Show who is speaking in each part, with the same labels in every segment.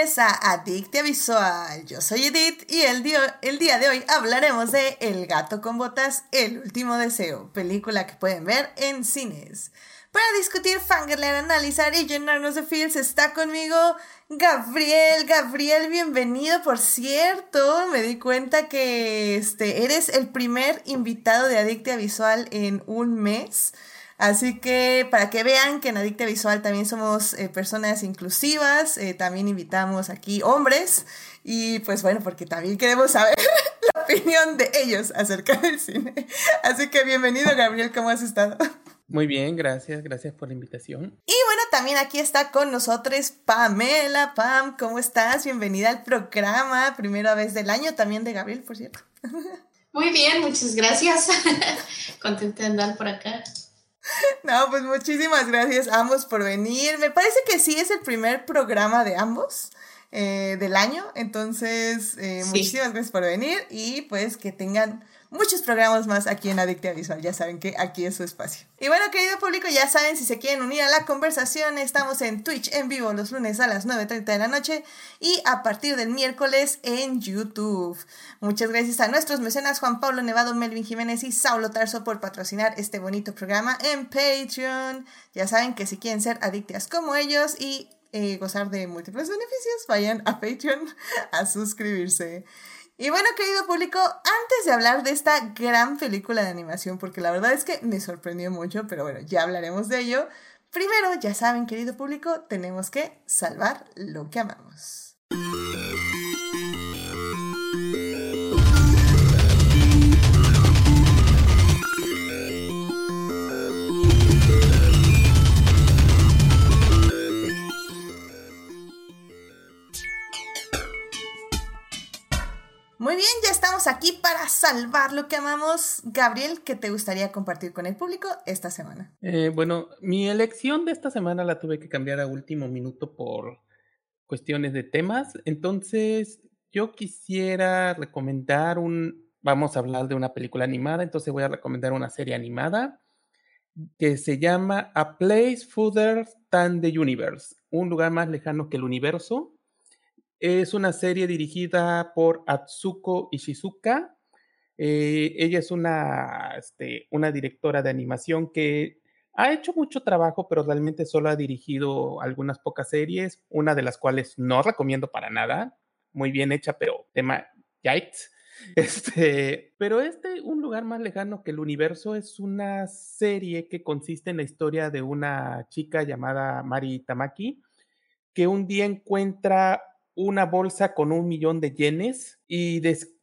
Speaker 1: a Adictia Visual. Yo soy Edith y el día, el día de hoy hablaremos de El gato con botas, El último deseo, película que pueden ver en cines. Para discutir, fangirlear, analizar y llenarnos de feels está conmigo Gabriel. Gabriel, bienvenido. Por cierto, me di cuenta que este, eres el primer invitado de Adictia Visual en un mes. Así que para que vean que en Adicta Visual también somos eh, personas inclusivas, eh, también invitamos aquí hombres y pues bueno, porque también queremos saber la opinión de ellos acerca del cine. Así que bienvenido Gabriel, ¿cómo has estado?
Speaker 2: Muy bien, gracias, gracias por la invitación.
Speaker 1: Y bueno, también aquí está con nosotros Pamela. Pam, ¿cómo estás? Bienvenida al programa, primera vez del año, también de Gabriel, por cierto.
Speaker 3: Muy bien, muchas gracias. Contenta de andar por acá.
Speaker 1: No, pues muchísimas gracias a ambos por venir. Me parece que sí es el primer programa de ambos eh, del año. Entonces, eh, muchísimas gracias por venir y pues que tengan muchos programas más aquí en Adictia Visual. Ya saben que aquí es su espacio. Y bueno, querido público, ya saben, si se quieren unir a la conversación, estamos en Twitch en vivo los lunes a las 9.30 de la noche y a partir del miércoles en YouTube. Muchas gracias a nuestros mecenas Juan Pablo Nevado, Melvin Jiménez y Saulo Tarso por patrocinar este bonito programa en Patreon. Ya saben que si quieren ser adictas como ellos y eh, gozar de múltiples beneficios, vayan a Patreon a suscribirse. Y bueno, querido público, antes de hablar de esta gran película de animación, porque la verdad es que me sorprendió mucho, pero bueno, ya hablaremos de ello. Primero, ya saben, querido público, tenemos que salvar lo que amamos. Muy bien, ya estamos aquí para salvar lo que amamos. Gabriel, ¿qué te gustaría compartir con el público esta semana?
Speaker 2: Eh, bueno, mi elección de esta semana la tuve que cambiar a último minuto por cuestiones de temas. Entonces, yo quisiera recomendar un, vamos a hablar de una película animada, entonces voy a recomendar una serie animada que se llama A Place Further Than the Universe, un lugar más lejano que el universo es una serie dirigida por Atsuko Ishizuka. Eh, ella es una, este, una directora de animación que ha hecho mucho trabajo, pero realmente solo ha dirigido algunas pocas series, una de las cuales no recomiendo para nada. Muy bien hecha, pero tema yikes. Este, pero este, Un lugar más lejano que el universo, es una serie que consiste en la historia de una chica llamada Mari Tamaki, que un día encuentra una bolsa con un millón de yenes y,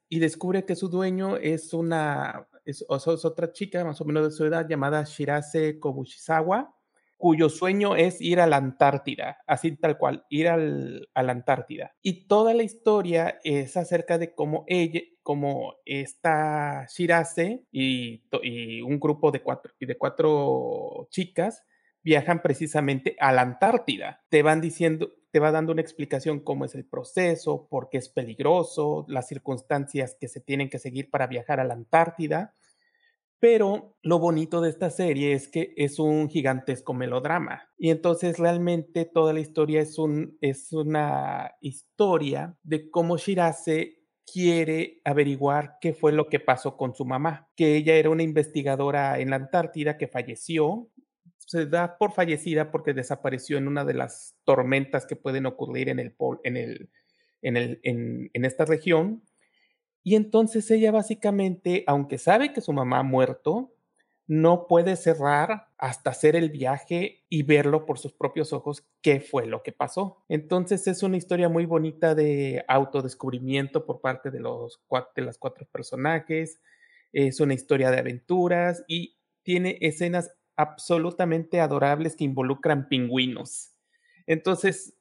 Speaker 2: y descubre que su dueño es una, es, otra chica más o menos de su edad llamada Shirase Kobushizawa, cuyo sueño es ir a la Antártida, así tal cual, ir al, a la Antártida. Y toda la historia es acerca de cómo ella, como esta Shirase y, y un grupo de cuatro, de cuatro chicas viajan precisamente a la Antártida. Te van diciendo, te va dando una explicación cómo es el proceso, por qué es peligroso, las circunstancias que se tienen que seguir para viajar a la Antártida. Pero lo bonito de esta serie es que es un gigantesco melodrama. Y entonces realmente toda la historia es, es una historia de cómo Shirase quiere averiguar qué fue lo que pasó con su mamá, que ella era una investigadora en la Antártida que falleció se da por fallecida porque desapareció en una de las tormentas que pueden ocurrir en, el, en, el, en, el, en, esta región. Y entonces ella básicamente, aunque sabe que su mamá ha muerto, no puede cerrar hasta hacer el viaje y verlo por sus propios ojos qué fue lo que pasó. Entonces es una historia muy bonita de autodescubrimiento por parte de los de las cuatro personajes. Es una historia de aventuras y tiene escenas absolutamente adorables que involucran pingüinos. Entonces,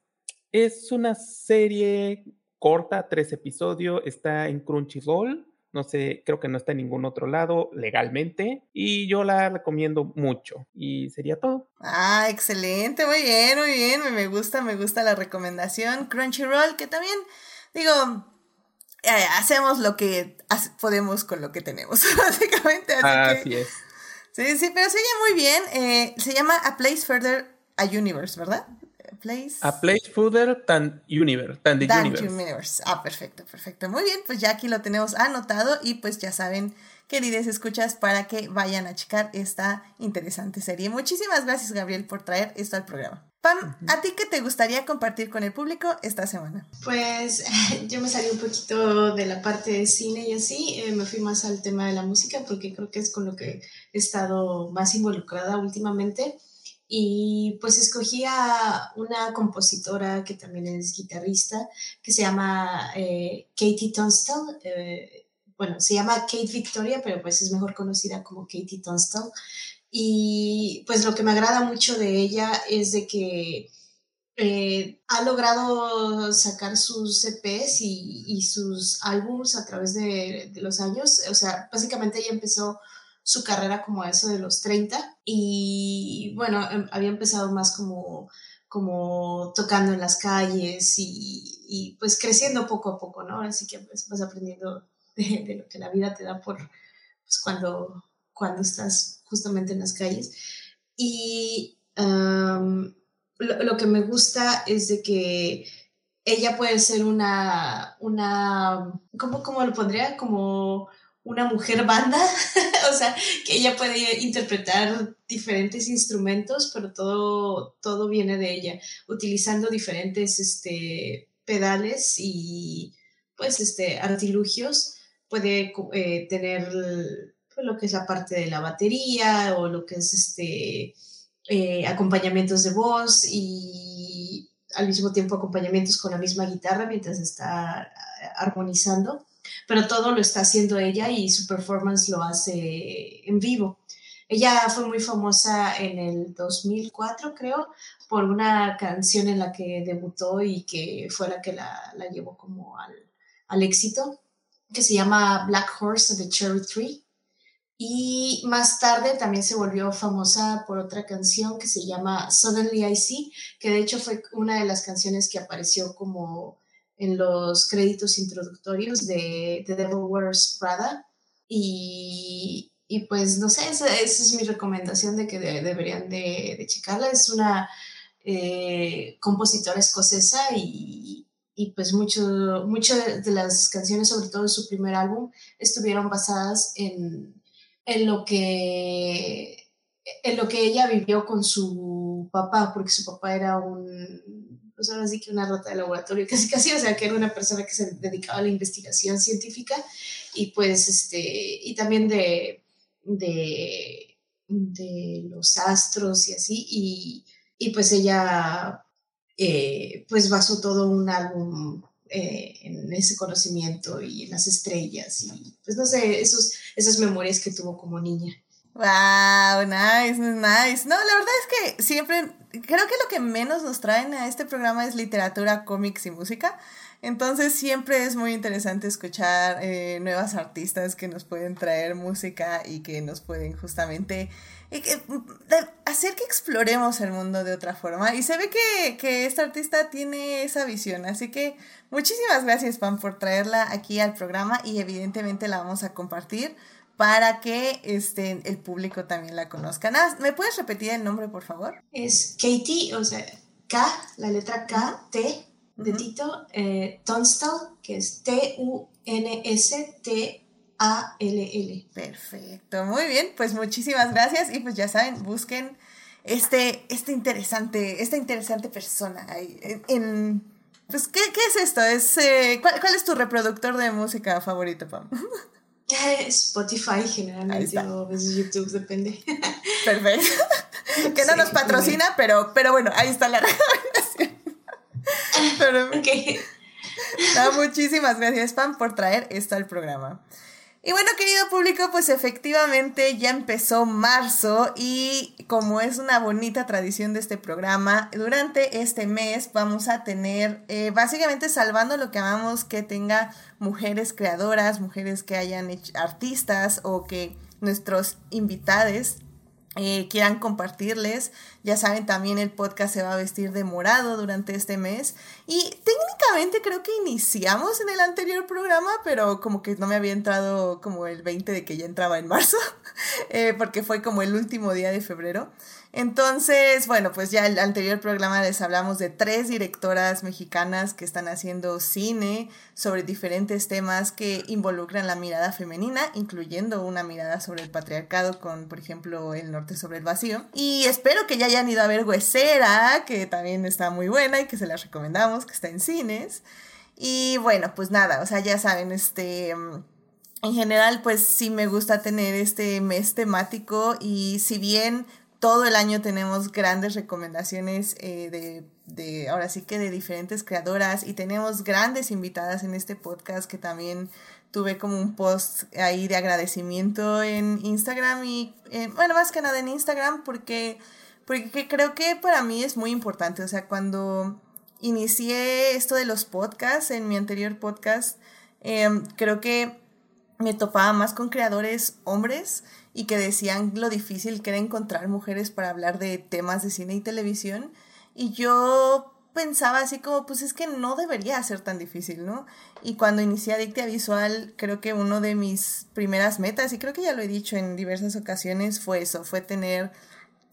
Speaker 2: es una serie corta, tres episodios, está en Crunchyroll, no sé, creo que no está en ningún otro lado legalmente y yo la recomiendo mucho y sería todo.
Speaker 1: Ah, excelente, muy bien, muy bien, me gusta, me gusta la recomendación. Crunchyroll, que también, digo, eh, hacemos lo que podemos con lo que tenemos, básicamente.
Speaker 2: Así, es.
Speaker 1: Sí, sí, pero se oye muy bien. Eh, se llama A Place Further a Universe, ¿verdad? Place.
Speaker 2: A Place Further than Universe. Than the universe.
Speaker 1: universe. Ah, perfecto, perfecto. Muy bien, pues ya aquí lo tenemos anotado y pues ya saben, queridos escuchas, para que vayan a checar esta interesante serie. Muchísimas gracias, Gabriel, por traer esto al programa. Pam, ¿a ti qué te gustaría compartir con el público esta semana?
Speaker 3: Pues yo me salí un poquito de la parte de cine y así, eh, me fui más al tema de la música porque creo que es con lo que he estado más involucrada últimamente. Y pues escogí a una compositora que también es guitarrista, que se llama eh, Katie Tunstall. Eh, bueno, se llama Kate Victoria, pero pues es mejor conocida como Katie Tunstall. Y pues lo que me agrada mucho de ella es de que eh, ha logrado sacar sus EPs y, sus álbums a través de, los años. O sea, básicamente ella empezó su carrera como eso de los 30 y bueno, em, había empezado más como, como tocando en las calles y, y pues creciendo poco a poco, ¿no? Así que pues, vas aprendiendo de, de, lo que la vida te da por pues, cuando, cuando estás justamente en las calles. Y lo, lo, que me gusta es de que ella puede ser una, una ¿cómo, cómo lo pondría? Como una mujer banda, o sea, que ella puede interpretar diferentes instrumentos, pero todo, todo viene de ella, utilizando diferentes este, pedales y pues este, artilugios. Puede eh, tener pues, lo que es la parte de la batería o lo que es este, eh, acompañamientos de voz y al mismo tiempo acompañamientos con la misma guitarra mientras está armonizando pero todo lo está haciendo ella y su performance lo hace en vivo. Ella fue muy famosa en el 2004, creo, por una canción en la que debutó y que fue la que la, la llevó como al, al, éxito, que se llama Black Horse the Cherry Tree. Y más tarde también se volvió famosa por otra canción que se llama Suddenly I See, que de hecho fue una de las canciones que apareció como en los créditos introductorios de The Devil Wears Prada. Y, y pues no sé, esa, esa, es mi recomendación de que de, deberían de, de, checarla. Es una eh, compositora escocesa y, y pues muchas mucho de las canciones, sobre todo de su primer álbum, estuvieron basadas en, en lo que en lo que ella vivió con su papá, porque su papá era un pues ahora sí que una rata de laboratorio casi casi, o sea, que era una persona que se dedicaba a la investigación científica y pues, este, y también de, de, de los astros y así, y, y pues ella, eh, pues basó todo un álbum eh, en ese conocimiento y en las estrellas y pues no sé, esos, esas memorias que tuvo como niña.
Speaker 1: Wow, nice, nice. No, la verdad es que siempre, creo que lo que menos nos traen a este programa es literatura, cómics y música. Entonces siempre es muy interesante escuchar eh, nuevas artistas que nos pueden traer música y que nos pueden justamente hacer que exploremos el mundo de otra forma. Y se ve que, que esta artista tiene esa visión. Así que muchísimas gracias, Pam, por traerla aquí al programa y evidentemente la vamos a compartir para que este, el público también la conozca. ¿Me puedes repetir el nombre, por favor?
Speaker 3: Es Katie, o sea, K, la letra K, T, de uh -huh. Tito, eh, Tunstall, que es T-U-N-S-T-A-L-L.
Speaker 1: Perfecto, muy bien, pues muchísimas gracias y pues ya saben, busquen este, este interesante, esta interesante persona ahí en, en pues, ¿qué, ¿qué, es esto? Es, eh, ¿cuál, ¿cuál, es tu reproductor de música favorito, Pam?
Speaker 3: Spotify generalmente o YouTube, depende.
Speaker 1: Perfecto. que no sí, nos patrocina, pero, pero bueno, ahí está la recomendación. pero,
Speaker 3: okay.
Speaker 1: no, muchísimas gracias, Pam, por traer esto al programa. Y bueno, querido público, pues efectivamente ya empezó marzo y como es una bonita tradición de este programa, durante este mes vamos a tener eh, básicamente salvando lo que amamos que tenga mujeres creadoras, mujeres que hayan hecho artistas o que nuestros invitados eh, quieran compartirles. Ya saben, también el podcast se va a vestir de morado durante este mes. Y técnicamente creo que iniciamos en el anterior programa, pero como que no me había entrado como el 20 de que ya entraba en marzo, eh, porque fue como el último día de febrero. Entonces, bueno, pues ya el anterior programa les hablamos de tres directoras mexicanas que están haciendo cine sobre diferentes temas que involucran la mirada femenina, incluyendo una mirada sobre el patriarcado con, por ejemplo, El Norte sobre el Vacío. Y espero que ya hayan ido a ver Huesera, que también está muy buena y que se las recomendamos, que está en cines. Y bueno, pues nada, o sea, ya saben, este en general, pues sí me gusta tener este mes temático y si bien todo el año tenemos grandes recomendaciones eh, de, ahora sí que de diferentes creadoras y tenemos grandes invitadas en este podcast que también tuve como un post ahí de agradecimiento en Instagram y, eh, bueno, más que nada en Instagram porque, porque creo que para mí es muy importante, o sea, cuando inicié esto de los podcasts en mi anterior podcast, em, creo que me topaba más con creadores hombres y que decían lo difícil que era encontrar mujeres para hablar de temas de cine y televisión. Y yo pensaba así como, pues es que no debería ser tan difícil, ¿no? Y cuando inicié Adictia Visual, creo que uno de mis primeras metas, y creo que ya lo he dicho en diversas ocasiones, fue eso, fue tener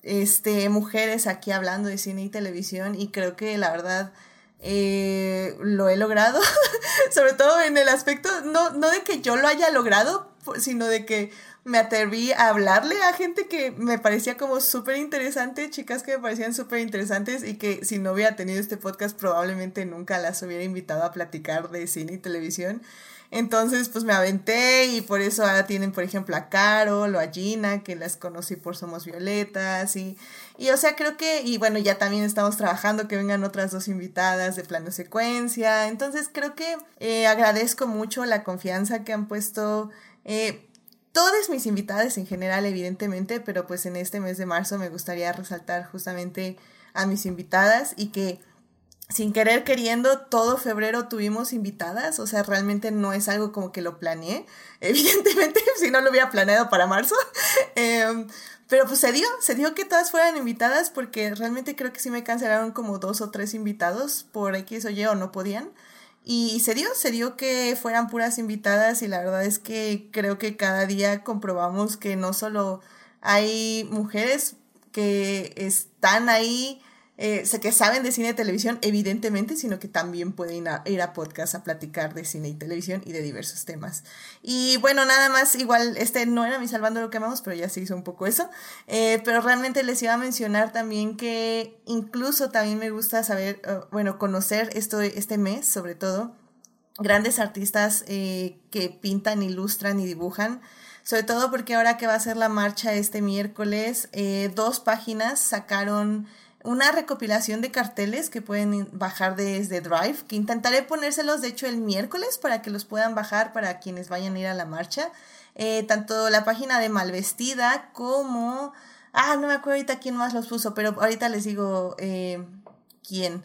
Speaker 1: este, mujeres aquí hablando de cine y televisión, y creo que la verdad eh, lo he logrado, sobre todo en el aspecto, no, no de que yo lo haya logrado, sino de que me atreví a hablarle a gente que me parecía como súper interesante, chicas que me parecían súper interesantes y que si no hubiera tenido este podcast probablemente nunca las hubiera invitado a platicar de cine y televisión. Entonces, pues me aventé y por eso ahora tienen, por ejemplo, a Carol o a Gina, que las conocí por Somos Violetas. Y, y o sea, creo que, y bueno, ya también estamos trabajando que vengan otras dos invitadas de plano secuencia. Entonces, creo que eh, agradezco mucho la confianza que han puesto. Eh, todas mis invitadas en general, evidentemente, pero pues en este mes de marzo me gustaría resaltar justamente a mis invitadas y que sin querer queriendo, todo febrero tuvimos invitadas, o sea, realmente no es algo como que lo planeé, evidentemente, si no lo hubiera planeado para marzo, em, pero pues se dio, se dio que todas fueran invitadas porque realmente creo que sí me cancelaron como dos o tres invitados por X o Y o no podían. Y se dio, se dio que fueran puras invitadas y la verdad es que creo que cada día comprobamos que no solo hay mujeres que están ahí, eh, que saben de cine y televisión, evidentemente, sino que también pueden ir a, podcast a platicar de cine y televisión y de diversos temas. Y bueno, nada más, igual, este no era mi salvando lo que amamos, pero ya se hizo un poco eso. Eh, pero realmente les iba a mencionar también que incluso también me gusta saber, eh, bueno, conocer esto, este mes, sobre todo, grandes artistas eh, que pintan, ilustran y dibujan. Sobre todo porque ahora que va a ser la marcha este miércoles, dos páginas sacaron una recopilación de carteles que pueden bajar desde Drive, que intentaré ponérselos de hecho el miércoles para que los puedan bajar para quienes vayan a ir a la marcha. Eh, tanto la página de Malvestida como... Ah, no me acuerdo ahorita quién más los puso, pero ahorita les digo eh, quién.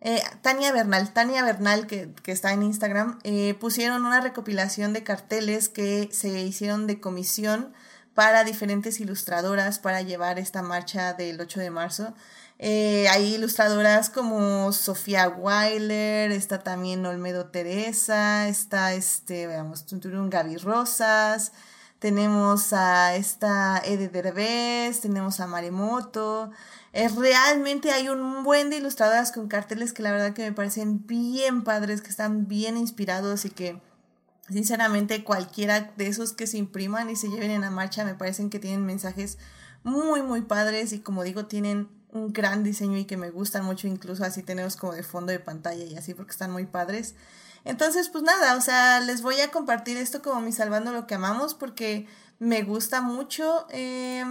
Speaker 1: Eh, Tania Bernal, Tania Bernal, que, que está en Instagram, pusieron una recopilación de carteles que se hicieron de comisión para diferentes ilustradoras para llevar esta marcha del 8 de marzo. Eh, hay ilustradoras como Sofía Weiler, está también Olmedo Teresa, está este, veamos, un Gaby Rosas, tenemos a esta Ede Derbez, tenemos a Maremoto. Es, realmente hay un buen de ilustradoras con carteles que la verdad que me parecen bien padres, que están bien inspirados y que sinceramente cualquiera de esos que se impriman y se lleven en la marcha me parecen que tienen mensajes muy muy padres y como digo tienen un gran diseño y que me gustan mucho, incluso así tenemos como de fondo de pantalla y así porque están muy padres. Entonces, pues nada, o sea, les voy a compartir esto como mi salvando lo que amamos porque me gusta mucho. Eh,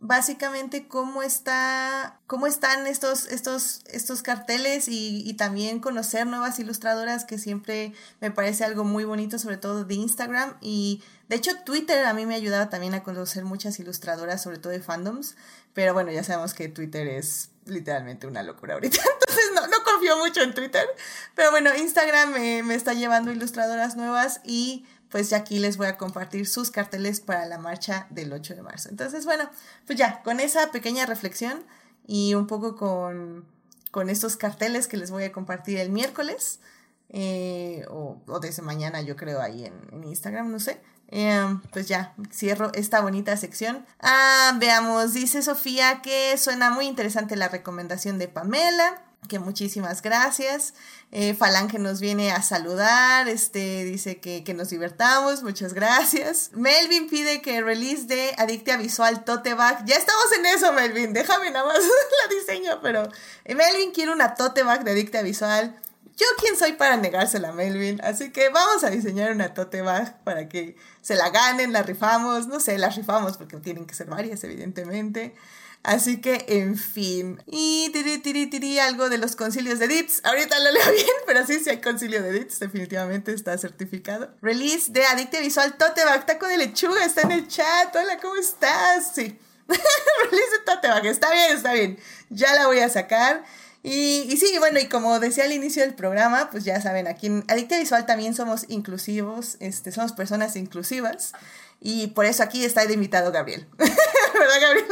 Speaker 1: básicamente cómo está, cómo están estos, estos, estos carteles y, y, también conocer nuevas ilustradoras que siempre me parece algo muy bonito, sobre todo de Instagram. Y de hecho Twitter a mí me ha ayudado también a conocer muchas ilustradoras, sobre todo de fandoms. Pero bueno, ya sabemos que Twitter es literalmente una locura ahorita. Entonces no, no confío mucho en Twitter. Pero bueno, Instagram me, me está llevando ilustradoras nuevas y pues ya aquí les voy a compartir sus carteles para la marcha del 8 de marzo. Entonces, bueno, pues ya, con esa pequeña reflexión y un poco con, con estos carteles que les voy a compartir el miércoles, eh, o, o, desde mañana yo creo ahí en, Instagram, no sé. Em, pues ya, cierro esta bonita sección. Ah, veamos, dice Sofía que suena muy interesante la recomendación de Pamela que muchísimas gracias. Eh, Falange nos viene a saludar, este, dice que, que, nos divertamos, muchas gracias. Melvin pide que release de Adictia Visual Tote Bag. Ya estamos en eso, Melvin, déjame nada más la diseño, pero eh, Melvin quiere una Tote Bag de Adictia Visual. Yo quién soy para negársela a Melvin, así que vamos a diseñar una tote bag para que se la ganen, la rifamos, no sé, la rifamos porque tienen que ser varias, evidentemente. Así que, en fin. Y tiri, tiri, tiri, algo de los concilios de DITS. Ahorita lo leo bien, pero sí, sí hay concilio de DITS. Definitivamente está certificado. Release de Adicte Visual Totebag. Taco de lechuga está en el chat. Hola, ¿cómo estás? Sí. Release de Totebag. Está bien, está bien. Ya la voy a sacar. Y, y, sí, bueno, y como decía al inicio del programa, pues ya saben, aquí en Adicte Visual también somos inclusivos, este, somos personas inclusivas. Y por eso aquí está de invitado Gabriel. ¿Verdad, Gabriel?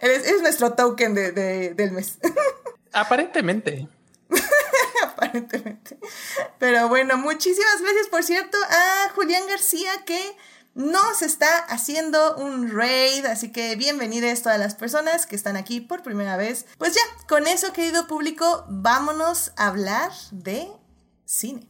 Speaker 1: Es nuestro token de, del mes.
Speaker 2: Aparentemente.
Speaker 1: Aparentemente. Pero bueno, muchísimas gracias, por cierto, a Julián García que nos está haciendo un raid, así que bienvenidas todas las personas que están aquí por primera vez. Pues ya, con eso, querido público, vámonos a hablar de cine.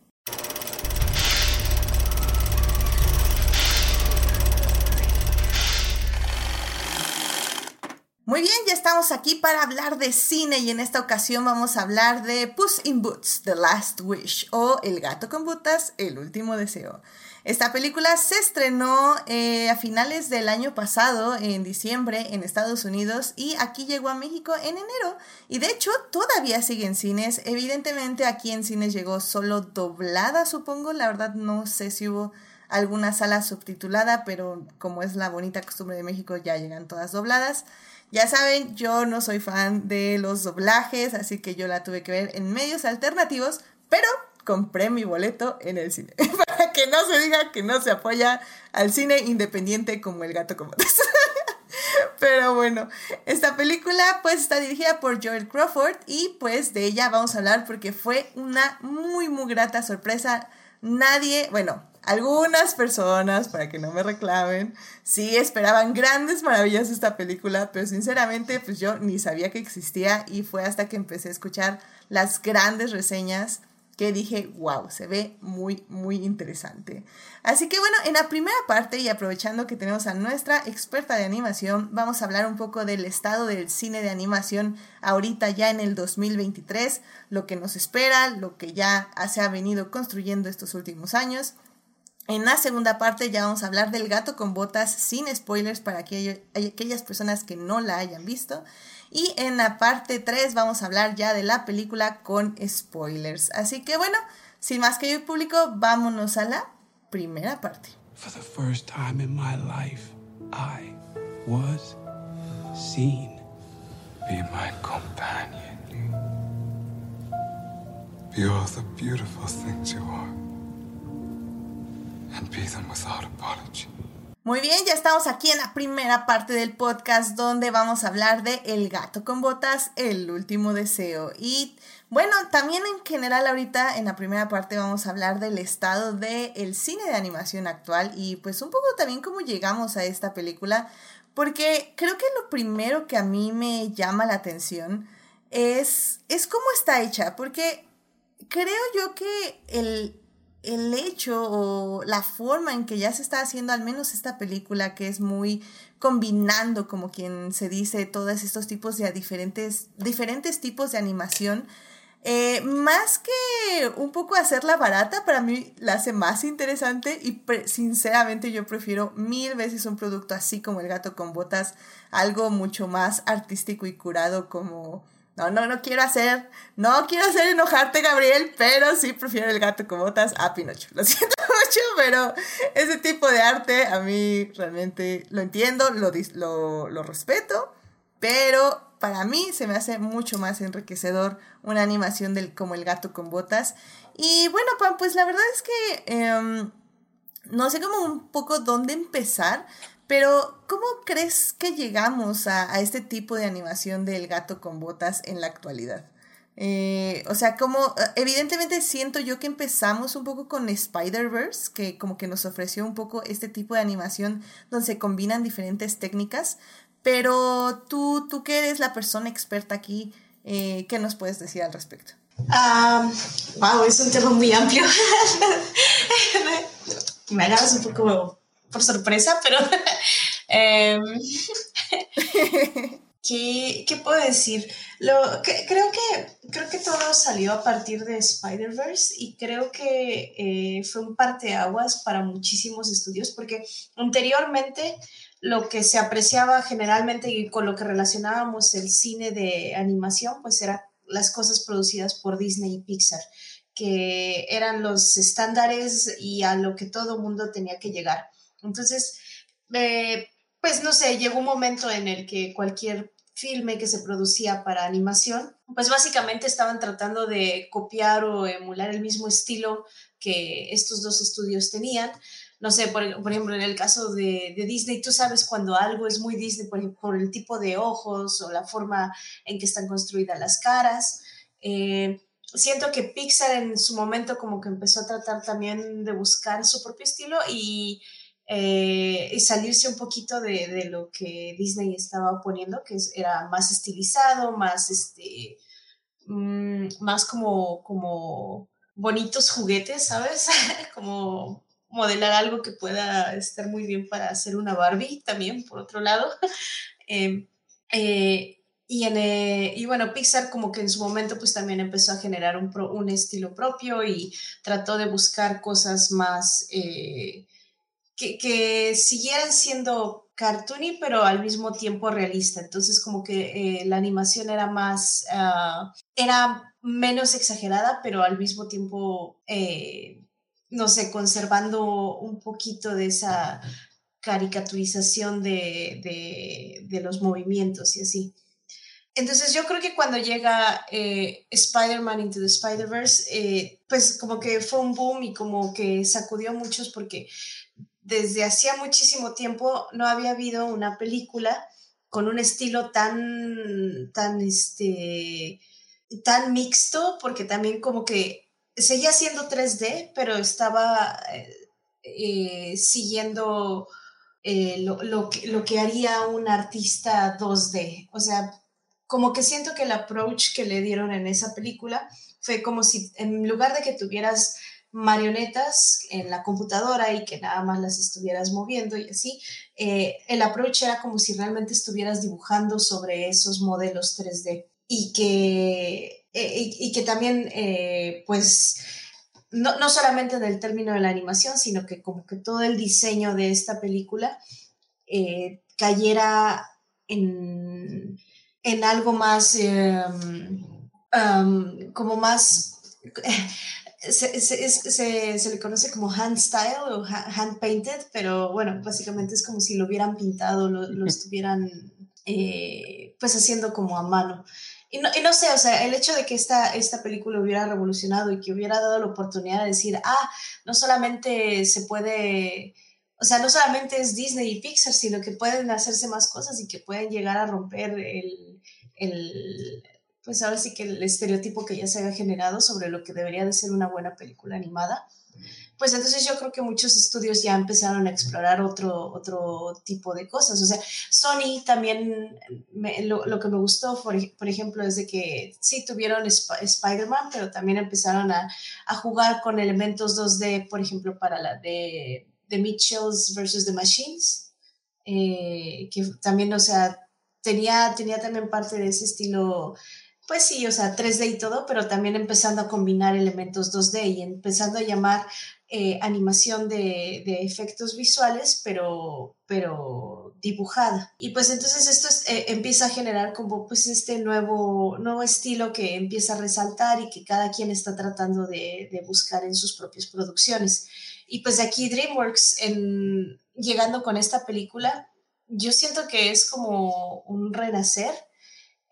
Speaker 1: Muy bien, ya estamos aquí para hablar de cine y en esta ocasión vamos a hablar de Puss in Boots, The Last Wish o El gato con botas, El último deseo. Esta película se estrenó eh, a finales del año pasado, en diciembre, en Estados Unidos y aquí llegó a México en enero. Y de hecho todavía sigue en cines. Evidentemente aquí en cines llegó solo doblada, supongo. La verdad no sé si hubo alguna sala subtitulada, pero como es la bonita costumbre de México ya llegan todas dobladas. Ya saben, yo no soy fan de los doblajes, así que yo la tuve que ver en medios alternativos, pero compré mi boleto en el cine. Para que no se diga que no se apoya al cine independiente como El gato como Pero bueno, esta película pues está dirigida por Joel Crawford y pues de ella vamos a hablar porque fue una muy muy grata sorpresa. Nadie, bueno, algunas personas, para que no me reclamen, sí esperaban grandes maravillas de esta película, pero sinceramente pues yo ni sabía que existía y fue hasta que empecé a escuchar las grandes reseñas que dije, wow, se ve muy, muy interesante. Así que bueno, en la primera parte y aprovechando que tenemos a nuestra experta de animación, vamos a hablar un poco del estado del cine de animación ahorita ya en el 2023, lo que nos espera, lo que ya se ha venido construyendo estos últimos años en la segunda parte ya vamos a hablar del gato con botas sin spoilers para aquellas personas que no la hayan visto. Y en la parte 3 vamos a hablar ya de la película con spoilers. Así que bueno, sin más que yo público, vámonos a la primera parte. For the first time in my life, I was seen. Be my companion. Be all the beautiful things you are. Muy bien, ya estamos aquí en la primera parte del podcast donde vamos a hablar de El gato con botas, el último deseo. Y bueno, también en general ahorita en la primera parte vamos a hablar del estado del cine de animación actual y pues un poco también cómo llegamos a esta película, porque creo que lo primero que a mí me llama la atención es, es cómo está hecha, porque creo yo que el, el hecho o la forma en que ya se está haciendo al menos esta película que es muy combinando como quien se dice todos estos tipos de diferentes diferentes tipos de animación eh, más que un poco hacerla barata para mí la hace más interesante y sinceramente yo prefiero mil veces un producto así como el gato con botas algo mucho más artístico y curado como no, no, no quiero hacer, no quiero hacer enojarte, Gabriel, pero sí prefiero el gato con botas a Pinocho. Lo siento mucho, pero ese tipo de arte a mí realmente lo entiendo, lo, lo, lo respeto, pero para mí se me hace mucho más enriquecedor una animación del, como el gato con botas. Y bueno, pues la verdad es que em, no sé cómo un poco dónde empezar, pero, ¿cómo crees que llegamos a, este tipo de animación del gato con botas en la actualidad? Eh, o sea, como evidentemente siento yo que empezamos un poco con Spider-Verse, que como que nos ofreció un poco este tipo de animación donde se combinan diferentes técnicas, pero tú, tú que eres la persona experta aquí, eh, ¿qué nos puedes decir al respecto?
Speaker 3: wow, es un tema muy amplio. Me agarras un poco por sorpresa, pero em, ¿qué, ¿qué, puedo decir? Lo, que, creo, que, creo que todo salió a partir de Spider-Verse y creo que eh, fue un parteaguas para muchísimos estudios porque anteriormente lo que se apreciaba generalmente y con lo que relacionábamos el cine de animación, pues era las cosas producidas por Disney y Pixar, que eran los estándares y a lo que todo mundo tenía que llegar. Entonces, eh, pues no sé, llegó un momento en el que cualquier filme que se producía para animación, pues básicamente estaban tratando de copiar o emular el mismo estilo que estos dos estudios tenían, no sé, por, ejemplo, en el caso de, Disney, tú sabes cuando algo es muy Disney por, el tipo de ojos o la forma en que están construidas las caras. Eh, siento que Pixar en su momento como que empezó a tratar también de buscar su propio estilo y, eh, salirse un poquito de, lo que Disney estaba poniendo, que era más estilizado, más este, mm, más como, como bonitos juguetes, ¿sabes? como modelar algo que pueda estar muy bien para hacer una Barbie también, por otro lado. Em, eh, y, en, eh, y bueno, Pixar como que en su momento pues también empezó a generar un, un estilo propio y trató de buscar cosas más eh, que, que, siguieran siendo cartoony pero al mismo tiempo realista. Entonces como que la animación era más, ah, era menos exagerada pero al mismo tiempo no sé, conservando un poquito de esa caricaturización de, los movimientos y así. Entonces yo creo que cuando llega eh, Spider-Man Into the Spider-Verse, eh, pues como que fue un boom y como que sacudió a muchos porque desde hacía muchísimo tiempo no había habido una película con un estilo tan, tan, este, tan mixto, porque también como que seguía siendo 3D, pero estaba eh, eh, siguiendo eh, lo, lo, lo, que haría un artista 2D. O sea, como que siento que el approach que le dieron en esa película fue como si en lugar de que tuvieras marionetas en la computadora y que nada más las estuvieras moviendo y así, el approach era como si realmente estuvieras dibujando sobre esos modelos 3D y que eh, y, que también, eh, pues, no, no, solamente en el término de la animación, sino que como que todo el diseño de esta película eh, cayera en, en, algo más, em, em, como más... Se, se, se, se, le conoce como hand style o hand painted, pero bueno, básicamente es como si lo hubieran pintado, lo, lo estuvieran pues haciendo como a mano. Y no, y no, sé, o sea, el hecho de que esta, esta película hubiera revolucionado y que hubiera dado la oportunidad de decir, ah, no solamente se puede, o sea, no solamente es Disney y Pixar, sino que pueden hacerse más cosas y que pueden llegar a romper el, el pues ahora sí que el estereotipo que ya se había generado sobre lo que debería de ser una buena película animada pues entonces yo creo que muchos estudios ya empezaron a explorar otro, otro tipo de cosas. O sea, Sony también, lo, que me gustó, por, ejemplo, es de que sí tuvieron Spider-Man, pero también empezaron a, jugar con elementos 2D, por ejemplo, para la de, de Mitchells versus The Machines, eh, que también, o sea, tenía, tenía también parte de ese estilo pues sí, o sea, 3D y todo, pero también empezando a combinar elementos 2D y empezando a llamar eh, animación de, efectos visuales, pero, pero dibujada. Y pues entonces esto eh, empieza a generar como pues este nuevo, nuevo estilo que empieza a resaltar y que cada quien está tratando de, buscar en sus propias producciones. Y pues aquí DreamWorks, en, llegando con esta película, yo siento que es como un renacer,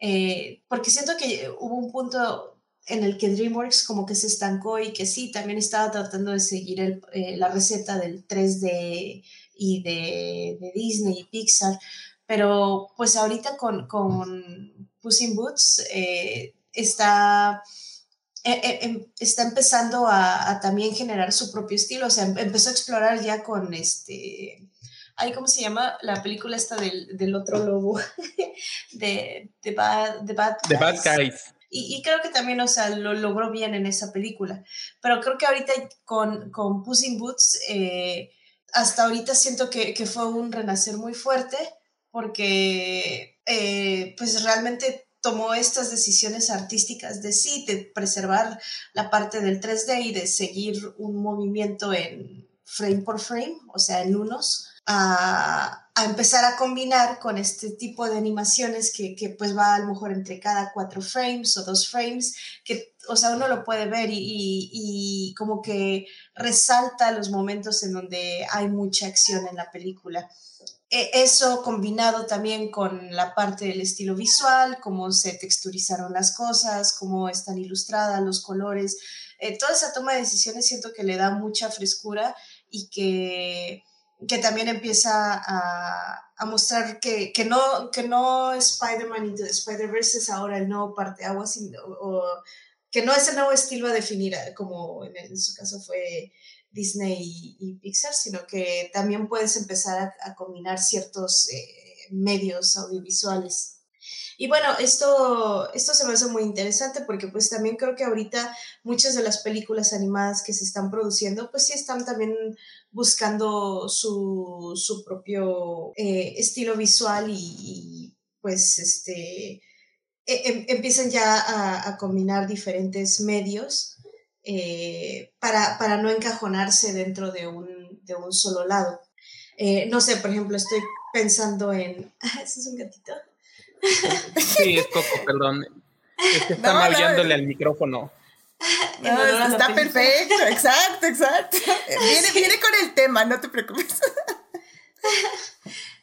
Speaker 3: eh, porque siento que hubo un punto en el que DreamWorks como que se estancó y que sí, también estaba tratando de seguir eh, la receta del 3D y de, Disney y Pixar, pero pues ahorita con, con Puss in Boots, eh, está, em, está empezando a, también generar su propio estilo, o sea, em, empezó a explorar ya con este... Ay, ¿cómo se llama? La película esta del, otro lobo, de, de, Bad, Bad
Speaker 2: Guys.
Speaker 3: Y, creo que también, o sea, lo logró bien en esa película. Pero creo que ahorita con, con Puss in Boots, eh, hasta ahorita siento que, que, fue un renacer muy fuerte porque eh, pues realmente tomó estas decisiones artísticas de sí, de preservar la parte del 3D y de seguir un movimiento en frame por frame, o sea, en unos, a, empezar a combinar con este tipo de animaciones que, pues va a lo mejor entre cada cuatro frames o dos frames, que, o sea, uno lo puede ver y, como que resalta los momentos en donde hay mucha acción en la película. E, eso combinado también con la parte del estilo visual, cómo se texturizaron las cosas, cómo están ilustradas, los colores, eh, toda esa toma de decisiones siento que le da mucha frescura y que que también empieza a, a mostrar que, que, no, que no Spider-Man Into Spider-Verse ahora el nuevo parteaguas, o, que no es el nuevo estilo a definir, como en, su caso fue Disney y, Pixar, sino que también puedes empezar a, combinar ciertos eh, medios audiovisuales. Y bueno, esto, esto se me hace muy interesante porque pues también creo que ahorita muchas de las películas animadas que se están produciendo pues sí están también buscando su, su propio eh, estilo visual y, pues este e, em, empiezan ya a, combinar diferentes medios eh, para, para, no encajonarse dentro de un, de un solo lado. Eh, no sé, por ejemplo, estoy pensando en... ¿Ese es un gatito?
Speaker 2: Sí, es Coco, perdón. Es que está maullando al micrófono.
Speaker 1: No, está perfecto, exacto, exacto. Viene, viene con el tema, no te preocupes.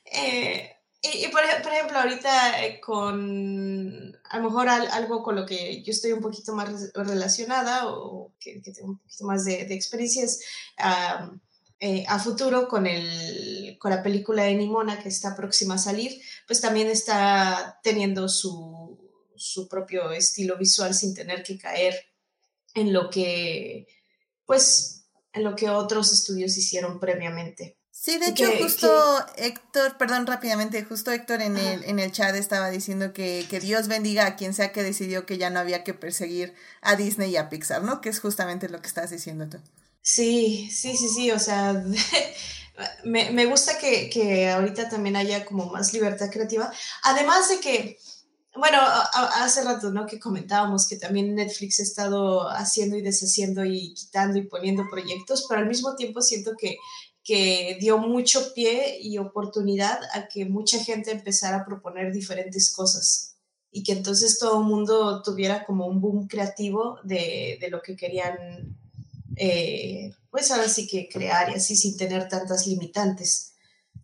Speaker 3: Eh, y, por, ejemplo, ahorita eh, con a lo mejor algo con lo que yo estoy un poquito más relacionada o que, tengo un poquito más de, de experiencias eh, a futuro con, el, con la película de Nimona que está próxima a salir, pues también está teniendo su, su propio estilo visual sin tener que caer en lo que, pues, en lo que otros estudios hicieron previamente.
Speaker 1: Sí, de hecho, justo Héctor, perdón, rápidamente, justo Héctor en el, en el chat estaba diciendo que, que, Dios bendiga a quien sea que decidió que ya no había que perseguir a Disney y a Pixar, ¿no? Que es justamente lo que estás diciendo tú.
Speaker 3: Sí, sí, sí, sí, o sea, me, gusta que, ahorita también haya como más libertad creativa, además de que, bueno, hace rato, ¿no? Que comentábamos que también Netflix ha estado haciendo y deshaciendo y quitando y poniendo proyectos, pero al mismo tiempo siento que, que dio mucho pie y oportunidad a que mucha gente empezara a proponer diferentes cosas y que entonces todo el mundo tuviera como un boom creativo de, de lo que querían eh, pues ahora sí que crear y así sin tener tantas limitantes.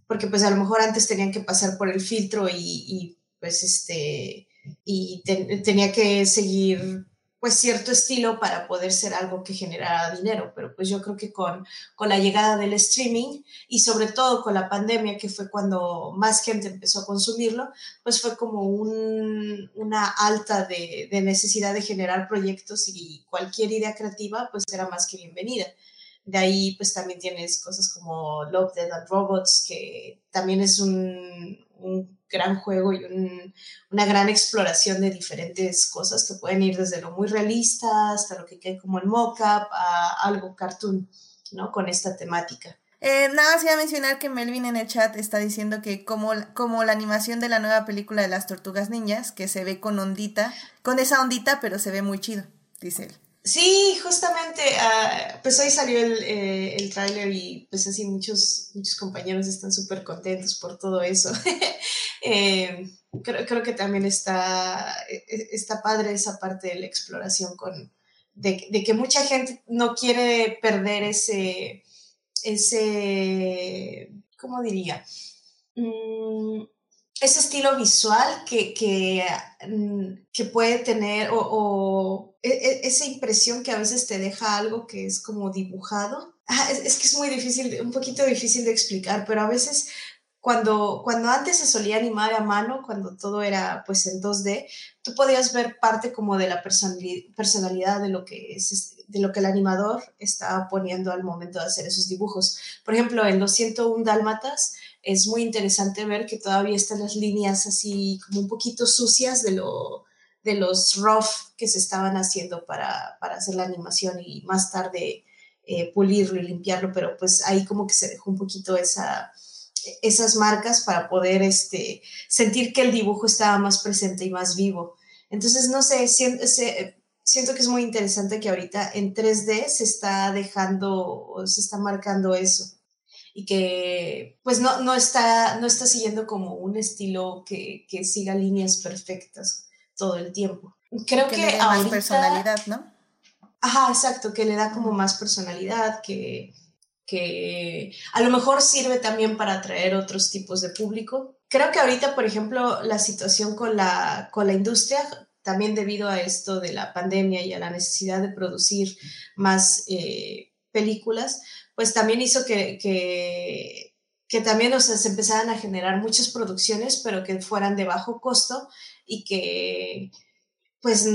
Speaker 3: Porque pues a lo mejor antes tenían que pasar por el filtro y, pues este, y tenía que seguir pues cierto estilo para poder ser algo que generara dinero, pero pues yo creo que con, con la llegada del streaming y sobre todo con la pandemia, que fue cuando más gente empezó a consumirlo, pues fue como un, una alta de, de, necesidad de generar proyectos y cualquier idea creativa pues era más que bienvenida. De ahí pues también tienes cosas como Love, Dead and Robots, que también es un, un gran juego y una gran exploración de diferentes cosas que pueden ir desde lo muy realista hasta lo que quede como en mock-up a algo cartoon, ¿no? Con esta temática.
Speaker 1: Eh, nada más iba a mencionar que Melvin en el chat está diciendo que como, como la animación de la nueva película de las tortugas niñas, que se ve con ondita, con esa ondita, pero se ve muy chido, dice él.
Speaker 3: Sí, justamente, uh, pues hoy salió el, eh, el tráiler y pues así muchos, muchos compañeros están súper contentos por todo eso. eh, creo, creo, que también está, e, e, está padre esa parte de la exploración con, de, de que mucha gente no quiere perder ese, ese, ¿cómo diría? Mm, ese estilo visual que, que, mm, que puede tener o, e, e, esa impresión que a veces te deja algo que es como dibujado. Ah, es, que es muy difícil, un poquito difícil de explicar, pero a veces cuando, cuando antes se solía animar a mano, cuando todo era pues en 2D, tú podías ver parte como de la personalidad de lo que es de lo que el animador estaba poniendo al momento de hacer esos dibujos. Por ejemplo, en los 101 dálmatas es muy interesante ver que todavía están las líneas así como un poquito sucias de lo de los rough que se estaban haciendo para, para hacer la animación y más tarde eh, pulirlo y limpiarlo, pero pues ahí como que se dejó un poquito esa, esas marcas para poder este, sentir que el dibujo estaba más presente y más vivo. Entonces, no sé, siento, siento que es muy interesante que ahorita en 3D se está dejando, se está marcando eso y que pues no, no, está, no está siguiendo como un estilo que, que siga líneas perfectas todo el tiempo. Creo que,
Speaker 1: que más personalidad, ¿no?
Speaker 3: Ajá, exacto, que le da como más personalidad, que, que a lo mejor sirve también para atraer otros tipos de público. Creo que ahorita, por ejemplo, la situación con la, con la industria, también debido a esto de la pandemia y a la necesidad de producir más eh, películas, pues también hizo que, que, también o se empezaran a generar muchas producciones, pero que fueran de bajo costo y que pues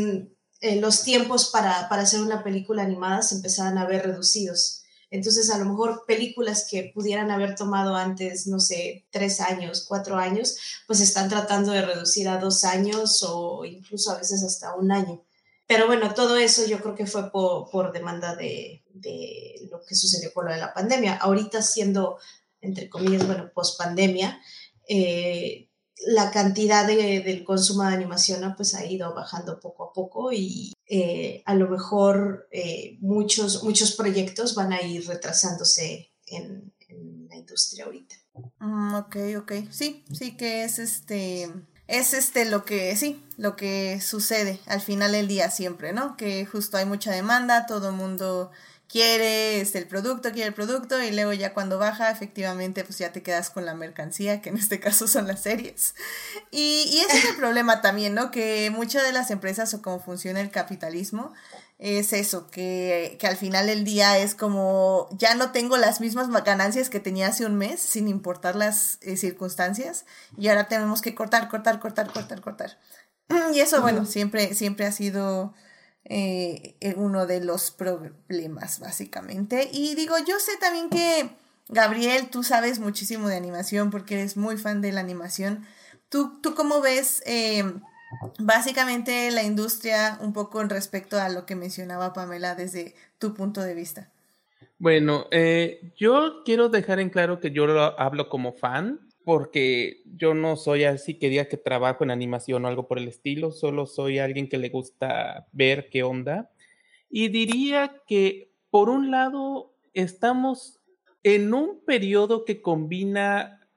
Speaker 3: eh, los tiempos para, para hacer una película animada se empezaran a ver reducidos. Entonces, a lo mejor películas que pudieran haber tomado antes, no sé, tres años, cuatro años, pues están tratando de reducir a dos años o incluso a veces hasta un año. Pero bueno, todo eso yo creo que fue por demanda de, de, lo que sucedió con lo de la pandemia. Ahorita siendo, entre comillas, bueno, post pandemia, eh, la cantidad de, del consumo de animación pues ha ido bajando poco a poco y eh, a lo mejor eh, muchos, muchos proyectos van a ir retrasándose en, la industria ahorita.
Speaker 1: Mm, ok, ok. Sí, sí que es este, es este lo que, sí, lo que sucede al final del día siempre, ¿no? Que justo hay mucha demanda, todo el mundo quiere este, el producto, quiere el producto y luego ya cuando baja efectivamente pues ya te quedas con la mercancía, que en este caso son las series. Y, y ese es el problema también, ¿no? Que muchas de las empresas o cómo funciona el capitalismo es eso, que, que, al final del día es como ya no tengo las mismas ganancias que tenía hace un mes, sin importar las eh, circunstancias, y ahora tenemos que cortar, cortar, cortar, cortar, cortar. Y eso, bueno, siempre, siempre ha sido eh, uno de los problemas, básicamente. Y digo, yo sé también que, Gabriel, tú sabes muchísimo de animación porque eres muy fan de la animación. ¿Tú, tú cómo ves eh, básicamente la industria un poco en respecto a lo que mencionaba Pamela desde tu punto de vista?
Speaker 2: Bueno, eh, yo quiero dejar en claro que yo lo hablo como fan porque yo no soy así que diga que trabajo en animación o algo por el estilo, solo soy alguien que le gusta ver qué onda. Y diría que, por un lado, estamos en un periodo que combina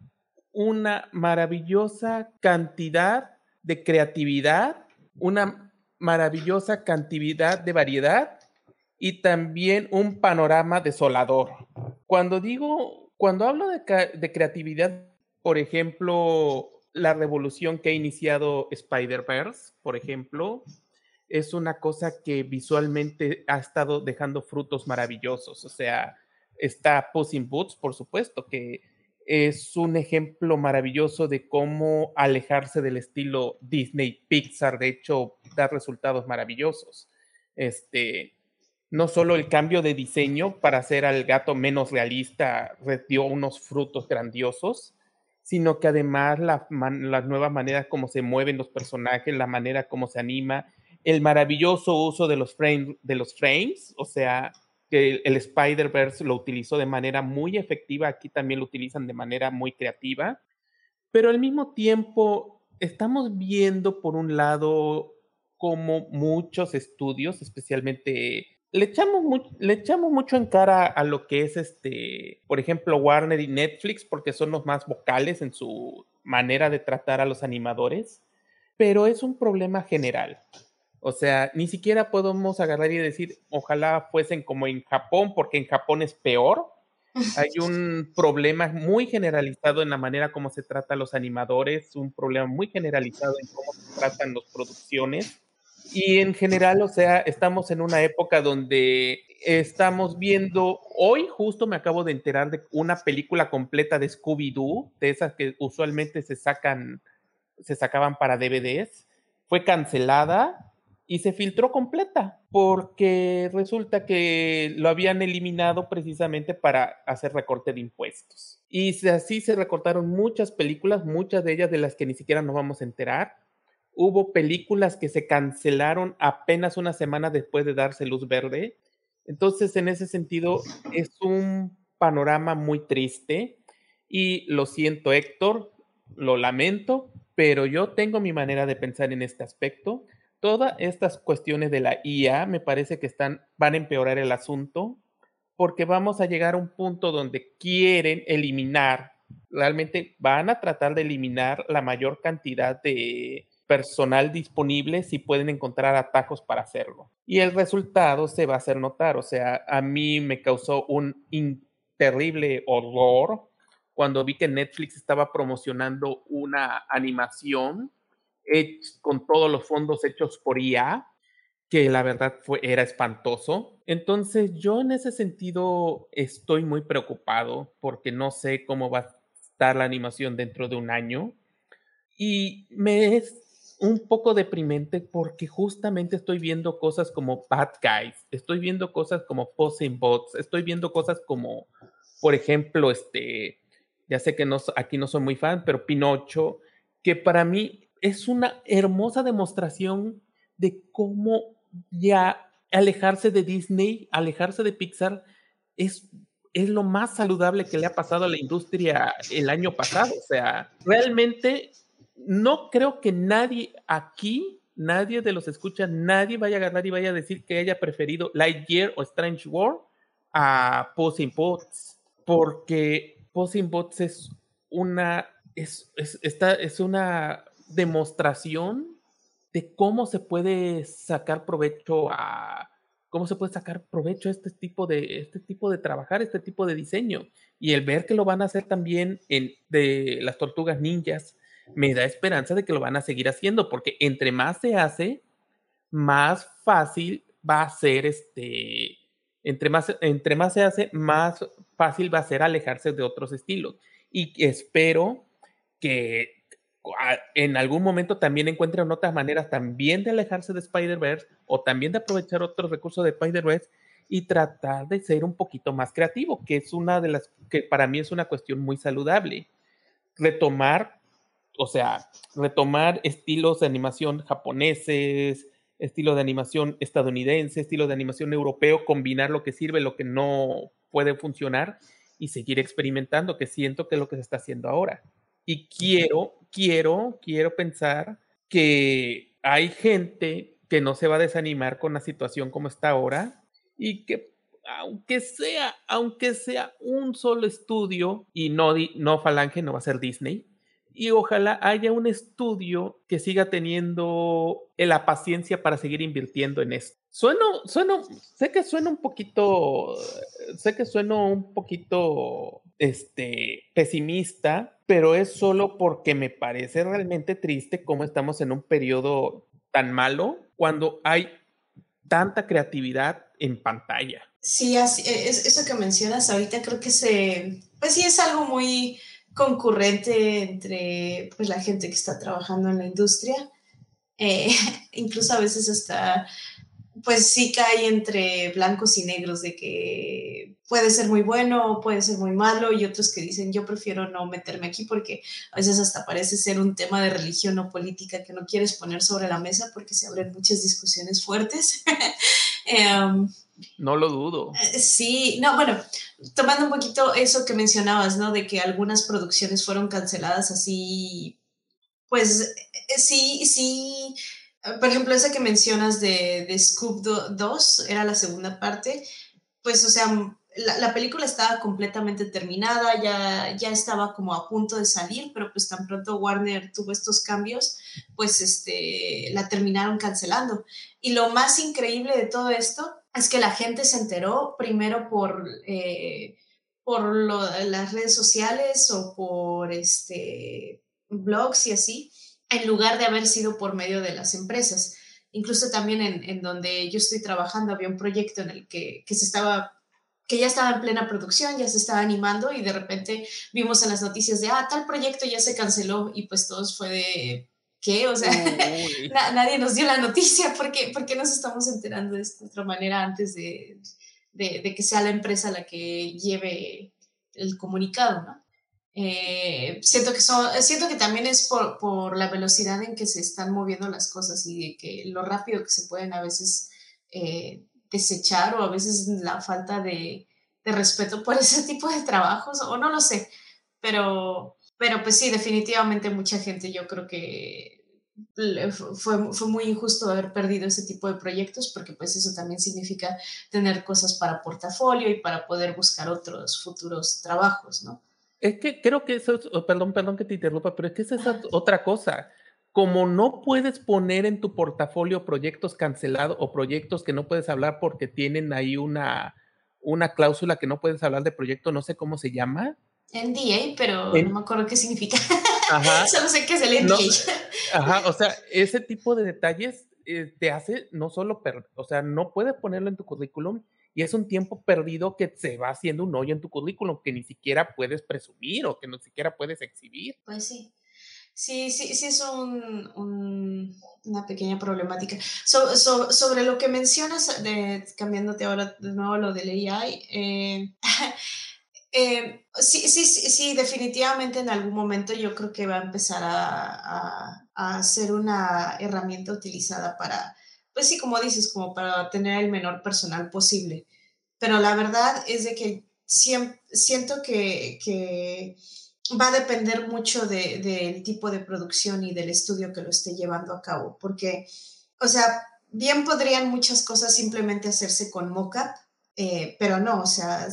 Speaker 2: una maravillosa cantidad de creatividad, una maravillosa cantidad de variedad y también un panorama desolador. Cuando digo, cuando hablo de, de creatividad, por ejemplo, la revolución que ha iniciado Spider-Verse, por ejemplo, es una cosa que visualmente ha estado dejando frutos maravillosos. O sea, está Puss in Boots, por supuesto, que es un ejemplo maravilloso de cómo alejarse del estilo Disney Pixar, de hecho, da resultados maravillosos. Este, no solo el cambio de diseño para hacer al gato menos realista dio unos frutos grandiosos, sino que además la, las nuevas maneras como se mueven los personajes, la manera como se anima, el maravilloso uso de los, frame, de los frames, o sea, que el, Spider-Verse lo utilizó de manera muy efectiva, aquí también lo utilizan de manera muy creativa, pero al mismo tiempo estamos viendo por un lado como muchos estudios, especialmente le echamos, le echamos mucho en cara a lo que es este, por ejemplo, Warner y Netflix, porque son los más vocales en su manera de tratar a los animadores, pero es un problema general. O sea, ni siquiera podemos agarrar y decir, ojalá fuesen como en Japón, porque en Japón es peor. Hay un problema muy generalizado en la manera como se trata a los animadores, un problema muy generalizado en cómo se tratan las producciones Y en general, o sea, estamos en una época donde estamos viendo, hoy justo me acabo de enterar de una película completa de Scooby-Doo, de esas que usualmente se sacan, se sacaban para DVDs, fue cancelada y se filtró completa porque resulta que lo habían eliminado precisamente para hacer recorte de impuestos. Y así se recortaron muchas películas, muchas de ellas de las que ni siquiera nos vamos a enterar. Hubo películas que se cancelaron apenas una semana después de darse luz verde. Entonces, en ese sentido, es un panorama muy triste. Y lo siento, Héctor, lo lamento, pero yo tengo mi manera de pensar en este aspecto todas estas cuestiones de la IA me parece que están, van a empeorar el asunto porque vamos a llegar a un punto donde quieren eliminar, realmente van a tratar de eliminar la mayor cantidad de personal disponible si pueden encontrar atajos para hacerlo. Y el resultado se va a hacer notar, o sea, a mí me causó un terrible horror cuando vi que Netflix estaba promocionando una animación con todos los fondos hechos por IA, que la verdad fue, era espantoso. Entonces yo en ese sentido estoy muy preocupado porque no sé cómo va a estar la animación dentro de un año. Y me es un poco deprimente porque justamente estoy viendo cosas como Bad Guys, estoy viendo cosas como Posing Bots, estoy viendo cosas como, por ejemplo, este, ya sé que no, aquí no soy muy fan, pero Pinocho, que para mí es una hermosa demostración de cómo ya alejarse de Disney, alejarse de Pixar, es, es lo más saludable que le ha pasado a la industria el año pasado. O sea, realmente no creo que nadie aquí, nadie de los escucha, nadie vaya a agarrar y vaya a decir que haya preferido Lightyear o Strange World a Posing Bots, porque Posing Bots es una, es, es, es una demostración de cómo se puede sacar provecho a cómo se puede sacar provecho a este tipo de este tipo de trabajar, este tipo de diseño. Y el ver que lo van a hacer también en de las tortugas ninjas me da esperanza de que lo van a seguir haciendo porque entre más se hace más fácil va a ser este entre más entre más se hace más fácil va a ser alejarse de otros estilos y espero que en algún momento también encuentran otras maneras también de alejarse de Spider-Verse o también de aprovechar otros recursos de Spider-Verse y tratar de ser un poquito más creativo, que es una de las que para mí es una cuestión muy saludable. Retomar, o sea, retomar estilos de animación japoneses, estilo de animación estadounidense, estilo de animación europeo, combinar lo que sirve, lo que no puede funcionar y seguir experimentando, que siento que es lo que se está haciendo ahora. Y quiero, quiero, quiero pensar que hay gente que no se va a desanimar con la situación como está ahora y que aunque sea, aunque sea un solo estudio y no, no Falange, no va a ser Disney, y ojalá haya un estudio que siga teniendo la paciencia para seguir invirtiendo en esto. Sueno, sueno, sé que suena un poquito, sé que sueno un poquito, este, pesimista, pero es solo porque me parece realmente triste cómo estamos en un periodo tan malo cuando hay tanta creatividad en pantalla.
Speaker 3: Sí, así, e, es, eso que mencionas ahorita creo que se, pues sí es algo muy concurrente entre pues, la gente que está trabajando en la industria. Eh, incluso a veces hasta pues sí cae entre blancos y negros de que puede ser muy bueno puede ser muy malo y otros que dicen yo prefiero no meterme aquí porque a veces hasta parece ser un tema de religión o política que no quieres poner sobre la mesa porque se abren muchas discusiones fuertes. Em,
Speaker 2: no lo dudo.
Speaker 3: Eh, sí, no, bueno, tomando un poquito eso que mencionabas, ¿no? De que algunas producciones fueron canceladas así, pues eh, sí, sí por ejemplo, esa que mencionas de, de Scoop 2, era la segunda parte, pues, o sea, la, película estaba completamente terminada, ya, ya estaba como a punto de salir, pero pues tan pronto Warner tuvo estos cambios, pues este, la terminaron cancelando. Y lo más increíble de todo esto es que la gente se enteró primero por, eh, por las redes sociales o por este, blogs y así, en lugar de haber sido por medio de las empresas. Incluso también en, en donde yo estoy trabajando había un proyecto en el que, que se estaba que ya estaba en plena producción, ya se estaba animando y de repente vimos en las noticias de, ah, tal proyecto ya se canceló y pues todos fue de, ¿qué? O sea, nadie nos dio la noticia porque, porque nos estamos enterando de esta otra manera antes de, de, de, que sea la empresa la que lleve el comunicado, ¿no? Eh, siento, que son, siento que también es por, por, la velocidad en que se están moviendo las cosas y de que lo rápido que se pueden a veces eh, desechar o a veces la falta de, de, respeto por ese tipo de trabajos, o no lo sé, pero, pero pues sí, definitivamente mucha gente yo creo que fue, fue muy injusto haber perdido ese tipo de proyectos porque pues eso también significa tener cosas para portafolio y para poder buscar otros futuros trabajos, ¿no?
Speaker 2: Es que creo que eso es, oh, perdón, perdón que te interrumpa, pero es que esa es otra cosa. Como no puedes poner en tu portafolio proyectos cancelados o proyectos que no puedes hablar porque tienen ahí una, una cláusula que no puedes hablar de proyecto, no sé cómo se llama.
Speaker 3: NDA, pero no me acuerdo qué significa. Ajá. Solo sé que es el NDA.
Speaker 2: ajá, o sea, ese tipo de detalles eh, te hace no solo, per, o sea, no puedes ponerlo en tu currículum y es un tiempo perdido que se va haciendo un hoyo en tu currículum que ni siquiera puedes presumir o que ni siquiera puedes exhibir.
Speaker 3: Pues sí. Sí, sí, sí es un, un, una pequeña problemática. So, so, sobre lo que mencionas, de, cambiándote ahora de nuevo lo del AI, eh, eh, sí, sí, sí, definitivamente en algún momento yo creo que va a empezar a, a, a ser una herramienta utilizada para pues sí, como dices, como para tener el menor personal posible. Pero la verdad es de que siento que, que va a depender mucho del de, tipo de producción y del estudio que lo esté llevando a cabo, porque, o sea, bien podrían muchas cosas simplemente hacerse con mockup, eh, pero no, o sea,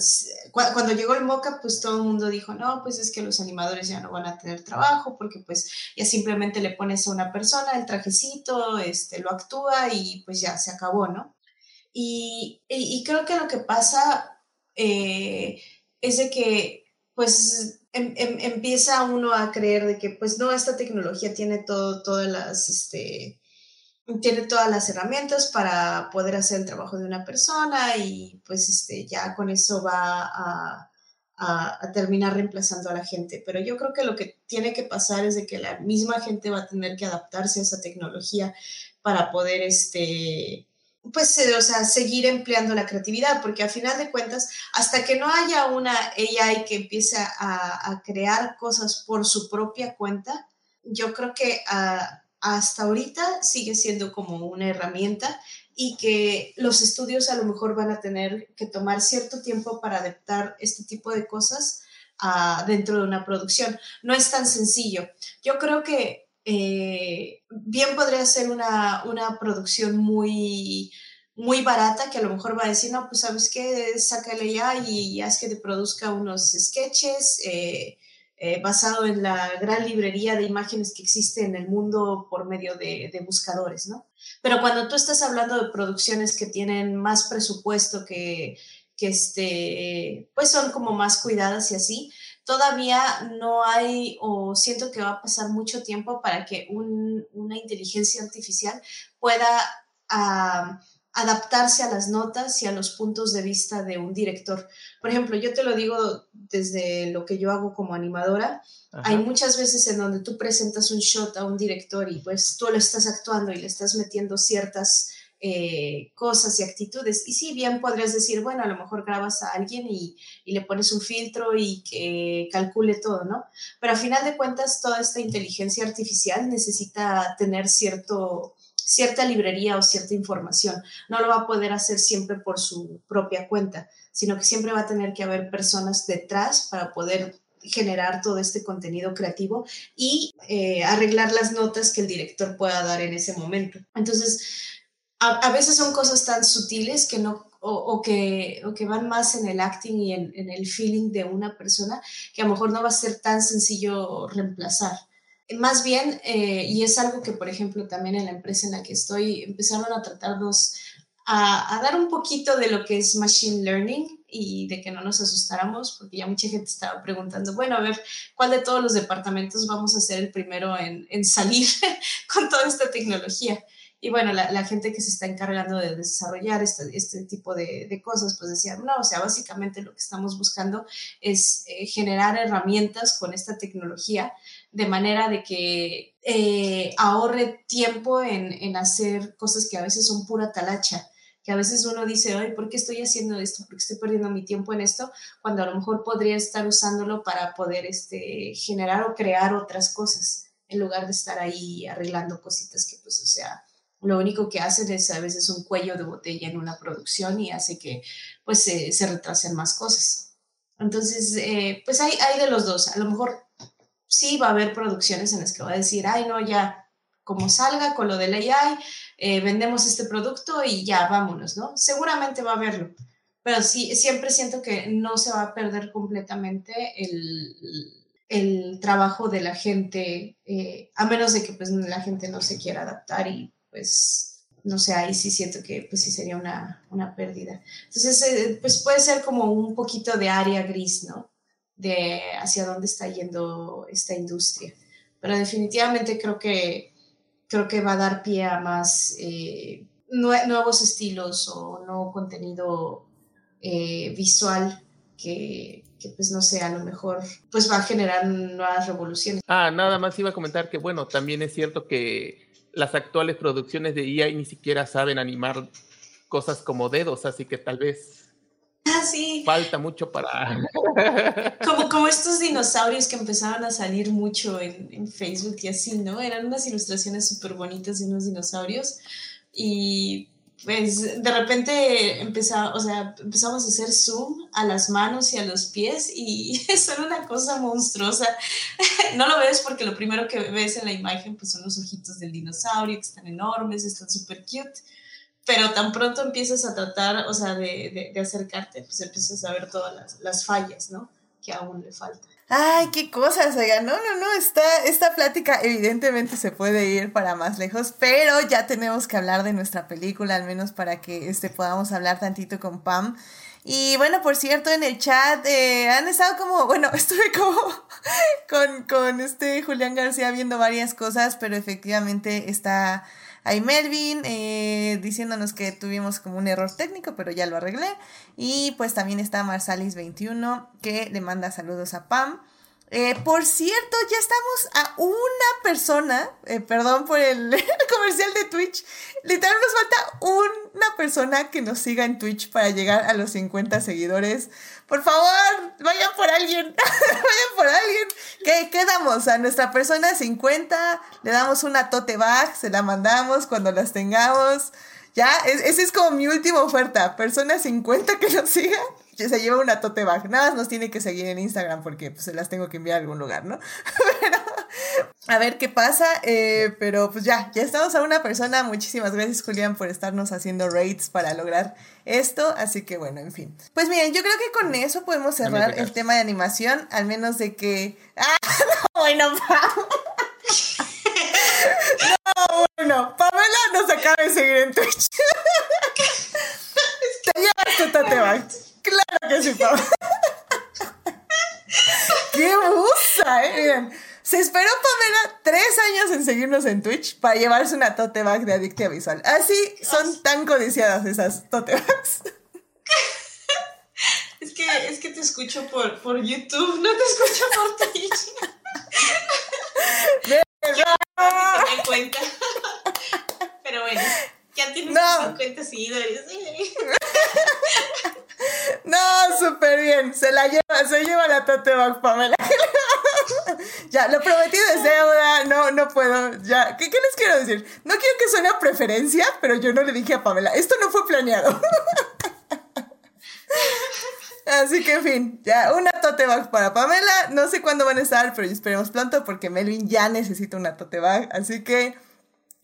Speaker 3: cuando llegó el moca, pues todo el mundo dijo, no, pues es que los animadores ya no van a tener trabajo porque pues ya simplemente le pones a una persona el trajecito, este, lo actúa y pues ya se acabó, ¿no? Y, creo que lo que pasa eh, es de que pues em, em, empieza uno a creer de que pues no, esta tecnología tiene todo, todas las, este, tiene todas las herramientas para poder hacer el trabajo de una persona y pues este, ya con eso va a, a, terminar reemplazando a la gente. Pero yo creo que lo que tiene que pasar es de que la misma gente va a tener que adaptarse a esa tecnología para poder, este, pues, eh, o sea, seguir empleando la creatividad, porque al final de cuentas, hasta que no haya una AI que empiece a, a crear cosas por su propia cuenta, yo creo que... Uh, hasta ahorita sigue siendo como una herramienta y que los estudios a lo mejor van a tener que tomar cierto tiempo para adaptar este tipo de cosas a, dentro de una producción. No es tan sencillo. Yo creo que eh, bien podría ser una, una producción muy muy barata que a lo mejor va a decir, no, pues sabes qué, sácale ya y haz que te produzca unos sketches, eh, eh, basado en la gran librería de imágenes que existe en el mundo por medio de, de, buscadores, ¿no? Pero cuando tú estás hablando de producciones que tienen más presupuesto, que, que este, pues son como más cuidadas y así, todavía no hay o siento que va a pasar mucho tiempo para que un, una inteligencia artificial pueda... Uh, adaptarse a las notas y a los puntos de vista de un director. Por ejemplo, yo te lo digo desde lo que yo hago como animadora. Hay muchas veces en donde tú presentas un shot a un director y pues tú lo estás actuando y le estás metiendo ciertas eh, cosas y actitudes. Y sí, bien podrías decir, bueno, a lo mejor grabas a alguien y, y, le pones un filtro y que calcule todo, ¿no? Pero a final de cuentas, toda esta inteligencia artificial necesita tener cierto cierta librería o cierta información. No lo va a poder hacer siempre por su propia cuenta, sino que siempre va a tener que haber personas detrás para poder generar todo este contenido creativo y eh, arreglar las notas que el director pueda dar en ese momento. Entonces, a, veces son cosas tan sutiles que no o, que, van más en el acting y en, en, el feeling de una persona que a lo mejor no va a ser tan sencillo reemplazar. Más bien, eh, y es algo que, por ejemplo, también en la empresa en la que estoy, empezaron a tratarnos a, a, dar un poquito de lo que es machine learning y de que no nos asustáramos, porque ya mucha gente estaba preguntando, bueno, a ver, ¿cuál de todos los departamentos vamos a ser el primero en, en salir con toda esta tecnología? Y bueno, la, gente que se está encargando de desarrollar este, este tipo de, cosas, pues decía, no, o sea, básicamente lo que estamos buscando es eh, generar herramientas con esta tecnología de manera de que eh, ahorre tiempo en, en hacer cosas que a veces son pura talacha que a veces uno dice, ay, ¿por qué estoy haciendo esto? ¿Por qué estoy perdiendo mi tiempo en esto? Cuando a lo mejor podría estar usándolo para poder este, generar o crear otras cosas, en lugar de estar ahí arreglando cositas que, pues, o sea, lo único que hacen es a veces un cuello de botella en una producción y hace que, pues, se retrasen más cosas. Entonces, eh, pues hay, hay de los dos. A lo mejor sí va a haber producciones en las que va a decir, ay, no, ya, como salga con lo del AI, eh, vendemos este producto y ya, vámonos, ¿no? Seguramente va a haberlo, pero sí, siempre siento que no se va a perder completamente el, el trabajo de la gente, eh, a menos de que pues la gente no se quiera adaptar y pues no sé, ahí sí siento que pues sí sería una, una pérdida. Entonces, eh, pues puede ser como un poquito de área gris, ¿no? De hacia dónde está yendo esta industria. Pero definitivamente creo que creo que va a dar pie a más eh, nuevos estilos o nuevo contenido eh, visual que, pues no sé, a lo mejor pues va a generar nuevas revoluciones.
Speaker 2: Ah, nada más iba a comentar que bueno, también es cierto que las actuales producciones de IA ni siquiera saben animar cosas como dedos, así que tal vez
Speaker 3: Ah, sí.
Speaker 2: Falta mucho para.
Speaker 3: Como, como estos dinosaurios que empezaban a salir mucho en, Facebook y así, ¿no? Eran unas ilustraciones súper bonitas de unos dinosaurios. Y pues de repente empezaba, o sea, empezamos a hacer zoom a las manos y a los pies y son una cosa monstruosa. No lo ves porque lo primero que ves en la imagen pues son los ojitos del dinosaurio que están enormes, están súper cute pero tan pronto empiezas a tratar, o sea, de, de, acercarte, pues empiezas a ver todas las, las, fallas, ¿no? Que aún le faltan.
Speaker 1: Ay, qué cosas, oiga, no, no, no, esta, esta plática evidentemente se puede ir para más lejos, pero ya tenemos que hablar de nuestra película, al menos para que este, podamos hablar tantito con Pam. Y bueno, por cierto, en el chat eh, han estado como, bueno, estuve como con, con este Julián García viendo varias cosas, pero efectivamente está hay Melvin eh, diciéndonos que tuvimos como un error técnico, pero ya lo arreglé. Y pues también está Marsalis21 que le manda saludos a Pam. Eh, por cierto, ya estamos a una persona, eh, perdón por el, comercial de Twitch, literal nos falta una persona que nos siga en Twitch para llegar a los 50 seguidores. Por favor, vayan por alguien, vayan por alguien. ¿Qué, ¿Qué, damos? A nuestra persona 50 le damos una tote bag, se la mandamos cuando las tengamos. Ya, esa es como mi última oferta. Persona 50 que nos siga se lleva una tote bag. Nada más nos tiene que seguir en Instagram porque pues, se las tengo que enviar a algún lugar, ¿no? a ver qué pasa. Eh, pero pues ya, ya estamos a una persona. Muchísimas gracias, Julián, por estarnos haciendo raids para lograr esto. Así que bueno, en fin. Pues miren, yo creo que con eso podemos cerrar el tema de animación, al menos de que. ¡Ah! No, bueno, No, bueno, Pamela nos acaba de seguir en Twitch. Te llevas tu tote bag. Claro que sí, Pablo. ¡Qué busa, eh! Miren, se esperó Pamela tres años en seguirnos en Twitch para llevarse una tote bag de Adictia Visual. Así son tan codiciadas esas tote bags.
Speaker 3: Es que, es que te escucho por, por YouTube, no te escucho por Twitch. Me cuenta. Pero bueno, ya tienes no. 50 seguidores.
Speaker 1: No, súper bien. Se la lleva, se lleva la tote bag, Pamela. ya, lo prometido es deuda. No, no puedo. Ya, ¿Qué, les quiero decir? No quiero que suene a preferencia, pero yo no le dije a Pamela. Esto no fue planeado. Así que, en fin, ya, una tote bag para Pamela. No sé cuándo van a estar, pero esperemos pronto porque Melvin ya necesita una tote bag. Así que,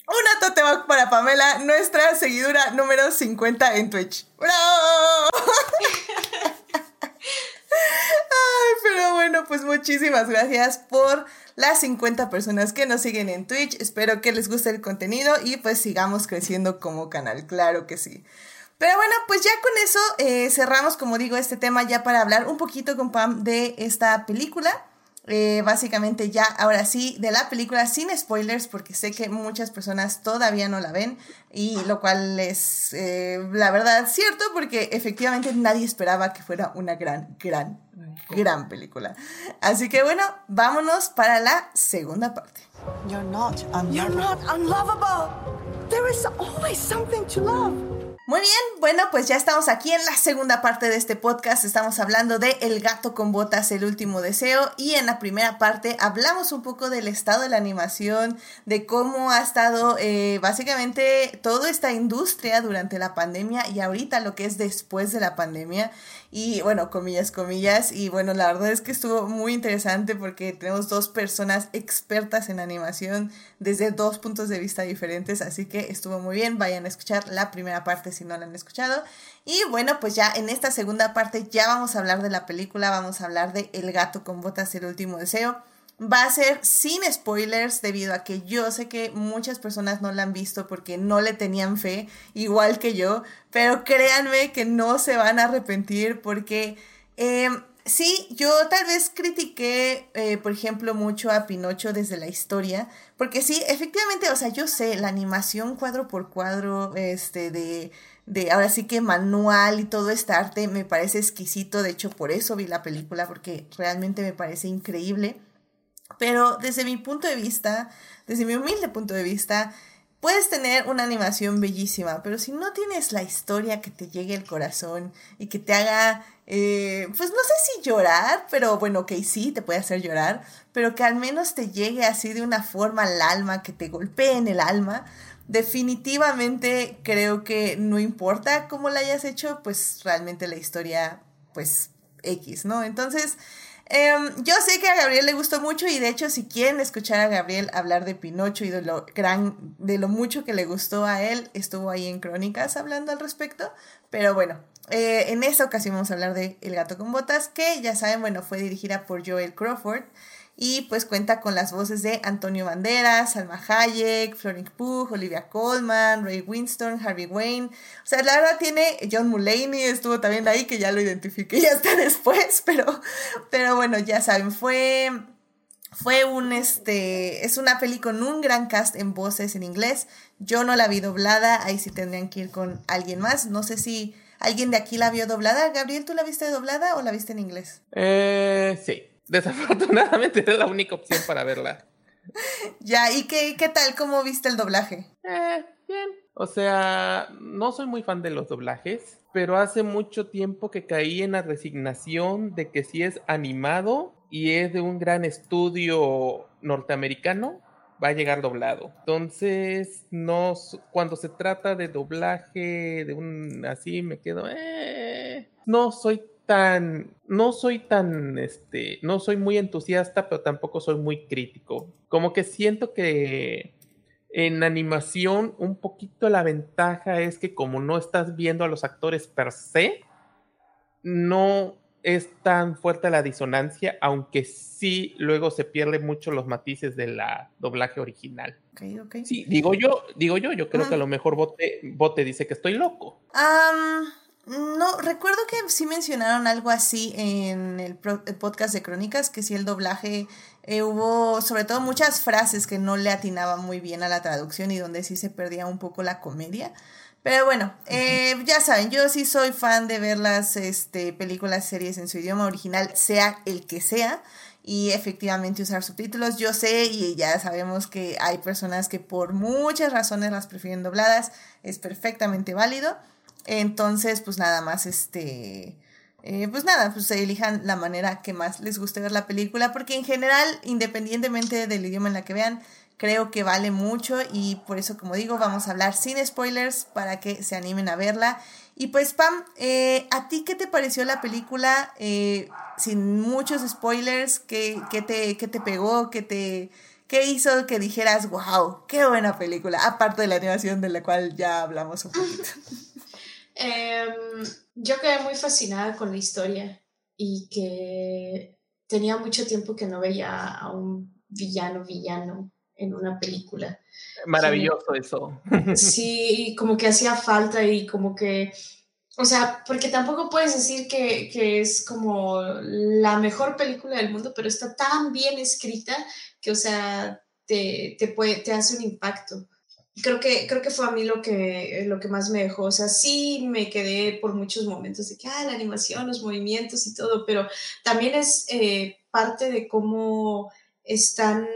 Speaker 1: una tote bag para Pamela, nuestra seguidora número 50 en Twitch. ¡Bravo! Ay, pero bueno, pues muchísimas gracias por las 50 personas que nos siguen en Twitch. Espero que les guste el contenido y pues sigamos creciendo como canal, claro que sí. Pero bueno, pues ya con eso eh, cerramos, como digo, este tema ya para hablar un poquito con Pam de esta película. Eh, básicamente ya, ahora sí, de la película sin spoilers, porque sé que muchas personas todavía no la ven, y lo cual es, eh, la verdad, cierto, porque efectivamente nadie esperaba que fuera una gran, gran, gran película. Así que bueno, vámonos para la segunda parte. You're not You're not unlovable. There is always something to love. Muy bien, bueno, pues ya estamos aquí en la segunda parte de este podcast. Estamos hablando de El gato con botas, el último deseo. Y en la primera parte hablamos un poco del estado de la animación, de cómo ha estado eh, básicamente toda esta industria durante la pandemia y ahorita lo que es después de la pandemia. Y bueno, comillas, comillas. Y bueno, la verdad es que estuvo muy interesante porque tenemos dos personas expertas en animación desde dos puntos de vista diferentes. Así que estuvo muy bien. Vayan a escuchar la primera parte si no la han escuchado. Y bueno, pues ya en esta segunda parte ya vamos a hablar de la película. Vamos a hablar de El gato con botas, el último deseo va a ser sin spoilers debido a que yo sé que muchas personas no la han visto porque no le tenían fe, igual que yo, pero créanme que no se van a arrepentir porque em, sí, yo tal vez critiqué, eh, por ejemplo, mucho a Pinocho desde la historia, porque sí, efectivamente, o sea, yo sé, la animación cuadro por cuadro, este, de de ahora sí que manual y todo este arte me parece exquisito, de hecho por eso vi la película porque realmente me parece increíble. Pero desde mi punto de vista, desde mi humilde punto de vista, puedes tener una animación bellísima, pero si no tienes la historia que te llegue al corazón y que te haga, eh, pues no sé si llorar, pero bueno, que sí, te puede hacer llorar, pero que al menos te llegue así de una forma al alma, que te golpee en el alma, definitivamente creo que no importa cómo la hayas hecho, pues realmente la historia, pues X, ¿no? Entonces, Em, yo sé que a Gabriel le gustó mucho y de hecho si quieren escuchar a Gabriel hablar de Pinocho y de lo gran, de lo mucho que le gustó a él, estuvo ahí en Crónicas hablando al respecto. Pero bueno, eh, en esta ocasión vamos a hablar de El gato con botas, que ya saben, bueno, fue dirigida por Joel Crawford y pues cuenta con las voces de Antonio Banderas, Salma Hayek, Florence Pugh, Olivia Colman, Ray Winston, Harvey Wayne. O sea, la verdad tiene John Mulaney, estuvo también ahí, que ya lo identifiqué ya hasta después, pero, pero bueno, ya saben, fue, fue un, este, es una peli con un gran cast en voces en inglés. Yo no la vi doblada, ahí sí tendrían que ir con alguien más. No sé si alguien de aquí la vio doblada. Gabriel, ¿tú la viste doblada o la viste en inglés?
Speaker 2: Eh, sí. Desafortunadamente era la única opción para verla.
Speaker 1: ya, ¿y qué, qué tal? ¿Cómo viste el doblaje?
Speaker 2: Eh, bien. O sea, no soy muy fan de los doblajes, pero hace mucho tiempo que caí en la resignación de que si es animado y es de un gran estudio norteamericano, va a llegar doblado. Entonces, no, cuando se trata de doblaje, de un así, me quedo, eh, no soy tan, no soy tan, este, no soy muy entusiasta, pero tampoco soy muy crítico. Como que siento que en animación un poquito la ventaja es que como no estás viendo a los actores per se, no es tan fuerte la disonancia, aunque sí luego se pierden mucho los matices de la doblaje original.
Speaker 1: Okay, okay.
Speaker 2: Sí, digo yo, digo yo, yo creo que a lo mejor Bote, Bote dice que estoy loco.
Speaker 1: No, recuerdo que sí mencionaron algo así en el, podcast de Crónicas, que sí el doblaje eh, hubo sobre todo muchas frases que no le atinaban muy bien a la traducción y donde sí se perdía un poco la comedia. Pero bueno, eh, ya saben, yo sí soy fan de ver las este, películas, series en su idioma original, sea el que sea, y efectivamente usar subtítulos. Yo sé y ya sabemos que hay personas que por muchas razones las prefieren dobladas, es perfectamente válido. Entonces, pues nada más, este, eh, pues nada, pues elijan la manera que más les guste ver la película, porque en general, independientemente del idioma en la que vean, creo que vale mucho y por eso, como digo, vamos a hablar sin spoilers para que se animen a verla. Y pues, Pam, eh, ¿a ti qué te pareció la película eh, sin muchos spoilers? ¿Qué, qué, te, qué te pegó? ¿Qué te... ¿Qué hizo que dijeras, wow, qué buena película? Aparte de la animación de la cual ya hablamos un poquito.
Speaker 3: Em, yo quedé muy fascinada con la historia y que tenía mucho tiempo que no veía a un villano villano en una película.
Speaker 2: Maravilloso eso.
Speaker 3: Sí, como que hacía falta y como que O sea, porque tampoco puedes decir que, que, es como la mejor película del mundo, pero está tan bien escrita que, o sea, te, te, puede, te hace un impacto. Creo que, creo que fue a mí lo que, lo que más me dejó. O sea, sí me quedé por muchos momentos de que, ah, la animación, los movimientos y todo, pero también es eh, parte de cómo están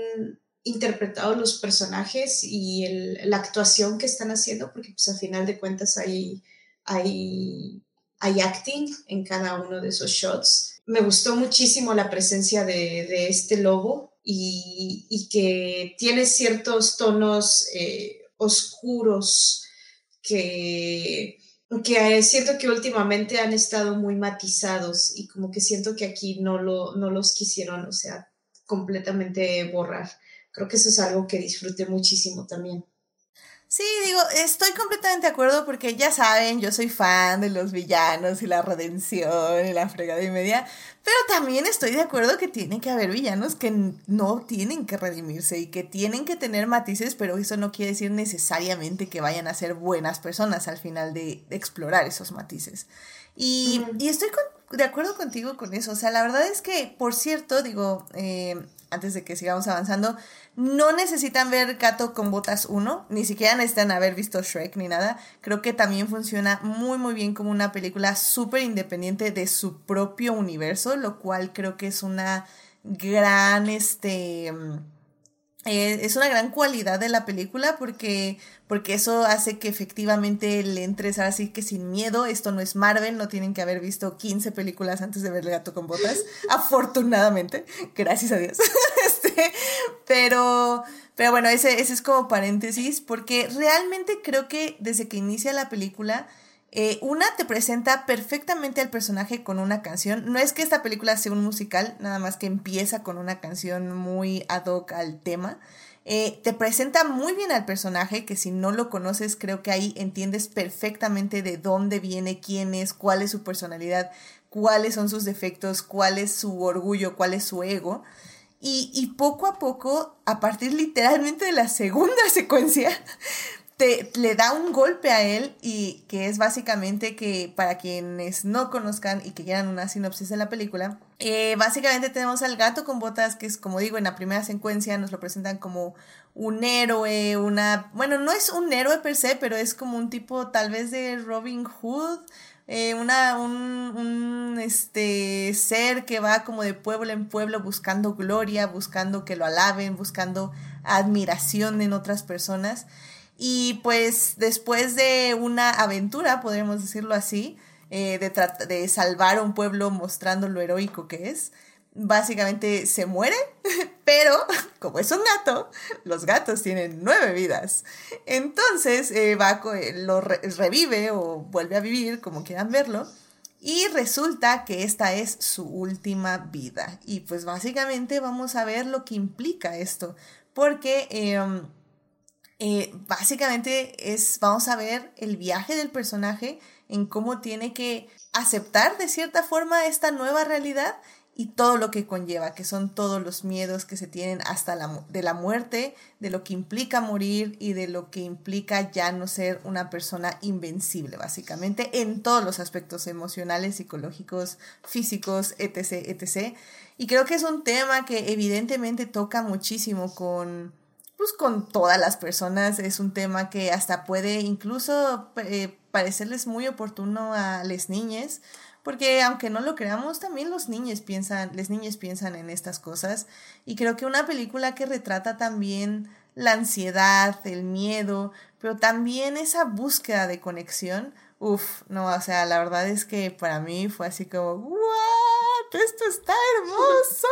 Speaker 3: interpretados los personajes y el, la actuación que están haciendo, porque pues al final de cuentas hay, hay, hay acting en cada uno de esos shots. Me gustó muchísimo la presencia de, de este lobo y, y, que tiene ciertos tonos eh, oscuros que, que siento que últimamente han estado muy matizados y como que siento que aquí no, lo, no los quisieron, o sea, completamente borrar. Creo que eso es algo que disfruté muchísimo también.
Speaker 1: Sí, digo, estoy completamente de acuerdo porque ya saben, yo soy fan de los villanos y la redención y la fregada y media, pero también estoy de acuerdo que tiene que haber villanos que no tienen que redimirse y que tienen que tener matices, pero eso no quiere decir necesariamente que vayan a ser buenas personas al final de, explorar esos matices. Y, y estoy de acuerdo contigo con eso, o sea, la verdad es que, por cierto, digo, eh, antes de que sigamos avanzando, no necesitan ver Gato con Botas 1, ni siquiera necesitan haber visto Shrek ni nada. Creo que también funciona muy muy bien como una película súper independiente de su propio universo, lo cual creo que es una gran, este eh, es una gran cualidad de la película porque, porque eso hace que efectivamente le entres así que sin miedo. Esto no es Marvel, no tienen que haber visto 15 películas antes de ver El gato con botas. afortunadamente, gracias a Dios. este, pero, pero bueno, ese, ese es como paréntesis porque realmente creo que desde que inicia la película eh, una te presenta perfectamente al personaje con una canción. No es que esta película sea un musical, nada más que empieza con una canción muy ad hoc al tema. Eh, te presenta muy bien al personaje, que si no lo conoces, creo que ahí entiendes perfectamente de dónde viene, quién es, cuál es su personalidad, cuáles son sus defectos, cuál es su orgullo, cuál es su ego. Y, y poco a poco, a partir literalmente de la segunda secuencia, te, le da un golpe a él y que es básicamente que para quienes no conozcan y que quieran una sinopsis de la película, eh, básicamente tenemos al gato con botas que es como digo en la primera secuencia nos lo presentan como un héroe, una, bueno, no es un héroe per se, pero es como un tipo tal vez de Robin Hood, eh, una, un, un, este, ser que va como de pueblo en pueblo buscando gloria, buscando que lo alaben, buscando admiración en otras personas. Y pues después de una aventura, podríamos decirlo así, eh, de, de salvar a un pueblo mostrando lo heroico que es, básicamente se muere, pero como es un gato, los gatos tienen nueve vidas. Entonces eh, va, lo revive o vuelve a vivir, como quieran verlo. Y resulta que esta es su última vida. Y pues básicamente vamos a ver lo que implica esto. Porque em, eh, básicamente es, vamos a ver el viaje del personaje en cómo tiene que aceptar de cierta forma esta nueva realidad y todo lo que conlleva, que son todos los miedos que se tienen hasta la, de la muerte, de lo que implica morir y de lo que implica ya no ser una persona invencible, básicamente, en todos los aspectos emocionales, psicológicos, físicos, etc., etc. Y creo que es un tema que evidentemente toca muchísimo con pues con todas las personas es un tema que hasta puede incluso eh, parecerles muy oportuno a las niñas, porque aunque no lo creamos, también los niños piensan, las niñas piensan en estas cosas y creo que una película que retrata también la ansiedad, el miedo, pero también esa búsqueda de conexión, uff, no, o sea, la verdad es que para mí fue así como, ¿what? Esto está hermoso.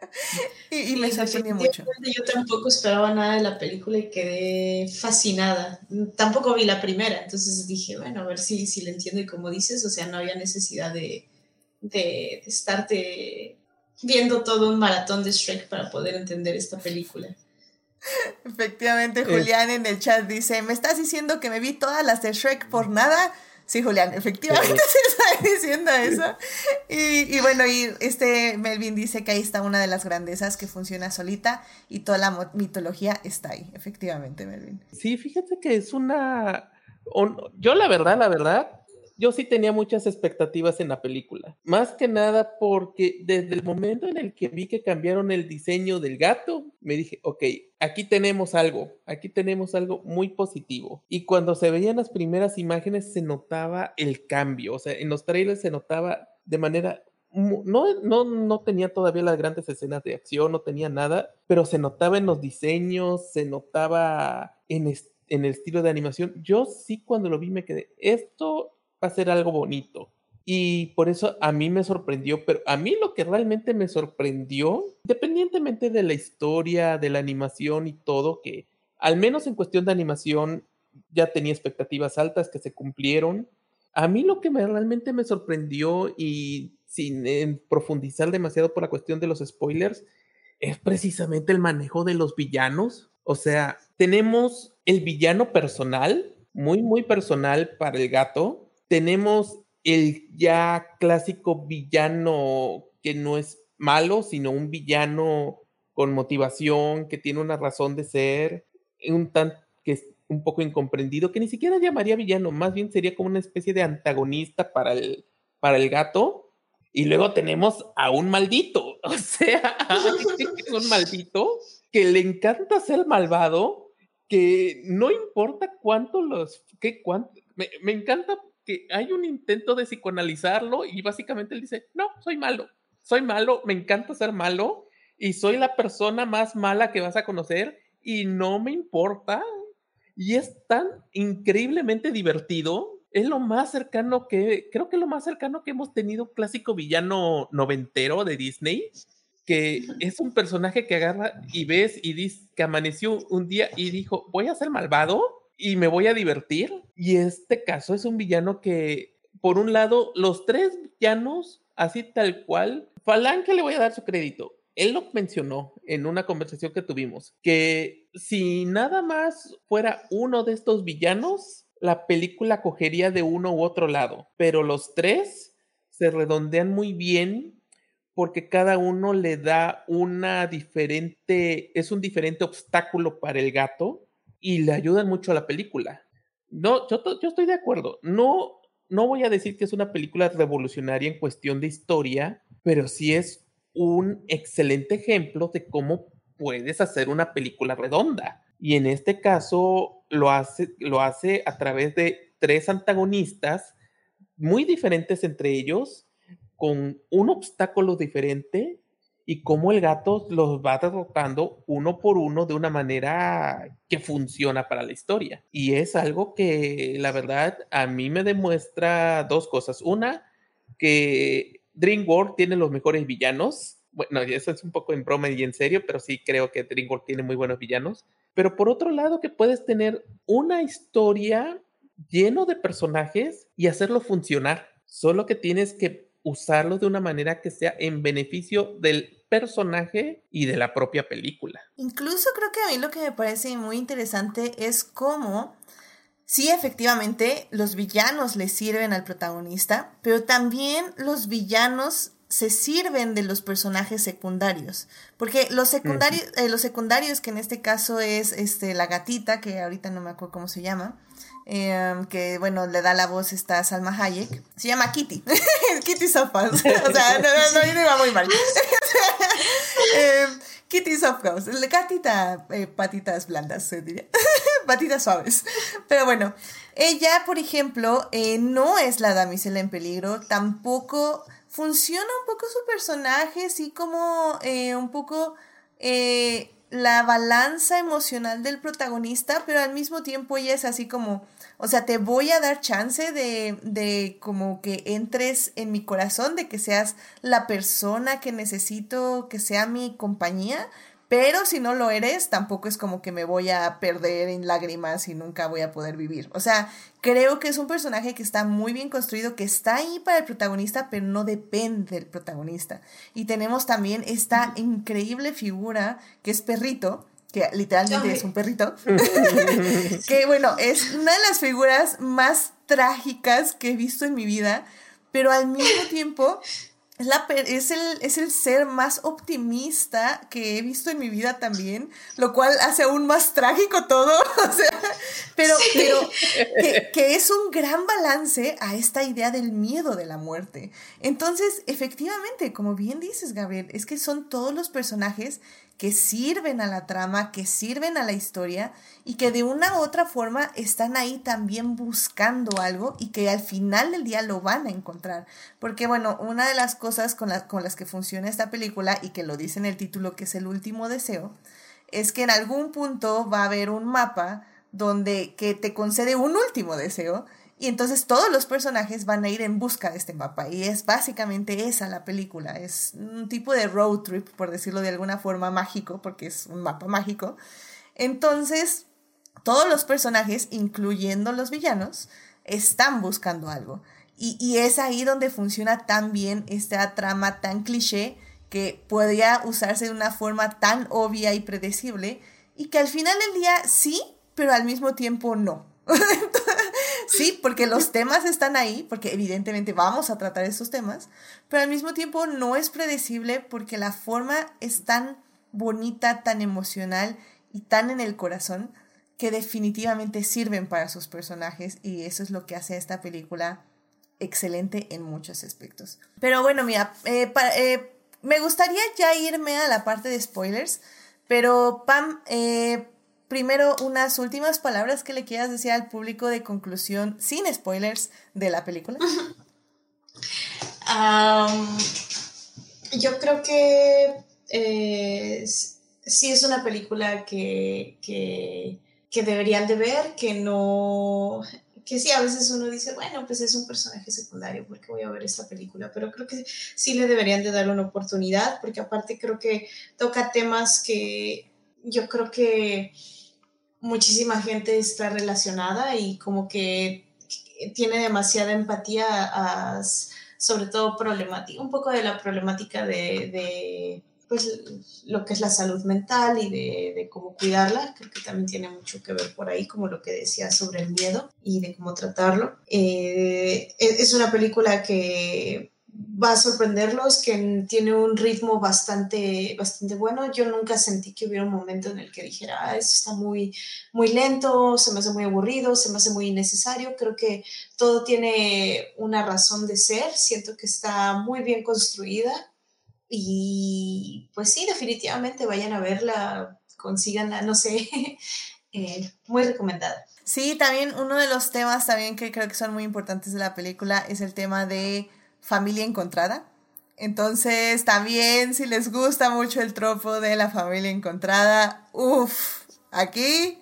Speaker 1: y, me sorprendió mucho.
Speaker 3: Yo tampoco esperaba nada de la película y quedé fascinada. Tampoco vi la primera, entonces dije, bueno, a ver si, si le entiendo y como dices, o sea, no había necesidad de, de, estarte viendo todo un maratón de Shrek para poder entender esta película.
Speaker 1: Efectivamente, Julián en el chat dice, ¿me estás diciendo que me vi todas las de Shrek por nada? Sí, Julián, efectivamente se está diciendo eso. Y, y, bueno, y este Melvin dice que ahí está una de las grandezas que funciona solita y toda la mitología está ahí, efectivamente, Melvin.
Speaker 2: Sí, fíjate que es una, yo la verdad, la verdad, yo sí tenía muchas expectativas en la película. Más que nada porque desde el momento en el que vi que cambiaron el diseño del gato, me dije, ok, aquí tenemos algo, aquí tenemos algo muy positivo. Y cuando se veían las primeras imágenes se notaba el cambio, o sea, en los trailers se notaba de manera no, no, no tenía todavía las grandes escenas de acción, no tenía nada, pero se notaba en los diseños, se notaba en, en el estilo de animación. Yo sí cuando lo vi me quedé, esto va a ser algo bonito. Y por eso a mí me sorprendió, pero a mí lo que realmente me sorprendió, independientemente de la historia, de la animación y todo, que al menos en cuestión de animación ya tenía expectativas altas que se cumplieron. A mí lo que me, realmente me sorprendió y sin profundizar demasiado por la cuestión de los spoilers, es precisamente el manejo de los villanos. O sea, tenemos el villano personal, muy, muy personal para el gato, tenemos el ya clásico villano que no es malo, sino un villano con motivación, que tiene una razón de ser, un tan que es un poco incomprendido, que ni siquiera llamaría villano, más bien sería como una especie de antagonista para el, para el gato. Y luego tenemos a un maldito, o sea, un maldito que le encanta ser malvado, que no importa cuánto los, que cuánto, me, me encanta que hay un intento de psicoanalizarlo y básicamente él dice, no, soy malo, soy malo, me encanta ser malo y soy la persona más mala que vas a conocer y no me importa. Y es tan increíblemente divertido. Es lo más cercano que, creo que lo más cercano que hemos tenido clásico villano noventero de Disney, que es un personaje que agarra y ves y dice que amaneció un día y dijo, voy a ser malvado y me voy a divertir. Y este caso es un villano que, por un lado, los tres villanos, así tal cual, Falange le voy a dar su crédito. Él lo mencionó en una conversación que tuvimos, que si nada más fuera uno de estos villanos, la película cogería de uno u otro lado, pero los tres se redondean muy bien porque cada uno le da una diferente, es un diferente obstáculo para el gato y le ayudan mucho a la película. No, yo, yo estoy de acuerdo. No, no voy a decir que es una película revolucionaria en cuestión de historia, pero sí es un excelente ejemplo de cómo puedes hacer una película redonda. Y en este caso lo hace, lo hace a través de tres antagonistas muy diferentes entre ellos, con un obstáculo diferente y cómo el gato los va derrotando uno por uno de una manera que funciona para la historia. Y es algo que la verdad a mí me demuestra dos cosas. Una, que DreamWorks tiene los mejores villanos. Bueno, eso es un poco en broma y en serio, pero sí creo que DreamWorks tiene muy buenos villanos. Pero por otro lado, que puedes tener una historia lleno de personajes y hacerlo funcionar. Solo que tienes que usarlo de una manera que sea en beneficio del personaje y de la propia película.
Speaker 1: Incluso creo que a mí lo que me parece muy interesante es cómo sí, efectivamente, los villanos le sirven al protagonista, pero también los villanos se sirven de los personajes secundarios. Porque los secundarios, eh, los secundarios, que en este caso es este, la gatita, que ahorita no me acuerdo cómo se llama, Em, que bueno, le da la voz esta Salma Hayek. Se llama Kitty. Kitty Softhouse. o sea, no, no, no, iba muy mal. Em, Kitty Softhouse. Gatita, eh, patitas blandas, se diría. patitas suaves. Pero bueno, ella, por ejemplo, eh, no es la damisela en peligro. Tampoco funciona un poco su personaje, así como eh, un poco la balanza emocional del protagonista, pero al mismo tiempo ella es así como o sea, te voy a dar chance de, de como que entres en mi corazón, de que seas la persona que necesito que sea mi compañía, pero si no lo eres, tampoco es como que me voy a perder en lágrimas y nunca voy a poder vivir. O sea, creo que es un personaje que está muy bien construido, que está ahí para el protagonista, pero no depende del protagonista. Y tenemos también esta increíble figura que es Perrito, que literalmente es un perrito, que bueno, es una de las figuras más trágicas que he visto en mi vida, pero al mismo tiempo es, la, es, el, es el ser más optimista que he visto en mi vida también, lo cual hace aún más trágico todo, o sea, pero, pero que, que, es un gran balance a esta idea del miedo de la muerte. Entonces, efectivamente, como bien dices, Gabriel, es que son todos los personajes que sirven a la trama, que sirven a la historia y que de una u otra forma están ahí también buscando algo y que al final del día lo van a encontrar. Porque bueno, una de las cosas con, con las que funciona esta película y que lo dice en el título que es el último deseo, es que en algún punto va a haber un mapa donde que te concede un último deseo y entonces todos los personajes van a ir en busca de este mapa. Y es básicamente esa la película. Es un tipo de road trip, por decirlo de alguna forma, mágico, porque es un mapa mágico. Entonces, todos los personajes, incluyendo los villanos, están buscando algo. Y, y es ahí donde funciona tan bien esta trama tan cliché que podría usarse de una forma tan obvia y predecible y que al final del día sí, pero al mismo tiempo no. sí, porque los temas están ahí, porque evidentemente vamos a tratar esos temas, pero al mismo tiempo no es predecible porque la forma es tan bonita, tan emocional y tan en el corazón que definitivamente sirven para sus personajes y eso es lo que hace a esta película excelente en muchos aspectos. Pero bueno, mira, eh, eh, me gustaría ya irme a la parte de spoilers, pero Pam, eh, primero unas últimas palabras que le quieras decir al público de conclusión, sin spoilers, de la película.
Speaker 3: yo creo que eh, sí es una película que, que, que, deberían de ver, que no... Que sí, a veces uno dice, bueno, pues es un personaje secundario, porque voy a ver esta película? Pero creo que sí le deberían de dar una oportunidad, porque aparte creo que toca temas que yo creo que muchísima gente está relacionada y como que tiene demasiada empatía sobre todo problemática, un poco de la problemática de, pues, lo que es la salud mental y de, cómo cuidarla. Creo que también tiene mucho que ver por ahí, como lo que decía sobre el miedo y de cómo tratarlo. Eh, es una película que va a sorprenderlos, que tiene un ritmo bastante, bastante bueno. Yo nunca sentí que hubiera un momento en el que dijera, ah, esto está muy, muy lento, se me hace muy aburrido, se me hace muy innecesario. Creo que todo tiene una razón de ser, siento que está muy bien construida y pues sí, definitivamente vayan a verla, consíganla, no sé, eh, muy recomendada.
Speaker 1: Sí, también uno de los temas también que creo que son muy importantes de la película es el tema de familia encontrada. Entonces, también si les gusta mucho el tropo de la familia encontrada, uff, aquí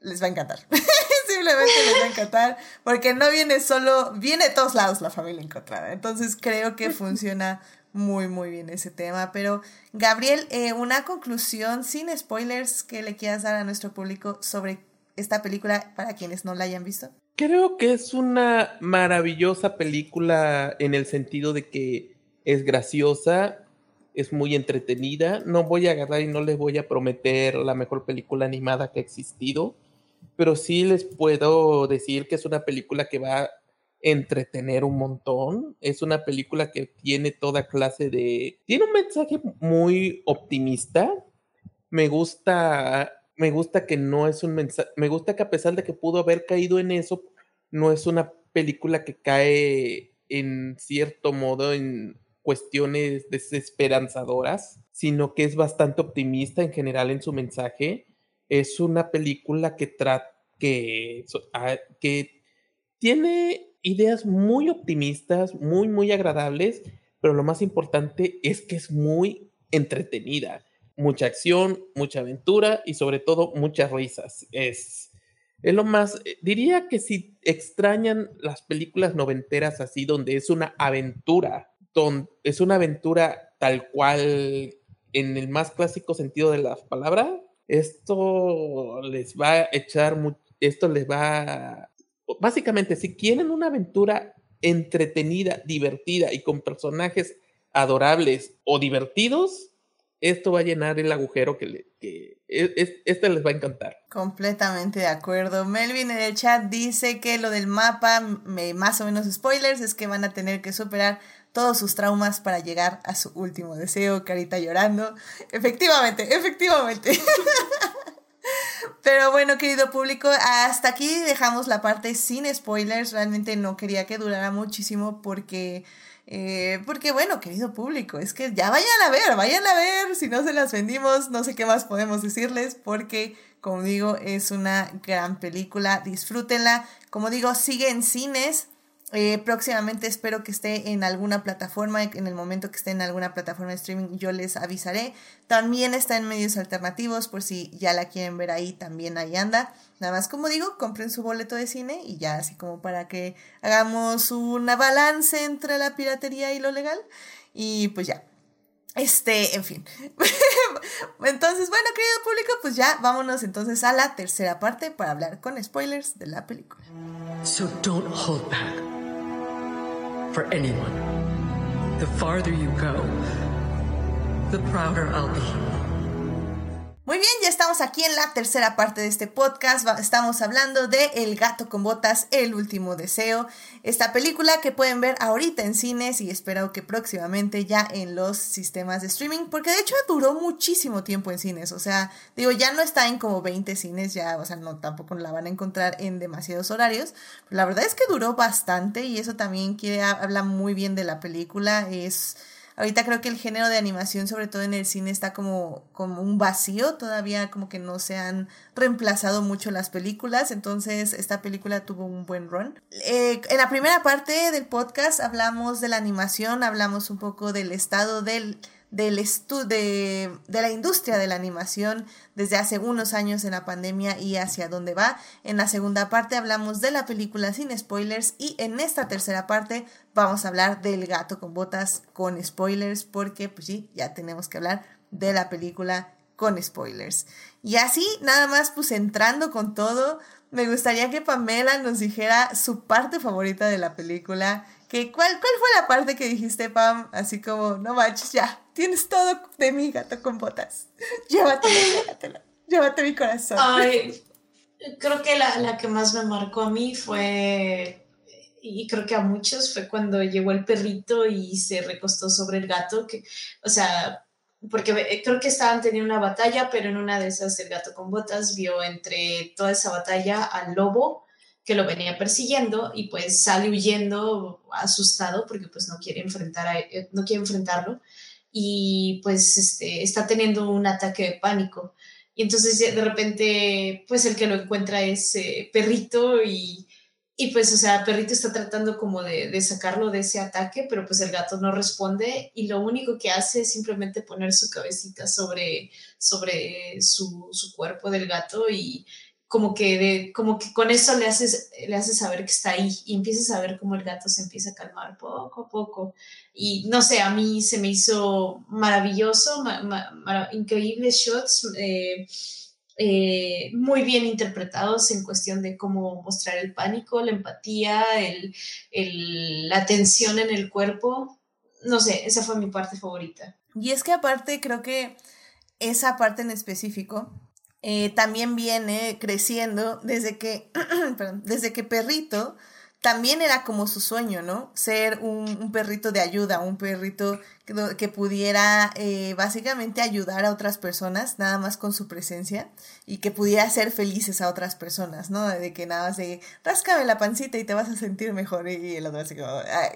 Speaker 1: les va a encantar. Simplemente les va a encantar porque no viene solo, viene de todos lados la familia encontrada. Entonces, creo que funciona muy, muy bien ese tema. Pero, Gabriel, eh, una conclusión sin spoilers que le quieras dar a nuestro público sobre esta película para quienes no la hayan visto.
Speaker 2: Creo que es una maravillosa película en el sentido de que es graciosa, es muy entretenida. No voy a agarrar y no les voy a prometer la mejor película animada que ha existido, pero sí les puedo decir que es una película que va a entretener un montón. Es una película que tiene toda clase de... Tiene un mensaje muy optimista. Me gusta me gusta que no es un mensaje, me gusta que a pesar de que pudo haber caído en eso, no es una película que cae en cierto modo en cuestiones desesperanzadoras, sino que es bastante optimista en general en su mensaje. Es una película que trata que, ah, que tiene ideas muy optimistas, muy, muy agradables, pero lo más importante es que es muy entretenida mucha acción, mucha aventura y sobre todo muchas risas. Es, es lo más, eh, diría que si extrañan las películas noventeras así, donde es una aventura, es una aventura tal cual en el más clásico sentido de la palabra, esto les va a echar, esto les va, básicamente, si quieren una aventura entretenida, divertida y con personajes adorables o divertidos, esto va a llenar el agujero que, e, este les va a encantar.
Speaker 1: Completamente de acuerdo. Melvin en el chat dice que lo del mapa, más o menos spoilers, es que van a tener que superar todos sus traumas para llegar a su último deseo, carita llorando. Efectivamente, efectivamente. Pero bueno, querido público, hasta aquí dejamos la parte sin spoilers. Realmente no quería que durara muchísimo porque eh, porque bueno, querido público, es que ya vayan a ver, vayan a ver, si no se las vendimos, no sé qué más podemos decirles, porque como digo, es una gran película, disfrútenla, como digo, sigue en cines, eh, próximamente espero que esté en alguna plataforma, en el momento que esté en alguna plataforma de streaming yo les avisaré. También está en medios alternativos, por si ya la quieren ver ahí, también ahí anda. Nada más como digo, compren su boleto de cine y ya así como para que hagamos una balance entre la piratería y lo legal. Y pues ya. Este, en fin. entonces, bueno, querido público, pues ya vámonos entonces a la tercera parte para hablar con spoilers de la película. So don't hold back. For anyone. The farther you go, the prouder I'll be. Aquí en la tercera parte de este podcast. Estamos hablando de El gato con botas, El último deseo. Esta película que pueden ver ahorita en cines y espero que próximamente ya en los sistemas de streaming, porque de hecho duró muchísimo tiempo en cines. O sea, digo, ya no está en como 20 cines, ya, o sea, no tampoco la van a encontrar en demasiados horarios. la verdad es que duró bastante y eso también quiere, habla muy bien de la película. Es Ahorita creo que el género de animación, sobre todo en el cine, está como, como un vacío, todavía como que no se han reemplazado mucho las películas, entonces esta película tuvo un buen run. Eh, en la primera parte del podcast hablamos de la animación, hablamos un poco del estado del del de, de la industria de la animación desde hace unos años en la pandemia y hacia dónde va. En la segunda parte hablamos de la película sin spoilers y en esta tercera parte vamos a hablar del gato con botas con spoilers porque pues sí, ya tenemos que hablar de la película con spoilers. Y así, nada más pues entrando con todo, me gustaría que Pamela nos dijera su parte favorita de la película. Que, ¿cuál, ¿Cuál fue la parte que dijiste, Pam? Así como, no manches, ya, tienes todo de mi gato con botas. Llévatelo, llévatelo. Llévate mi corazón.
Speaker 3: Ay, creo que la, la que más me marcó a mí fue, y creo que a muchos, fue cuando llegó el perrito y se recostó sobre el gato. Que, o sea, porque eh, creo que estaban teniendo una batalla, pero en una de esas el gato con botas vio entre toda esa batalla al lobo que lo venía persiguiendo y pues sale huyendo asustado porque pues no quiere enfrentar a, eh, no quiere enfrentarlo y pues este, está teniendo un ataque de pánico. Y entonces de repente pues el que lo encuentra es eh, perrito y y pues, o sea, Perrito está tratando como de, sacarlo de ese ataque, pero pues el gato no responde y lo único que hace es simplemente poner su cabecita sobre, sobre su, cuerpo del gato y como que, de, como que con eso le haces, le hace saber que está ahí y empiezas a ver cómo el gato se empieza a calmar poco a poco. Y no sé, a mí se me hizo maravilloso, increíbles shots. Eh, eh, muy bien interpretados en cuestión de cómo mostrar el pánico, la empatía, el, la tensión en el cuerpo. No sé, esa fue mi parte favorita.
Speaker 1: Y es que aparte creo que esa parte en específico eh, también viene creciendo desde que, desde que Perrito también era como su sueño, ¿no? Ser un, perrito de ayuda, un perrito que, pudiera eh, básicamente ayudar a otras personas, nada más con su presencia, y que pudiera hacer felices a otras personas, ¿no? De que nada más de, ráscame la pancita y te vas a sentir mejor, y el otro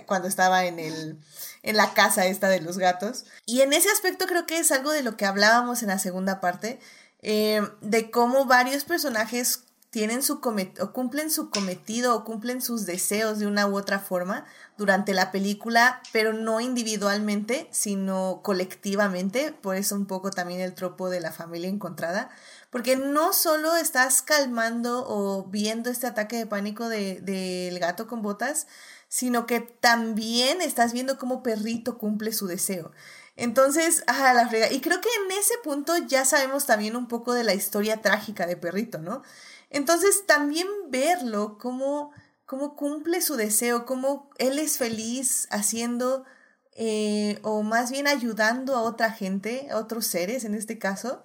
Speaker 1: cuando estaba en, el, en la casa esta de los gatos. Y en ese aspecto creo que es algo de lo que hablábamos en la segunda parte, eh, de cómo varios personajes tienen su o cumplen su cometido o cumplen sus deseos de una u otra forma durante la película, pero no individualmente, sino colectivamente, por eso un poco también el tropo de la familia encontrada, porque no solo estás calmando o viendo este ataque de pánico del de, gato con botas, sino que también estás viendo cómo perrito cumple su deseo. Entonces, ajá, la frega. Y creo que en ese punto ya sabemos también un poco de la historia trágica de Perrito, ¿no? Entonces también verlo, cómo, cómo cumple su deseo, cómo él es feliz haciendo eh, o más bien ayudando a otra gente, a otros seres en este caso.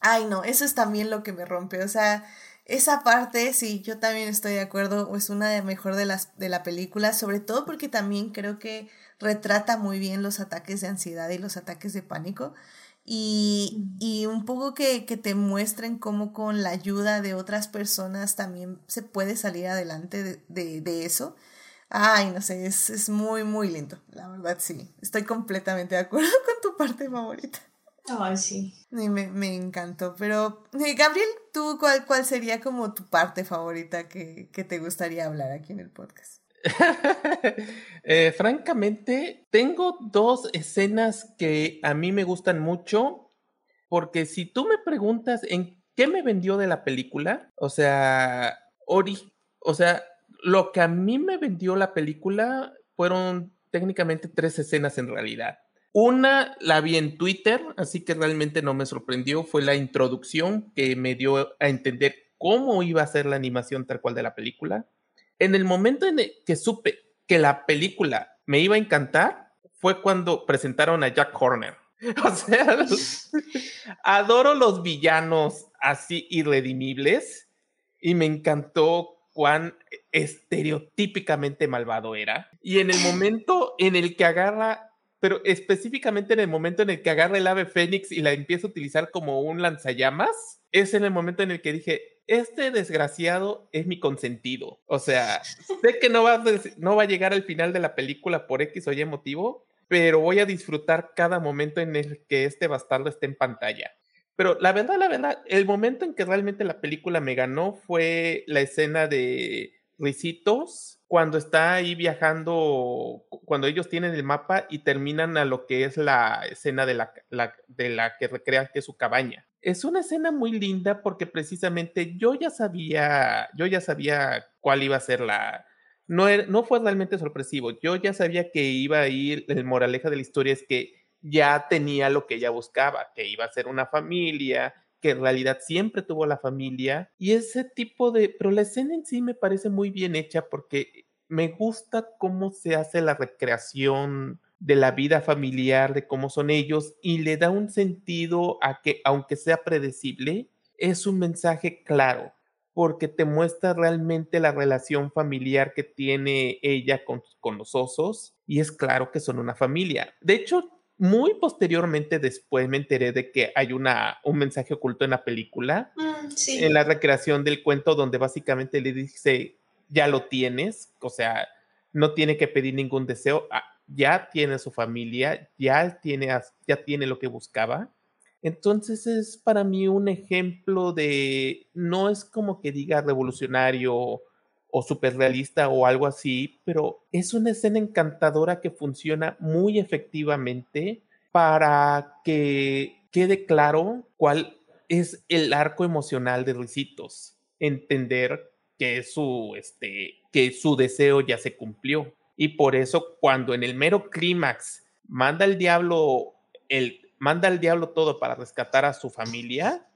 Speaker 1: Ay, no, eso es también lo que me rompe. O sea, esa parte, sí, yo también estoy de acuerdo, es una de mejor de las de la película, sobre todo porque también creo que retrata muy bien los ataques de ansiedad y los ataques de pánico. Y, y un poco que, que, te muestren cómo con la ayuda de otras personas también se puede salir adelante de, de, de eso. Ay, no sé, es, es, muy, muy lindo. La verdad, sí. Estoy completamente de acuerdo con tu parte favorita.
Speaker 3: Ay, sí.
Speaker 1: Y me, me encantó. Pero, eh, Gabriel, ¿tú cuál, cuál sería como tu parte favorita que, que te gustaría hablar aquí en el podcast?
Speaker 2: eh, francamente, tengo dos escenas que a mí me gustan mucho, porque si tú me preguntas en qué me vendió de la película, o sea, ori o sea, lo que a mí me vendió la película fueron técnicamente tres escenas en realidad. Una la vi en Twitter, así que realmente no me sorprendió, fue la introducción que me dio a entender cómo iba a ser la animación tal cual de la película. En el momento en que supe que la película me iba a encantar, fue cuando presentaron a Jack Horner. O sea, adoro los villanos así irredimibles y me encantó cuán estereotípicamente malvado era. Y en el momento en el que agarra, pero específicamente en el momento en el que agarra el ave fénix y la empieza a utilizar como un lanzallamas, es en el momento en el que dije, este desgraciado es mi consentido. O sea, sé que no va, a, llegar al final de la película por X o Y motivo, pero voy a disfrutar cada momento en el que este bastardo esté en pantalla. Pero la verdad, la verdad, el momento en que realmente la película me ganó fue la escena de Ricitos cuando está ahí viajando, cuando ellos tienen el mapa y terminan a lo que es la escena de la, de la que recrean que es su cabaña es una escena muy linda porque precisamente yo ya sabía, yo ya sabía cuál iba a ser la... No, no fue realmente sorpresivo, yo ya sabía que iba a ir, el moraleja de la historia es que ya tenía lo que ella buscaba, que iba a ser una familia, que en realidad siempre tuvo la familia y ese tipo de... Pero la escena en sí me parece muy bien hecha porque me gusta cómo se hace la recreación de la vida familiar, de cómo son ellos, y le da un sentido a que, aunque sea predecible, es un mensaje claro, porque te muestra realmente la relación familiar que tiene ella con, con los osos, y es claro que son una familia. De hecho, muy posteriormente después me enteré de que hay una, un mensaje oculto en la película,
Speaker 3: mm, sí.
Speaker 2: en la recreación del cuento, donde básicamente le dice, ya lo tienes, o sea, no tiene que pedir ningún deseo, ya tiene su familia, ya tiene, ya tiene lo que buscaba. Entonces es para mí un ejemplo de, no es como que diga revolucionario o superrealista o algo así, pero es una escena encantadora que funciona muy efectivamente para que quede claro cuál es el arco emocional de Ricitos. Entender que su, este, que su deseo ya se cumplió. Y por eso cuando en el mero clímax manda el diablo, el, manda al diablo todo para rescatar a su familia,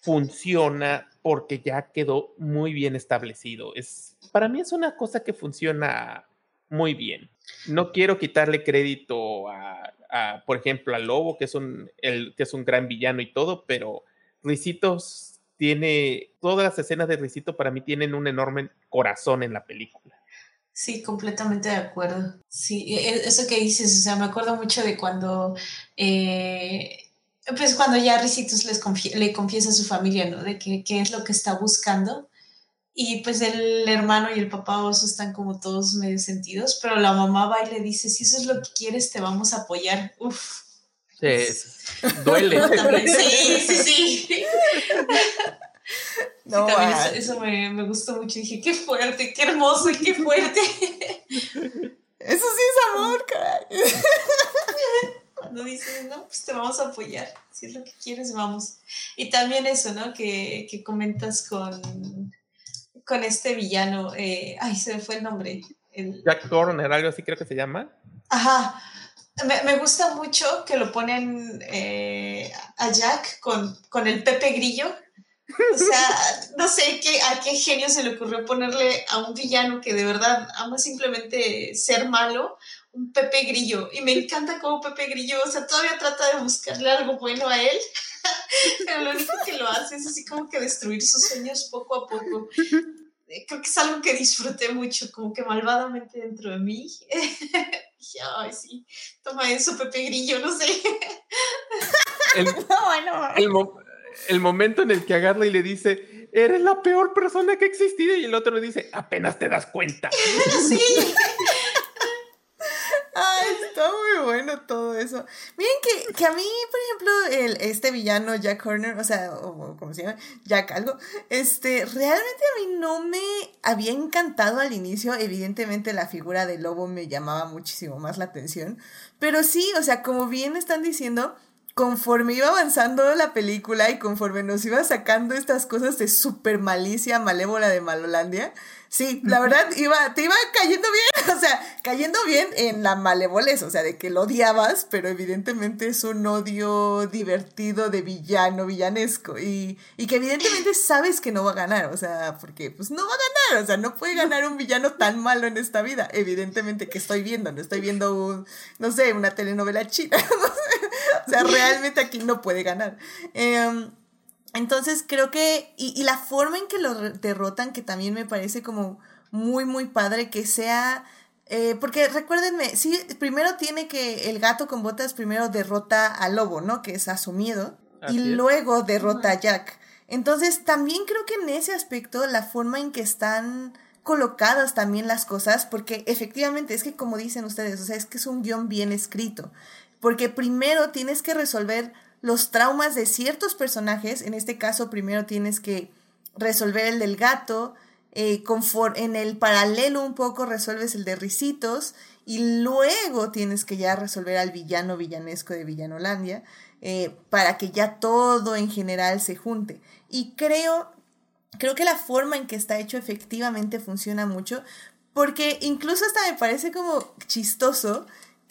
Speaker 2: funciona porque ya quedó muy bien establecido. Es, para mí es una cosa que funciona muy bien. No quiero quitarle crédito a, por ejemplo, al Lobo, que es, un, el, que es un gran villano y todo, pero Ricitos tiene, todas las escenas de Risito para mí tienen un enorme corazón en la película.
Speaker 3: Sí, completamente de acuerdo. Sí, e, e, eso que dices, o sea, me acuerdo mucho de cuando, eh, pues cuando ya Ricitos les le confiesa a su familia, ¿no? De qué es lo que está buscando. Y pues el hermano y el papá oso están como todos medio sentidos, pero la mamá va y le dice, si eso es lo que quieres, te vamos a apoyar. Uf.
Speaker 2: Sí, duele.
Speaker 3: sí, sí, sí. No, sí, también eso, eso me, me, gustó mucho. Dije, qué fuerte, qué hermoso y qué fuerte.
Speaker 1: Eso sí es amor, caray.
Speaker 3: Cuando dices, no, pues te vamos a apoyar. Si es lo que quieres, vamos. Y también eso, ¿no? Que, que comentas con, con este villano. Eh, ay, se me fue el nombre. El...
Speaker 2: Jack Horner, algo así creo que se llama.
Speaker 3: Ajá. Me, me gusta mucho que lo ponen eh, a Jack con, con el Pepe Grillo O sea, no sé qué, a qué genio se le ocurrió ponerle a un villano que de verdad ama simplemente ser malo, un Pepe Grillo. Y me encanta como Pepe Grillo, o sea, todavía trata de buscarle algo bueno a él, pero lo único que lo hace es así como que destruir sus sueños poco a poco. Eh, creo que es algo que disfruté mucho, como que malvadamente dentro de mí. Dije, ay, sí, toma eso, Pepe Grillo, no sé.
Speaker 2: El, el, momento en el que agarra y le dice, eres la peor persona que ha existido, y el otro le dice, apenas te das cuenta. sí.
Speaker 1: Ay, está muy bueno todo eso. Miren que, que a mí, por ejemplo, el, este villano Jack Horner, o sea, o, ¿cómo se llama? Jack algo, este, realmente a mí no me había encantado al inicio. Evidentemente la figura del lobo me llamaba muchísimo más la atención. Pero sí, o sea, como bien están diciendo, conforme iba avanzando la película y conforme nos iba sacando estas cosas de super malicia malévola de Malolandia, Sí, la verdad, iba, te iba cayendo bien, o sea, cayendo bien en la malevolez, o sea, de que lo odiabas, pero evidentemente es un odio divertido de villano, villanesco, y, y que evidentemente sabes que no va a ganar, o sea, porque pues no va a ganar, o sea, no puede ganar un villano tan malo en esta vida, evidentemente que estoy viendo, no estoy viendo un, no sé, una telenovela china, o sea, realmente aquí no puede ganar. Eh, entonces creo que, y, la forma en que lo derrotan, que también me parece como muy, muy padre, que sea, eh, porque recuérdenme, sí, primero tiene que el gato con botas primero derrota al lobo, ¿no? Que es a su miedo, y luego derrota a Jack. Entonces también creo que en ese aspecto, la forma en que están colocadas también las cosas, porque efectivamente es que como dicen ustedes, o sea, es que es un guion bien escrito, porque primero tienes que resolver los traumas de ciertos personajes. En este caso, primero tienes que resolver el del gato. Eh, en el paralelo un poco resuelves el de Ricitos. Y luego tienes que ya resolver al villano villanesco de Villanolandia. Eh, para que ya todo en general se junte. Y creo, creo que la forma en que está hecho efectivamente funciona mucho. Porque incluso hasta me parece como chistoso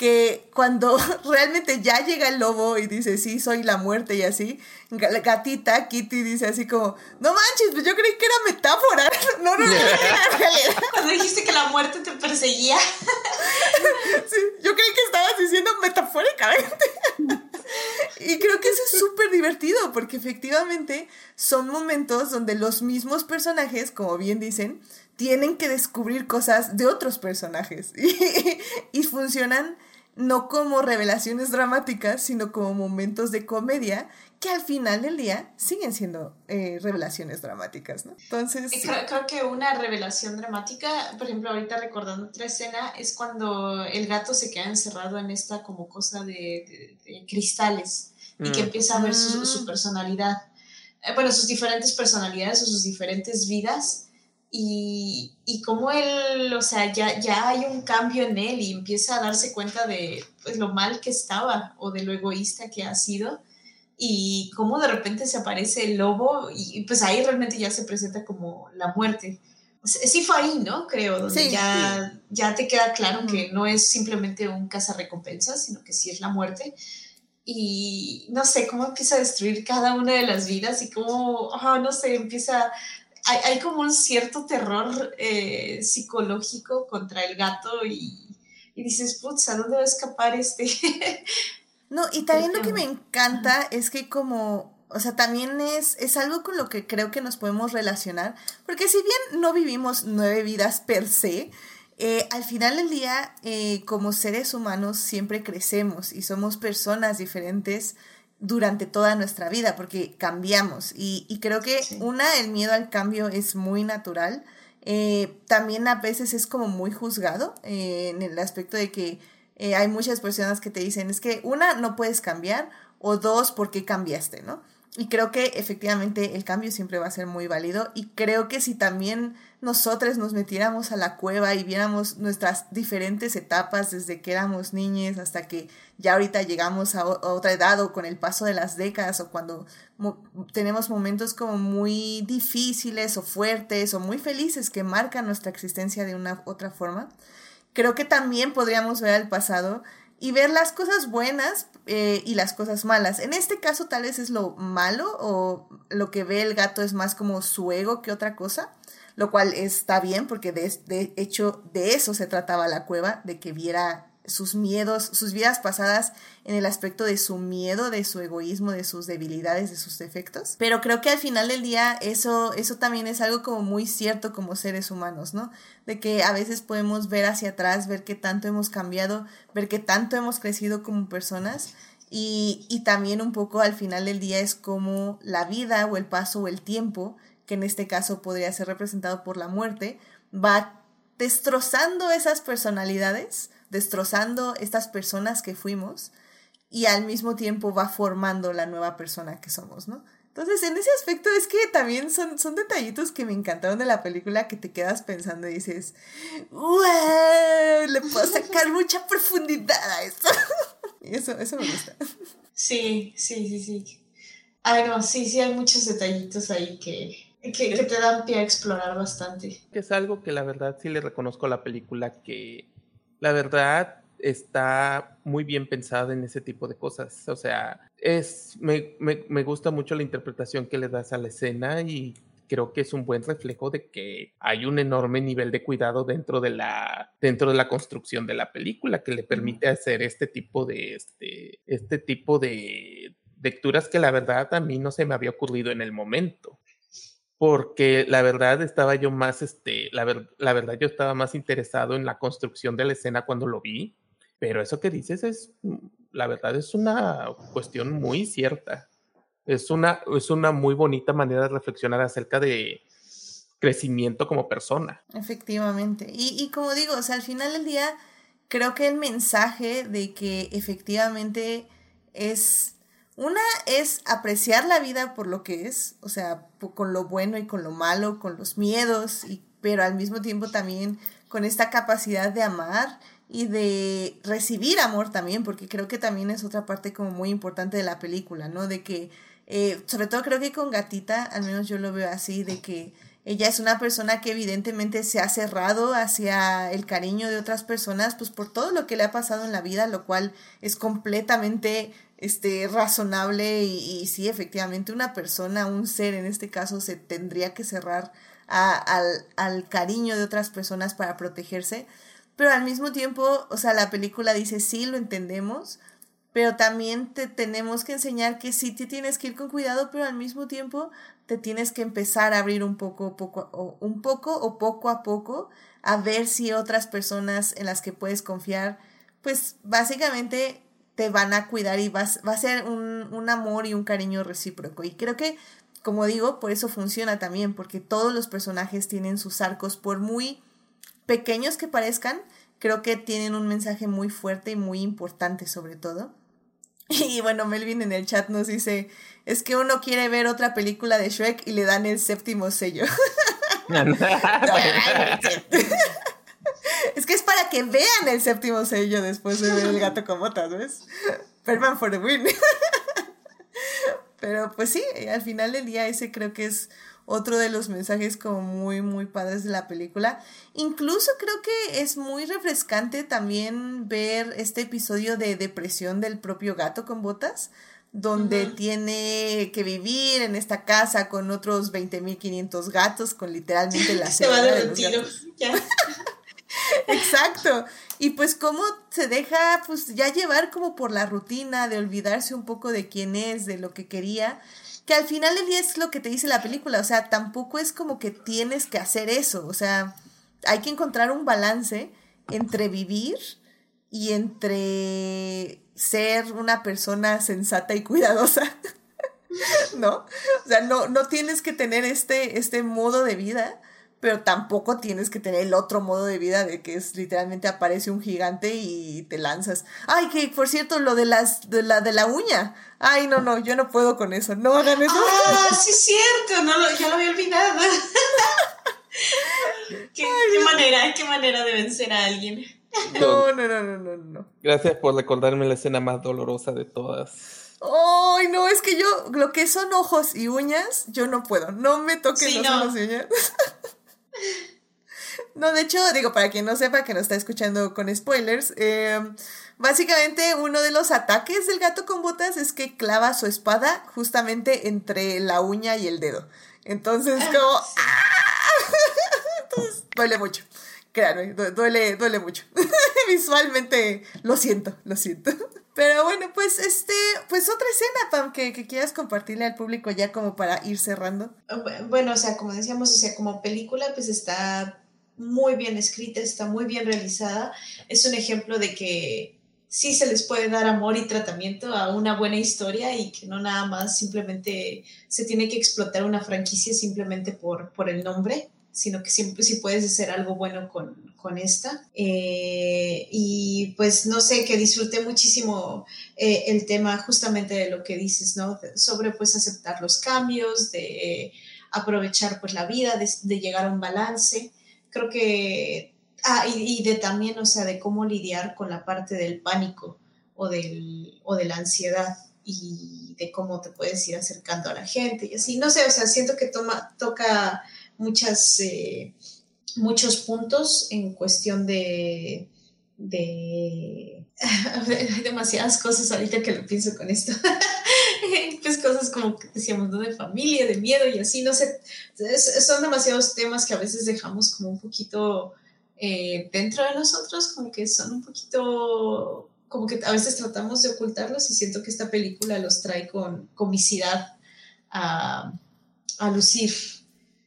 Speaker 1: que cuando realmente ya llega el lobo y dice, sí, soy la muerte y así, la gatita Kitty dice así como, no manches, pues yo creí que era metáfora. No, no, no,
Speaker 3: Cuando dijiste que la muerte te perseguía.
Speaker 1: Sí, yo creí que estabas diciendo metafóricamente. Y creo que eso es súper divertido porque efectivamente son momentos donde los mismos personajes, como bien dicen, tienen que descubrir cosas de otros personajes y, funcionan no como revelaciones dramáticas, sino como momentos de comedia que al final del día siguen siendo eh, revelaciones dramáticas, ¿no? Entonces...
Speaker 3: Creo, que una revelación dramática, por ejemplo, ahorita recordando otra escena, es cuando el gato se queda encerrado en esta como cosa de, cristales y que mm. empieza a ver su, su mm. personalidad, eh, bueno, sus diferentes personalidades o sus diferentes vidas y, y como él, o sea, ya, ya hay un cambio en él y empieza a darse cuenta de pues, lo mal que estaba o de lo egoísta que ha sido y cómo de repente se aparece el lobo y, pues ahí realmente ya se presenta como la muerte. sí fue ahí, ¿no? Creo, donde ya, ya te queda claro que no es simplemente un cazarrecompensas, sino que sí es la muerte. Y no sé, cómo empieza a destruir cada una de las vidas y cómo, oh, no sé, empieza hay, hay como un cierto terror eh, psicológico contra el gato y, y dices, putz, ¿a dónde va a escapar este?
Speaker 1: no, y también lo que me encanta es que como, o sea, también es, es algo con lo que creo que nos podemos relacionar, porque si bien no vivimos nueve vidas per se, eh, al final del día, eh, como seres humanos, siempre crecemos y somos personas diferentes durante toda nuestra vida, porque cambiamos. Y, creo que una, el miedo al cambio es muy natural. Eh, también a veces es como muy juzgado eh, en el aspecto de que eh, hay muchas personas que te dicen, es que una, no puedes cambiar, o dos, ¿por qué cambiaste? ¿no? Y creo que efectivamente el cambio siempre va a ser muy válido y creo que si también nosotros nos metiéramos a la cueva y viéramos nuestras diferentes etapas desde que éramos niñas hasta que ya ahorita llegamos a, otra edad o con el paso de las décadas o cuando tenemos momentos como muy difíciles o fuertes o muy felices que marcan nuestra existencia de una otra forma, creo que también podríamos ver al pasado y ver las cosas buenas eh, y las cosas malas. En este caso tal vez es lo malo o lo que ve el gato es más como su ego que otra cosa, lo cual está bien porque de, de hecho de eso se trataba la cueva, de que viera sus miedos, sus vidas pasadas en el aspecto de su miedo, de su egoísmo, de sus debilidades, de sus defectos. Pero creo que al final del día eso, eso también es algo como muy cierto como seres humanos, ¿no? De que a veces podemos ver hacia atrás, ver qué tanto hemos cambiado, ver qué tanto hemos crecido como personas. Y, y también un poco al final del día es como la vida o el paso o el tiempo, que en este caso podría ser representado por la muerte, va destrozando esas personalidades destrozando estas personas que fuimos y al mismo tiempo va formando la nueva persona que somos, ¿no? Entonces, en ese aspecto es que también son, son detallitos que me encantaron de la película que te quedas pensando y dices, ¡Wow! Le puedo sacar mucha profundidad a esto. y eso, eso me gusta.
Speaker 3: Sí, sí, sí, sí. Ay, no, sí, sí, hay muchos detallitos ahí que, que, que te dan pie a explorar bastante.
Speaker 2: Es algo que la verdad sí le reconozco a la película que la verdad está muy bien pensada en ese tipo de cosas. O sea, es, me, me, gusta mucho la interpretación que le das a la escena y creo que es un buen reflejo de que hay un enorme nivel de cuidado dentro de la dentro de la construcción de la película que le permite hacer este tipo de este este tipo de lecturas que la verdad a mí no se me había ocurrido en el momento porque la verdad estaba yo más, este, la, la verdad yo estaba más interesado en la construcción de la escena cuando lo vi, pero eso que dices es, mm, la verdad es una cuestión muy cierta. Es una, es una muy bonita manera de reflexionar acerca de crecimiento como persona.
Speaker 1: Efectivamente. Y, y como digo, al final del día, creo que el mensaje de que efectivamente es una es apreciar la vida por lo que es, o sea, con lo bueno y con lo malo, con los miedos, y, pero al mismo tiempo también con esta capacidad de amar y de recibir amor también, porque creo que también es otra parte como muy importante de la película, ¿no? De que, eh, sobre todo creo que con Gatita, al menos yo lo veo así, de que ella es una persona que evidentemente se ha cerrado hacia el cariño de otras personas, pues por todo lo que le ha pasado en la vida, lo cual es completamente este, razonable y, sí, efectivamente, una persona, un ser en este caso, se tendría que cerrar al, al cariño de otras personas para protegerse. Pero al mismo tiempo, o sea, la película dice, sí, lo entendemos, pero también te tenemos que enseñar que sí te tienes que ir con cuidado, pero al mismo tiempo te tienes que empezar a abrir un poco, poco o, un poco o poco a poco a ver si otras personas en las que puedes confiar, pues básicamente te van a cuidar y vas, va a ser un, un amor y un cariño recíproco. Y creo que, como digo, por eso funciona también, porque todos los personajes tienen sus arcos, por muy pequeños que parezcan, creo que tienen un mensaje muy fuerte y muy importante sobre todo. Y bueno, Melvin en el chat nos dice, es que uno quiere ver otra película de Shrek y le dan el séptimo sello. Es que es para que vean el séptimo sello después de ver el gato con botas, ¿ves? Perman for the win. Pero pues sí, al final del día ese creo que es otro de los mensajes como muy, muy padres de la película. Incluso creo que es muy refrescante también ver este episodio de depresión del propio gato con botas, donde tiene que vivir en esta casa con otros 20.500 gatos, con literalmente la
Speaker 3: Se va de, de Ya.
Speaker 1: Exacto. Y pues cómo se deja pues ya llevar como por la rutina de olvidarse un poco de quién es, de lo que quería, que al final del es lo que te dice la película, o sea, tampoco es como que tienes que hacer eso, o sea, hay que encontrar un balance entre vivir y entre ser una persona sensata y cuidadosa. ¿No? O sea, no, no tienes que tener este, este modo de vida pero tampoco tienes que tener el otro modo de vida de que es literalmente aparece un gigante y te lanzas. Ay, que por cierto, lo de las de la de la uña. Ay, no, no, yo no puedo con eso. No hagan eso.
Speaker 3: Ah, sí es cierto, no lo, ya lo había olvidado. ¿Qué, manera, qué manera de vencer a alguien.
Speaker 1: No, no, no, no, no, no.
Speaker 2: Gracias por recordarme la escena más dolorosa de todas.
Speaker 1: Ay, no, es que yo, lo que son ojos y uñas, yo no puedo. No me toquen los ojos y uñas. No, de hecho, digo, para quien no sepa que nos está escuchando con spoilers, eh, básicamente uno de los ataques del gato con botas es que clava su espada justamente entre la uña y el dedo. Entonces, como... ¡ah! Entonces, duele mucho. Créanme, duele, duele mucho. Visualmente, lo siento, lo siento. Pero bueno, pues este, pues otra escena, Pam, que, que, quieras compartirle al público ya como para ir cerrando.
Speaker 3: Bueno, o sea, como decíamos, o sea, como película, pues está muy bien escrita, está muy bien realizada. Es un ejemplo de que sí se les puede dar amor y tratamiento a una buena historia y que no nada más simplemente se tiene que explotar una franquicia simplemente por, por el nombre sino que siempre sí puedes hacer algo bueno con, con esta. Eh, y pues no sé, que disfruté muchísimo eh, el tema justamente de lo que dices, ¿no? Sobre pues aceptar los cambios, de aprovechar pues la vida, de, llegar a un balance. Creo que, ah, y, de también, o sea, de cómo lidiar con la parte del pánico o, del, o de la ansiedad y de cómo te puedes ir acercando a la gente y así. No sé, o sea, siento que toma, toca muchas, eh, muchos puntos en cuestión de, de hay demasiadas cosas ahorita que lo pienso con esto. pues cosas como que decíamos, ¿no? De familia, de miedo y así, no sé, son demasiados temas que a veces dejamos como un poquito eh, dentro de nosotros, como que son un poquito, como que a veces tratamos de ocultarlos y siento que esta película los trae con comicidad a, a lucir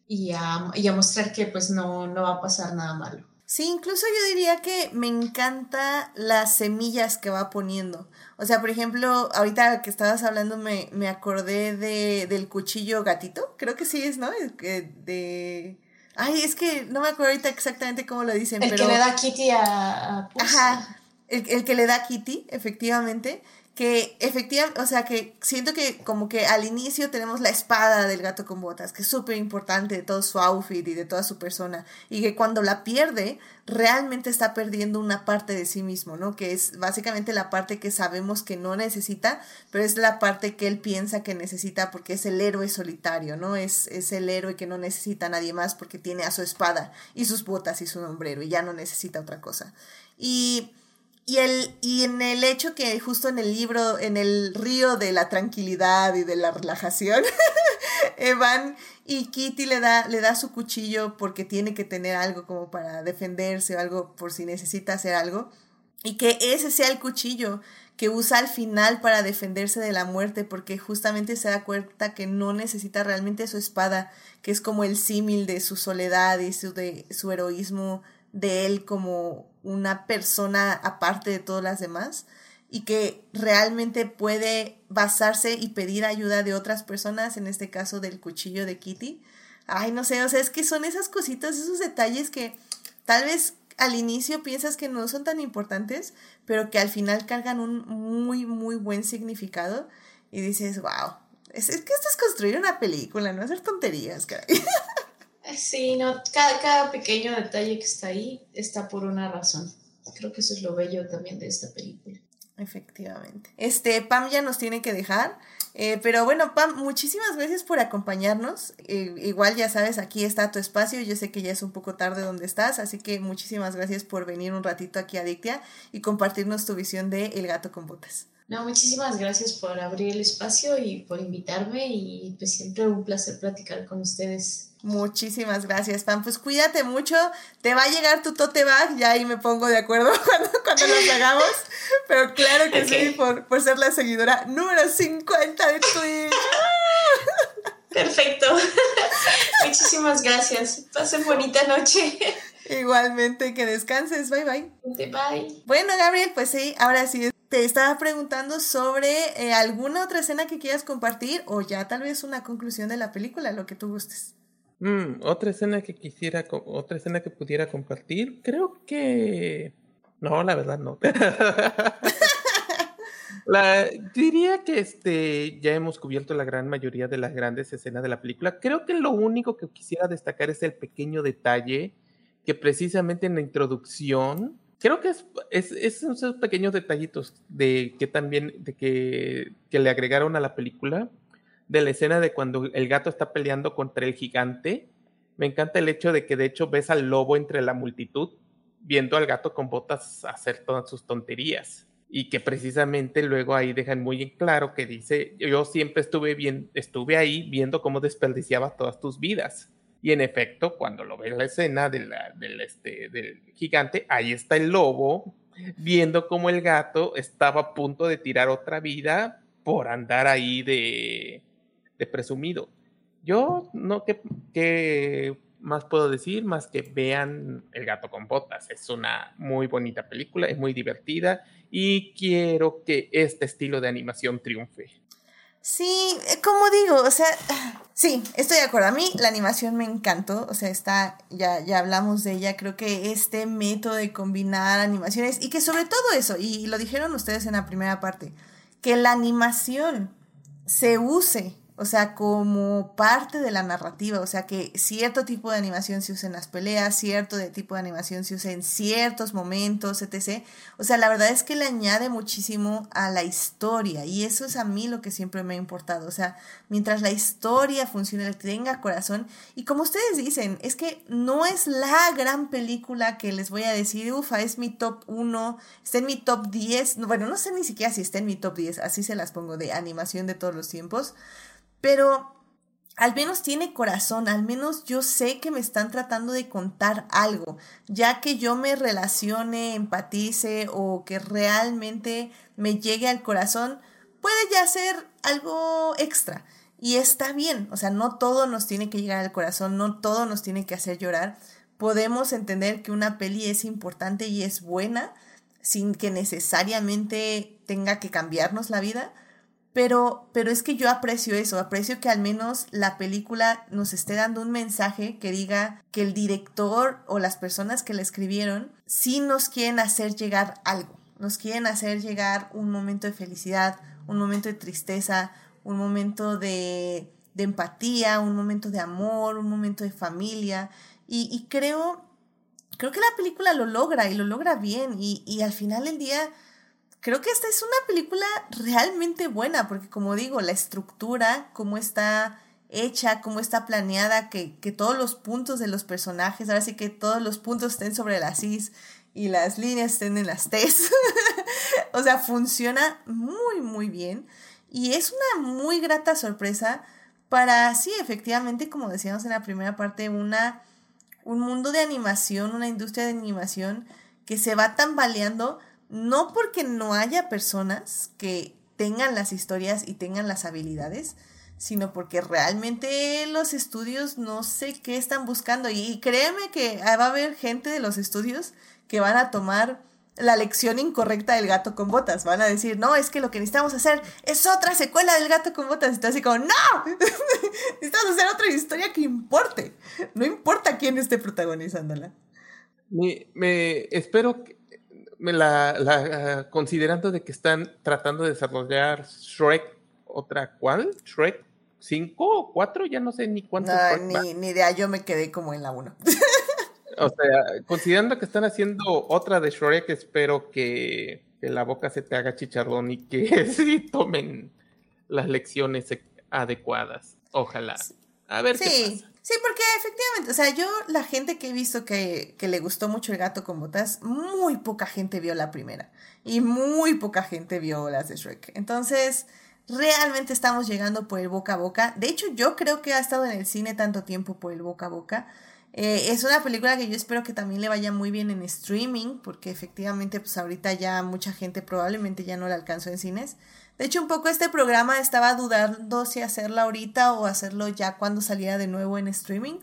Speaker 3: y a, y a mostrar que pues no, no va a pasar nada malo.
Speaker 1: Sí, incluso yo diría que me encanta las semillas que va poniendo. O sea, por ejemplo, ahorita que estabas hablando me, me acordé de, del cuchillo gatito. Creo que sí es, ¿no? De, de... Ay, es que no me acuerdo ahorita exactamente cómo lo dicen.
Speaker 3: El que le da Kitty a...
Speaker 1: Ajá, el, el, que le da Kitty, efectivamente que efectivamente, o sea, que siento que como que al inicio tenemos la espada del gato con botas, que es súper importante de todo su outfit y de toda su persona, y que cuando la pierde, realmente está perdiendo una parte de sí mismo, ¿no? Que es básicamente la parte que sabemos que no necesita, pero es la parte que él piensa que necesita porque es el héroe solitario, ¿no? Es, es el héroe que no necesita a nadie más porque tiene a su espada y sus botas y su sombrero y ya no necesita otra cosa. Y y, el, y en el hecho que justo en el libro, en el río de la tranquilidad y de la relajación, Evan y Kitty le da, le da su cuchillo porque tiene que tener algo como para defenderse o algo por si necesita hacer algo. Y que ese sea el cuchillo que usa al final para defenderse de la muerte, porque justamente se da cuenta que no necesita realmente su espada, que es como el símil de su soledad y su, de, su heroísmo de él como una persona aparte de todas las demás y que realmente puede basarse y pedir ayuda de otras personas, en este caso del cuchillo de Kitty. Ay, no sé, o sea, es que son esas cositas, esos detalles que tal vez al inicio piensas que no son tan importantes, pero que al final cargan un muy, muy buen significado y dices, wow, es, es que esto es construir una película, no hacer tonterías, caray.
Speaker 3: Sí, no, cada, cada pequeño detalle que está ahí está por una razón. Creo que eso es lo bello también de esta película.
Speaker 1: Efectivamente. Este, Pam ya nos tiene que dejar. Eh, pero bueno, Pam, muchísimas gracias por acompañarnos. Eh, igual ya sabes, aquí está tu espacio. Yo sé que ya es un poco tarde donde estás, así que muchísimas gracias por venir un ratito aquí a Dictia y compartirnos tu visión de El gato con botas.
Speaker 3: No, muchísimas gracias por abrir el espacio y por invitarme y pues siempre un placer platicar con ustedes.
Speaker 1: Muchísimas gracias, Pam. Pues cuídate mucho. Te va a llegar tu tote bag, ya ahí me pongo de acuerdo cuando, cuando los hagamos. Pero claro que sí, por, por ser la seguidora número 50 de Twitch.
Speaker 3: Perfecto. Muchísimas gracias. Pasen bonita noche.
Speaker 1: Igualmente, que descanses. Bye bye.
Speaker 3: Bye.
Speaker 1: Bueno, Gabriel, pues sí, ahora sí te estaba preguntando sobre eh, alguna otra escena que quieras compartir o ya tal vez una conclusión de la película, lo que tú gustes.
Speaker 2: Mm, otra escena que quisiera, otra escena que pudiera compartir, creo que... No, la verdad no. la, diría que este, ya hemos cubierto la gran mayoría de las grandes escenas de la película. Creo que lo único que quisiera destacar es el pequeño detalle que precisamente en la introducción, creo que es, es, esos pequeños detallitos de que también, de que, que le agregaron a la película, de la escena de cuando el gato está peleando contra el gigante, Me encanta el hecho de que de hecho ves al lobo entre la multitud viendo al gato con botas hacer todas sus tonterías y que precisamente luego ahí dejan muy en claro que dice, yo siempre estuve bien, estuve ahí viendo cómo desperdiciaba todas tus vidas. Y en efecto, cuando lo ve en la escena del, este, del gigante, ahí está el lobo viendo cómo el gato estaba a punto de tirar otra vida por andar ahí de, de presumido. Yo no, que ¿qué, más puedo decir? Más que vean El gato con botas. Es una muy bonita película, es muy divertida y quiero que este estilo de animación triunfe.
Speaker 1: Sí, eh, como digo, o sea, sí, estoy de acuerdo. A mí la animación me encantó, o sea, está, ya, ya hablamos de ella, creo que este método de combinar animaciones y que sobre todo eso, y lo dijeron ustedes en la primera parte, que la animación se use o sea, como parte de la narrativa, o sea, que cierto tipo de animación se usa en las peleas, cierto de tipo de animación se usa en ciertos momentos, etc. O sea, la verdad es que le añade muchísimo a la historia y eso es a mí lo que siempre me ha importado, o sea, mientras la historia funcione, tenga corazón y como ustedes dicen, es que no es la gran película que les voy a decir, ufa, es mi top 1, está en mi top 10, bueno, no sé ni siquiera si está en mi top 10, así se las pongo de animación de todos los tiempos pero al menos tiene corazón, al menos yo sé que me están tratando de contar algo, ya que yo me relacione, empatice o que realmente me llegue al corazón, puede ya ser algo extra. Y está bien, o sea, no todo nos tiene que llegar al corazón, no todo nos tiene que hacer llorar. Podemos entender que una peli es importante y es buena sin que necesariamente tenga que cambiarnos la vida pero, pero es que yo aprecio eso, aprecio que al menos la película nos esté dando un mensaje que diga que el director o las personas que la escribieron sí nos quieren hacer llegar algo, nos quieren hacer llegar un momento de felicidad, un momento de tristeza, un momento de, empatía, un momento de amor, un momento de familia. Y, y, creo, creo que la película lo logra y lo logra bien. Y, y al final del día creo que esta es una película realmente buena, porque como digo, la estructura, cómo está hecha, cómo está planeada, que, que todos los puntos de los personajes, ahora sí que todos los puntos estén sobre las Is y las líneas estén en las T's. o sea, funciona muy, muy bien. Y es una muy grata sorpresa para, sí, efectivamente, como decíamos en la primera parte, una, un mundo de animación, una industria de animación que se va tambaleando no porque no haya personas que tengan las historias y tengan las habilidades, sino porque realmente los estudios no sé qué están buscando. Y créeme que va a haber gente de los estudios que van a tomar la lección incorrecta del gato con botas. Van a decir, no, es que lo que necesitamos hacer es otra secuela del gato con botas. Está así como, no, necesitamos hacer otra historia que importe. No importa quién esté protagonizándola.
Speaker 2: Me, me espero la, la, considerando de que están tratando de desarrollar Shrek, otra cuál, Shrek 5 o 4, ya no sé ni cuánto.
Speaker 1: ni, ni idea, yo me quedé como en la 1.
Speaker 2: o sea, considerando que están haciendo otra de Shrek, espero que, que la boca se te haga chicharrón y que sí tomen las lecciones adecuadas. Ojalá. A ver qué pasa.
Speaker 1: Sí, porque efectivamente, o sea, yo la gente que he visto que, que, le gustó mucho el gato con botas, muy poca gente vio la primera y muy poca gente vio las de Shrek. Entonces, realmente estamos llegando por el boca a boca. De hecho, yo creo que ha estado en el cine tanto tiempo por el boca a boca. Eh, es una película que yo espero que también le vaya muy bien en streaming, porque efectivamente, pues ahorita ya mucha gente probablemente ya no la alcanzó en cines. De hecho, un poco este programa estaba dudando si hacerlo ahorita o hacerlo ya cuando saliera de nuevo en streaming.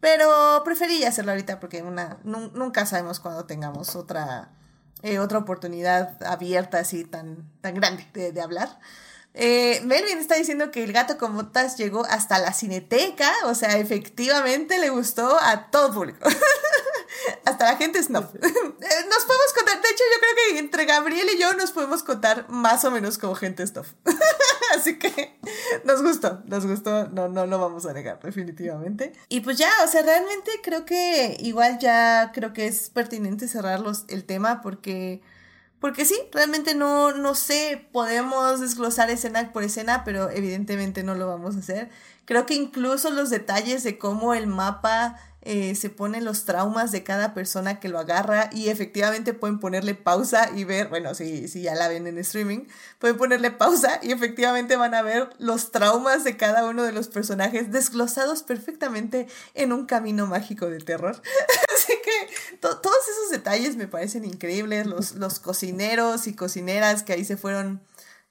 Speaker 1: Pero preferí hacerlo ahorita porque una, nunca sabemos cuándo tengamos otra, eh, otra oportunidad abierta así tan, tan grande de, hablar. Eh, Melvin está diciendo que el gato con botas llegó hasta la cineteca, o sea, efectivamente le gustó a todo público. hasta la gente es no. nos podemos contar, de hecho yo creo que entre Gabriel y yo nos podemos contar más o menos como gente stuff. Así que nos gustó, nos gustó, no, no lo vamos a negar, definitivamente. Y pues ya, o sea, realmente creo que igual ya creo que es pertinente cerrar el tema porque Porque sí, realmente no, no sé, podemos desglosar escena por escena, pero evidentemente no lo vamos a hacer. Creo que incluso los detalles de cómo el mapa eh, se ponen los traumas de cada persona que lo agarra y efectivamente pueden ponerle pausa y ver, bueno, si, si ya la ven en streaming, pueden ponerle pausa y efectivamente van a ver los traumas de cada uno de los personajes desglosados perfectamente en un camino mágico de terror. Así que todos esos detalles me parecen increíbles, los, los cocineros y cocineras que ahí se fueron...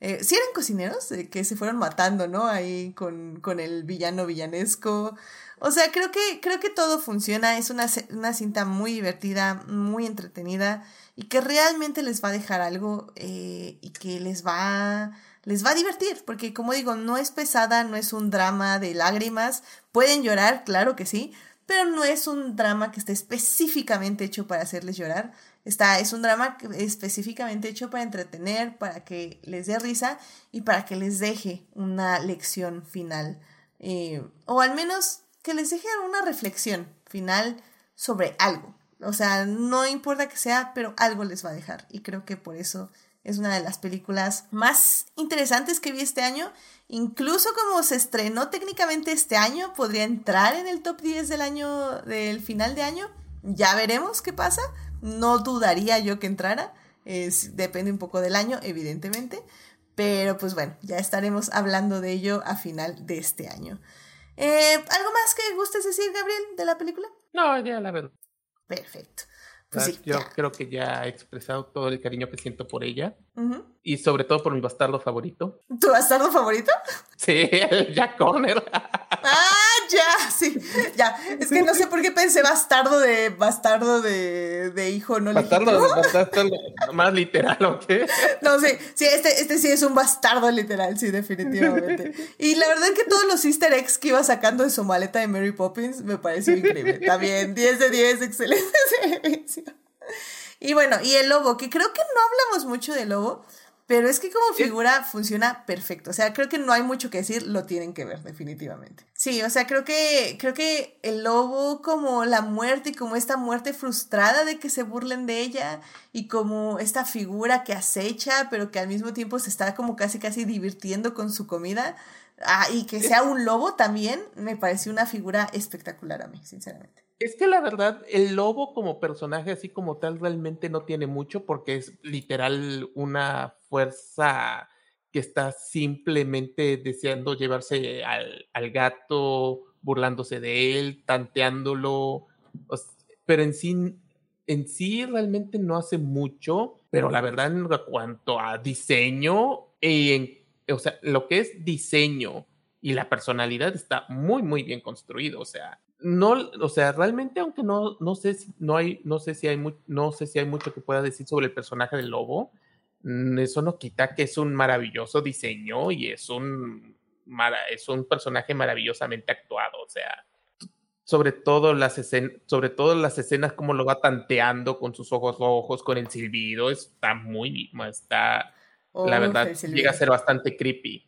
Speaker 1: Eh, sí eran cocineros, eh, que se fueron matando, ¿no? Ahí con, con el villano villanesco. O sea, creo que, creo que todo funciona. Es una, una cinta muy divertida, muy entretenida y que realmente les va a dejar algo eh, y que les va, les va a divertir. Porque como digo, no es pesada, no es un drama de lágrimas. Pueden llorar, claro que sí, pero no es un drama que esté específicamente hecho para hacerles llorar. Está, es un drama específicamente hecho para entretener, para que les dé risa y para que les deje una lección final. Eh, o al menos que les deje una reflexión final sobre algo. O sea, no importa que sea, pero algo les va a dejar. Y creo que por eso es una de las películas más interesantes que vi este año. Incluso como se estrenó técnicamente este año, podría entrar en el top 10 del año, del final de año. Ya veremos qué pasa. No dudaría yo que entrara. Es, depende un poco del año, evidentemente. Pero pues bueno, ya estaremos hablando de ello a final de este año. Eh, ¿Algo más que gustes decir, Gabriel, de la película?
Speaker 2: No, ya la verdad.
Speaker 1: Perfecto. Pues sí,
Speaker 2: yo creo que ya he expresado todo el cariño que siento por ella. Y sobre todo por mi bastardo favorito.
Speaker 1: ¿Tu bastardo favorito?
Speaker 2: Sí, el Jack Corner.
Speaker 1: ah, ya, sí. Ya. Es que no sé por qué pensé bastardo de bastardo de, de hijo no
Speaker 2: bastardo, bastardo más literal, ¿o qué?
Speaker 1: No, sí, sí, este, este sí es un bastardo literal, sí, definitivamente. Y la verdad es que todos los easter eggs que iba sacando de su maleta de Mary Poppins me pareció increíble. También, 10 de 10, excelente servicio. Y bueno, y el lobo, que creo que no hablamos mucho del lobo, pero es que como figura funciona perfecto. O sea, creo que no hay mucho que decir, lo tienen que ver, definitivamente. Sí, o sea, creo que, creo que el lobo como la muerte y como esta muerte frustrada de que se burlen de ella y como esta figura que acecha, pero que al mismo tiempo se está como casi casi divirtiendo con su comida. Ah, y que sea un lobo también, me pareció una figura espectacular a mí, sinceramente.
Speaker 2: Es que la verdad, el lobo como personaje así como tal realmente no tiene mucho porque es literal una fuerza que está simplemente deseando llevarse al, al gato, burlándose de él, tanteándolo, pero en sí, en sí realmente no hace mucho, pero la verdad en cuanto a diseño, en, o sea, lo que es diseño y la personalidad está muy, muy bien construido, o sea, no, o sea, realmente, aunque no, no sé si no hay, no sé si hay no sé si hay mucho que pueda decir sobre el personaje del lobo. Mm, eso no quita que es un maravilloso diseño y es un, es un personaje maravillosamente actuado. O sea, sobre todo las escenas, sobre todo las escenas como lo va tanteando con sus ojos rojos, con el silbido, está muy, está, la verdad, llega a ser bastante creepy.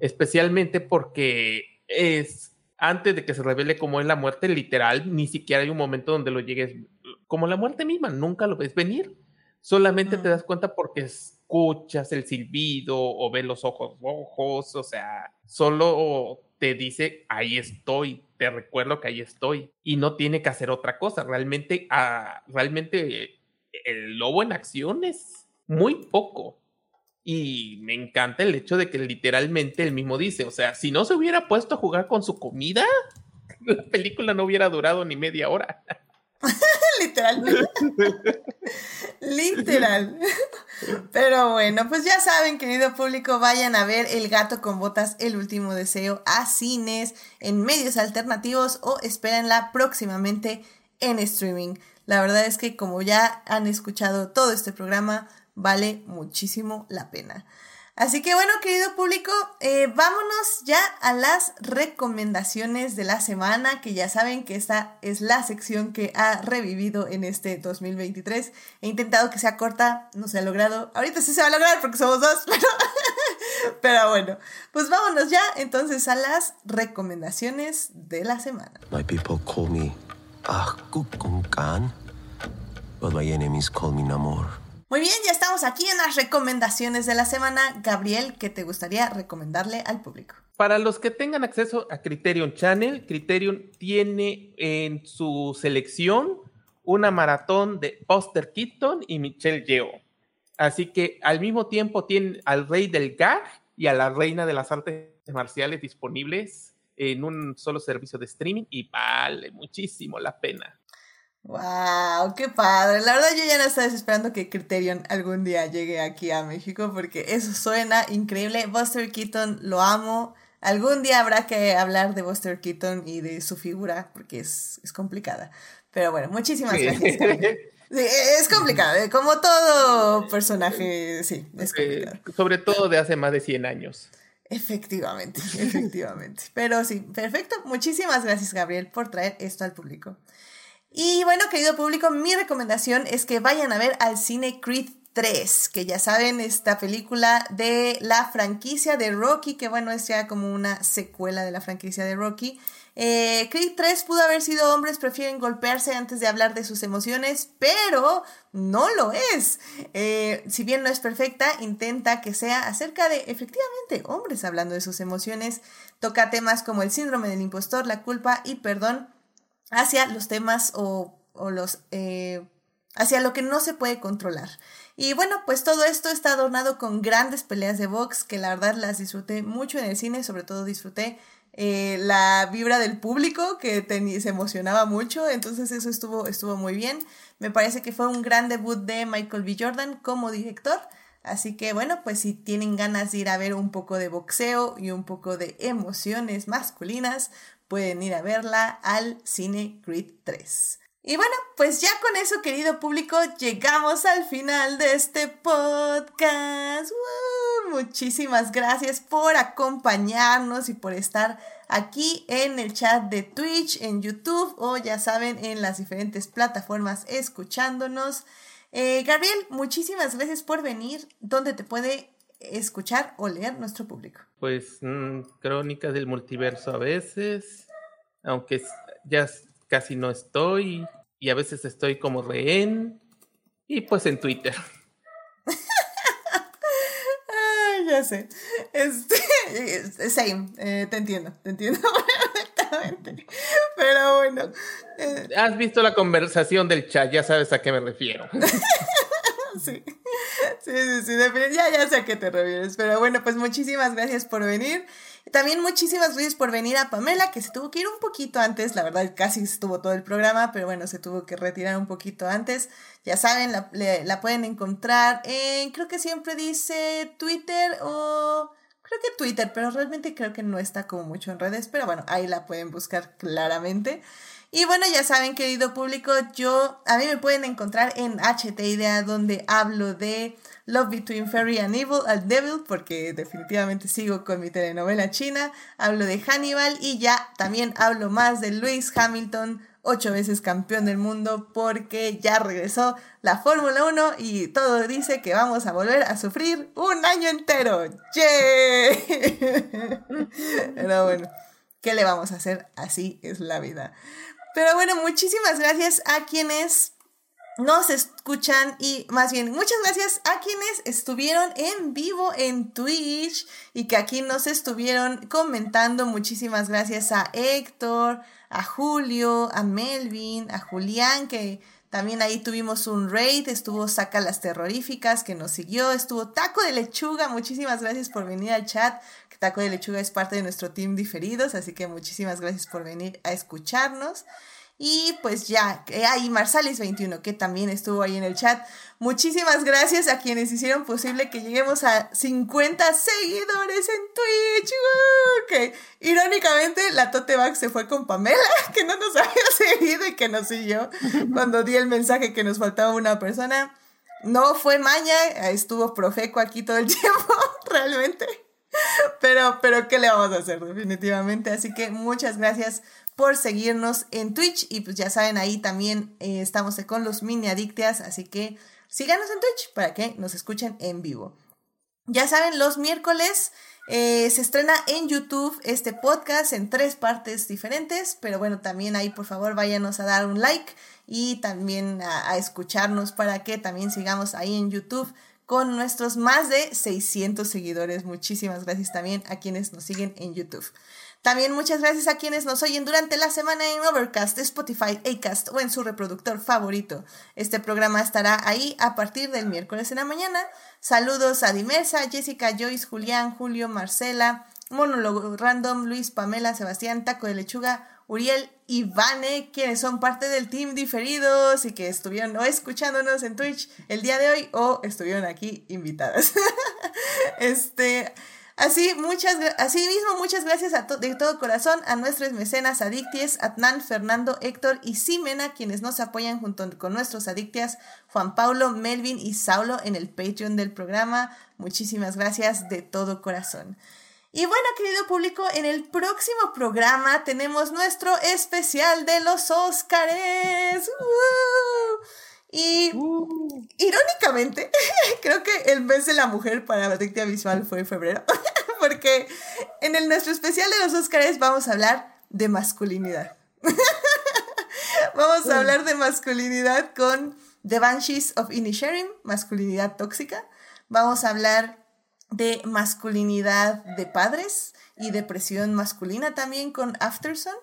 Speaker 2: Especialmente porque es antes de que se revele cómo es la muerte literal, ni siquiera hay un momento donde lo llegues, como la muerte misma, nunca lo ves venir. Solamente te das cuenta porque escuchas el silbido o ves los ojos rojos, o sea, solo te dice, ahí estoy, te recuerdo que ahí estoy. Y no tiene que hacer otra cosa. Realmente, ah, realmente el lobo en acción es muy poco. Y me encanta el hecho de que literalmente él mismo dice, o sea, si no se hubiera puesto a jugar con su comida, la película no hubiera durado ni media hora.
Speaker 1: Literal. Literal. Pero bueno, pues ya saben, querido público, vayan a ver El gato con botas, el último deseo a cines, en medios alternativos o espérenla próximamente en streaming. La verdad es que como ya han escuchado todo este programa, vale muchísimo la pena. Así que bueno, querido público, eh, vámonos ya a las recomendaciones de la semana, que ya saben que esta es la sección que ha revivido en este 2023. He intentado que sea corta, no se ha logrado. Ahorita sí se va a lograr porque somos dos, pero, pero bueno, pues vámonos ya entonces a las recomendaciones de la semana. My people call me but my enemies call me Namor. Muy bien, ya estamos aquí en las recomendaciones de la semana. Gabriel, ¿qué te gustaría recomendarle al público?
Speaker 2: Para los que tengan acceso a Criterion Channel, Criterion tiene en su selección una maratón de Buster Keaton y Michelle Yeoh. Así que al mismo tiempo tienen al rey del gag y a la reina de las artes marciales disponibles en un solo servicio de streaming y vale muchísimo la pena.
Speaker 1: ¡Wow! ¡Qué padre! La verdad yo ya no estaba esperando que Criterion algún día llegue aquí a México porque eso suena increíble. Buster Keaton lo amo. Algún día habrá que hablar de Buster Keaton y de su figura porque es, complicada. Pero bueno, muchísimas gracias. es complicado, ¿eh? como todo personaje, sí, es complicado.
Speaker 2: sobre todo de hace más de 100 años.
Speaker 1: Efectivamente, efectivamente. Pero sí, perfecto. Muchísimas gracias, Gabriel, por traer esto al público. Y bueno, querido público, mi recomendación es que vayan a ver al cine Creed 3, que ya saben, esta película de la franquicia de Rocky, que bueno, es ya como una secuela de la franquicia de Rocky. Eh, Creed 3 pudo haber sido hombres prefieren golpearse antes de hablar de sus emociones, pero no lo es. Eh, si bien no es perfecta, intenta que sea acerca de, efectivamente, hombres hablando de sus emociones. Toca temas como el síndrome del impostor, la culpa y perdón hacia los temas o, los... Eh, hacia lo que no se puede controlar. Y bueno, pues todo esto está adornado con grandes peleas de box que la verdad las disfruté mucho en el cine, sobre todo disfruté eh, la vibra del público que se emocionaba mucho, entonces eso estuvo, estuvo muy bien. Me parece que fue un gran debut de Michael B. Jordan como director. Así que bueno, pues si tienen ganas de ir a ver un poco de boxeo y un poco de emociones masculinas, pueden ir a verla al Cine Creed 3. Y bueno, pues ya con eso, querido público, llegamos al final de este podcast. Muchísimas gracias por acompañarnos y por estar aquí en el chat de Twitch, en YouTube o ya saben, en las diferentes plataformas escuchándonos. Eh, Gabriel, muchísimas gracias por venir. ¿Dónde te puede escuchar o leer nuestro público?
Speaker 2: Pues mm, crónicas del multiverso a veces, aunque ya casi no estoy y a veces estoy como rehén y pues en Twitter.
Speaker 1: Ay, ya sé. Este, same, eh, te entiendo, te entiendo perfectamente. Pero bueno.
Speaker 2: Eh. Has visto la conversación del chat, ya sabes a qué me refiero.
Speaker 1: sí. Sí, sí, sí, ya, ya sé a qué te refieres. Pero bueno, pues muchísimas gracias por venir. También muchísimas gracias por venir a Pamela, que se tuvo que ir un poquito antes. La verdad, casi estuvo todo el programa, pero bueno, se tuvo que retirar un poquito antes. Ya saben, la, la pueden encontrar en, creo que siempre dice Twitter o creo que Twitter, pero realmente creo que no está como mucho en redes, pero bueno, ahí la pueden buscar claramente. Y bueno, ya saben, querido público, yo, a mí me pueden encontrar en HT Idea, donde hablo de Love Between Fairy and Evil, al Devil, porque definitivamente sigo con mi telenovela china. Hablo de Hannibal y ya también hablo más de Lewis Hamilton, ocho veces campeón del mundo, porque ya regresó la Fórmula 1 y todo dice que vamos a volver a sufrir un año entero. ¡Yay! Pero bueno, ¿qué le vamos a hacer? Así es la vida. Pero bueno, muchísimas gracias a quienes nos escuchan y más bien muchas gracias a quienes estuvieron en vivo en Twitch y que aquí nos estuvieron comentando. Muchísimas gracias a Héctor, a Julio, a Melvin, a Julián que también ahí tuvimos un raid, estuvo Saca las Terroríficas que nos siguió, estuvo Taco de Lechuga, muchísimas gracias por venir al chat, que Taco de Lechuga es parte de nuestro team diferidos, así que muchísimas gracias por venir a escucharnos. Y pues ya, ahí Marsalis21, que también estuvo ahí en el chat. Muchísimas gracias a quienes hicieron posible que lleguemos a 50 seguidores en Twitch. que irónicamente la Tote Bag se fue con Pamela, que no nos había seguido y que nos siguió cuando di el mensaje que nos faltaba una persona. No fue maña, estuvo Profeco aquí todo el tiempo, realmente. Pero, pero, ¿qué le vamos a hacer? Definitivamente. Así que muchas gracias por seguirnos en Twitch y pues ya saben, ahí también eh, estamos con los mini adictias, así que síganos en Twitch para que nos escuchen en vivo. Ya saben, los miércoles eh, se estrena en YouTube este podcast en tres partes diferentes, pero bueno, también ahí por favor váyanos a dar un like y también a, escucharnos para que también sigamos ahí en YouTube con nuestros más de 600 seguidores. Muchísimas gracias también a quienes nos siguen en YouTube. También muchas gracias a quienes nos oyen durante la semana en Overcast, Spotify, Acast o en su reproductor favorito. Este programa estará ahí a partir del miércoles en la mañana. Saludos a Dimersa, Jessica, Joyce, Julián, Julio, Marcela, Monólogo Random, Luis, Pamela, Sebastián, Taco de Lechuga, Uriel y Vane, quienes son parte del team diferidos y que estuvieron o escuchándonos en Twitch el día de hoy o estuvieron aquí invitadas. este, Así, muchas, así mismo, muchas gracias de todo corazón a nuestros mecenas adicties, Atnan, Fernando, Héctor y Simena, quienes nos apoyan junto con nuestros adictias, Juan Paulo, Melvin y Saulo en el Patreon del programa. Muchísimas gracias de todo corazón. Y bueno, querido público, en el próximo programa tenemos nuestro especial de los Óscares. Y uh. irónicamente, creo que el mes de la mujer para la adictia visual fue febrero, porque en el, nuestro especial de los Óscares vamos a hablar de masculinidad. vamos a hablar de masculinidad con The Banshees of Inisherim, masculinidad tóxica. Vamos a hablar de masculinidad de padres y depresión masculina también con Afterson.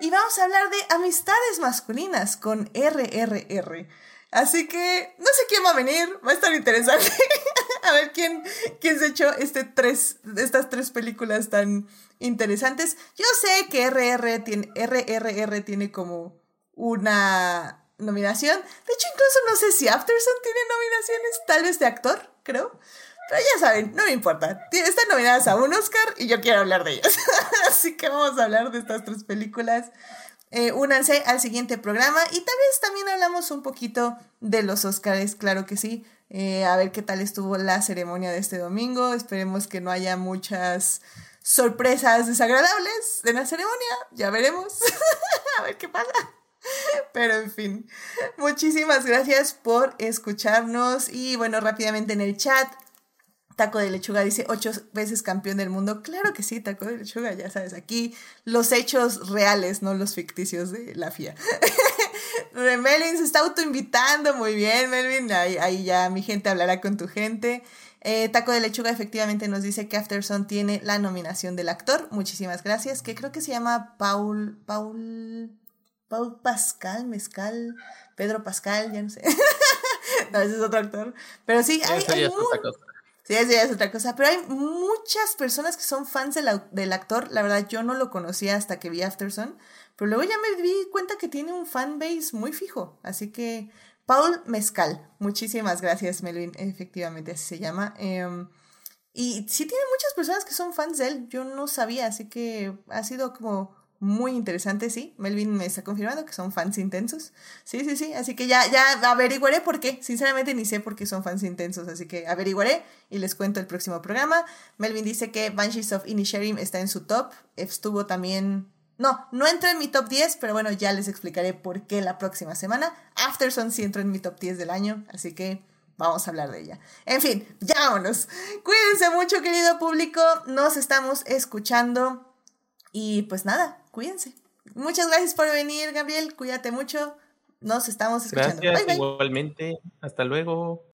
Speaker 1: Y vamos a hablar de amistades masculinas con RRR. Así que no sé quién va a venir, va a estar interesante. a ver quién, quién se echó este tres, estas tres películas tan interesantes. Yo sé que RR tiene, RRR tiene como una nominación. De hecho, incluso no sé si Afterson tiene nominaciones, tal vez de actor, creo. Pero ya saben, no me importa. Están nominadas a un Oscar y yo quiero hablar de ellas. Así que vamos a hablar de estas tres películas. Eh, únanse al siguiente programa y tal vez también hablamos un poquito de los Oscars, claro que sí. Eh, a ver qué tal estuvo la ceremonia de este domingo. Esperemos que no haya muchas sorpresas desagradables de la ceremonia. Ya veremos. a ver qué pasa. Pero en fin, muchísimas gracias por escucharnos y bueno, rápidamente en el chat Taco de lechuga dice ocho veces campeón del mundo. Claro que sí, taco de lechuga, ya sabes, aquí los hechos reales, no los ficticios de la FIA. Melvin se está autoinvitando, muy bien, Melvin. Ahí, ya mi gente hablará con tu gente. Eh, taco de lechuga efectivamente nos dice que Afterson tiene la nominación del actor. Muchísimas gracias. Que creo que se llama Paul. Paul. Paul Pascal, Mezcal, Pedro Pascal, ya no sé. no, ese es otro actor. Pero sí, hay, hay Sí, ya es otra cosa. Pero hay muchas personas que son fans del actor. La verdad, yo no lo conocía hasta que vi Afterson. Pero luego ya me di cuenta que tiene un fanbase muy fijo. Así que, Paul Mezcal. Muchísimas gracias, Melvin. Efectivamente, así se llama. Em, y sí tiene muchas personas que son fans de él. Yo no sabía, así que ha sido como muy interesante, sí. Melvin me está confirmando que son fans intensos. Sí, sí, sí. Así que ya, ya averiguaré por qué. Sinceramente ni sé por qué son fans intensos. Así que averiguaré y les cuento el próximo programa. Melvin dice que Banshees of Inisherim está en su top. Estuvo también. No, no entra en mi top 10, pero bueno, ya les explicaré por qué la próxima semana. Afterson sí entró en mi top 10 del año, así que vamos a hablar de ella. En fin, ya vámonos. Cuídense mucho, querido público. Nos estamos escuchando. Y pues nada, cuídense. Muchas gracias por venir, Gabriel. Cuídate mucho. Nos estamos escuchando.
Speaker 2: Gracias, igualmente. Hasta luego.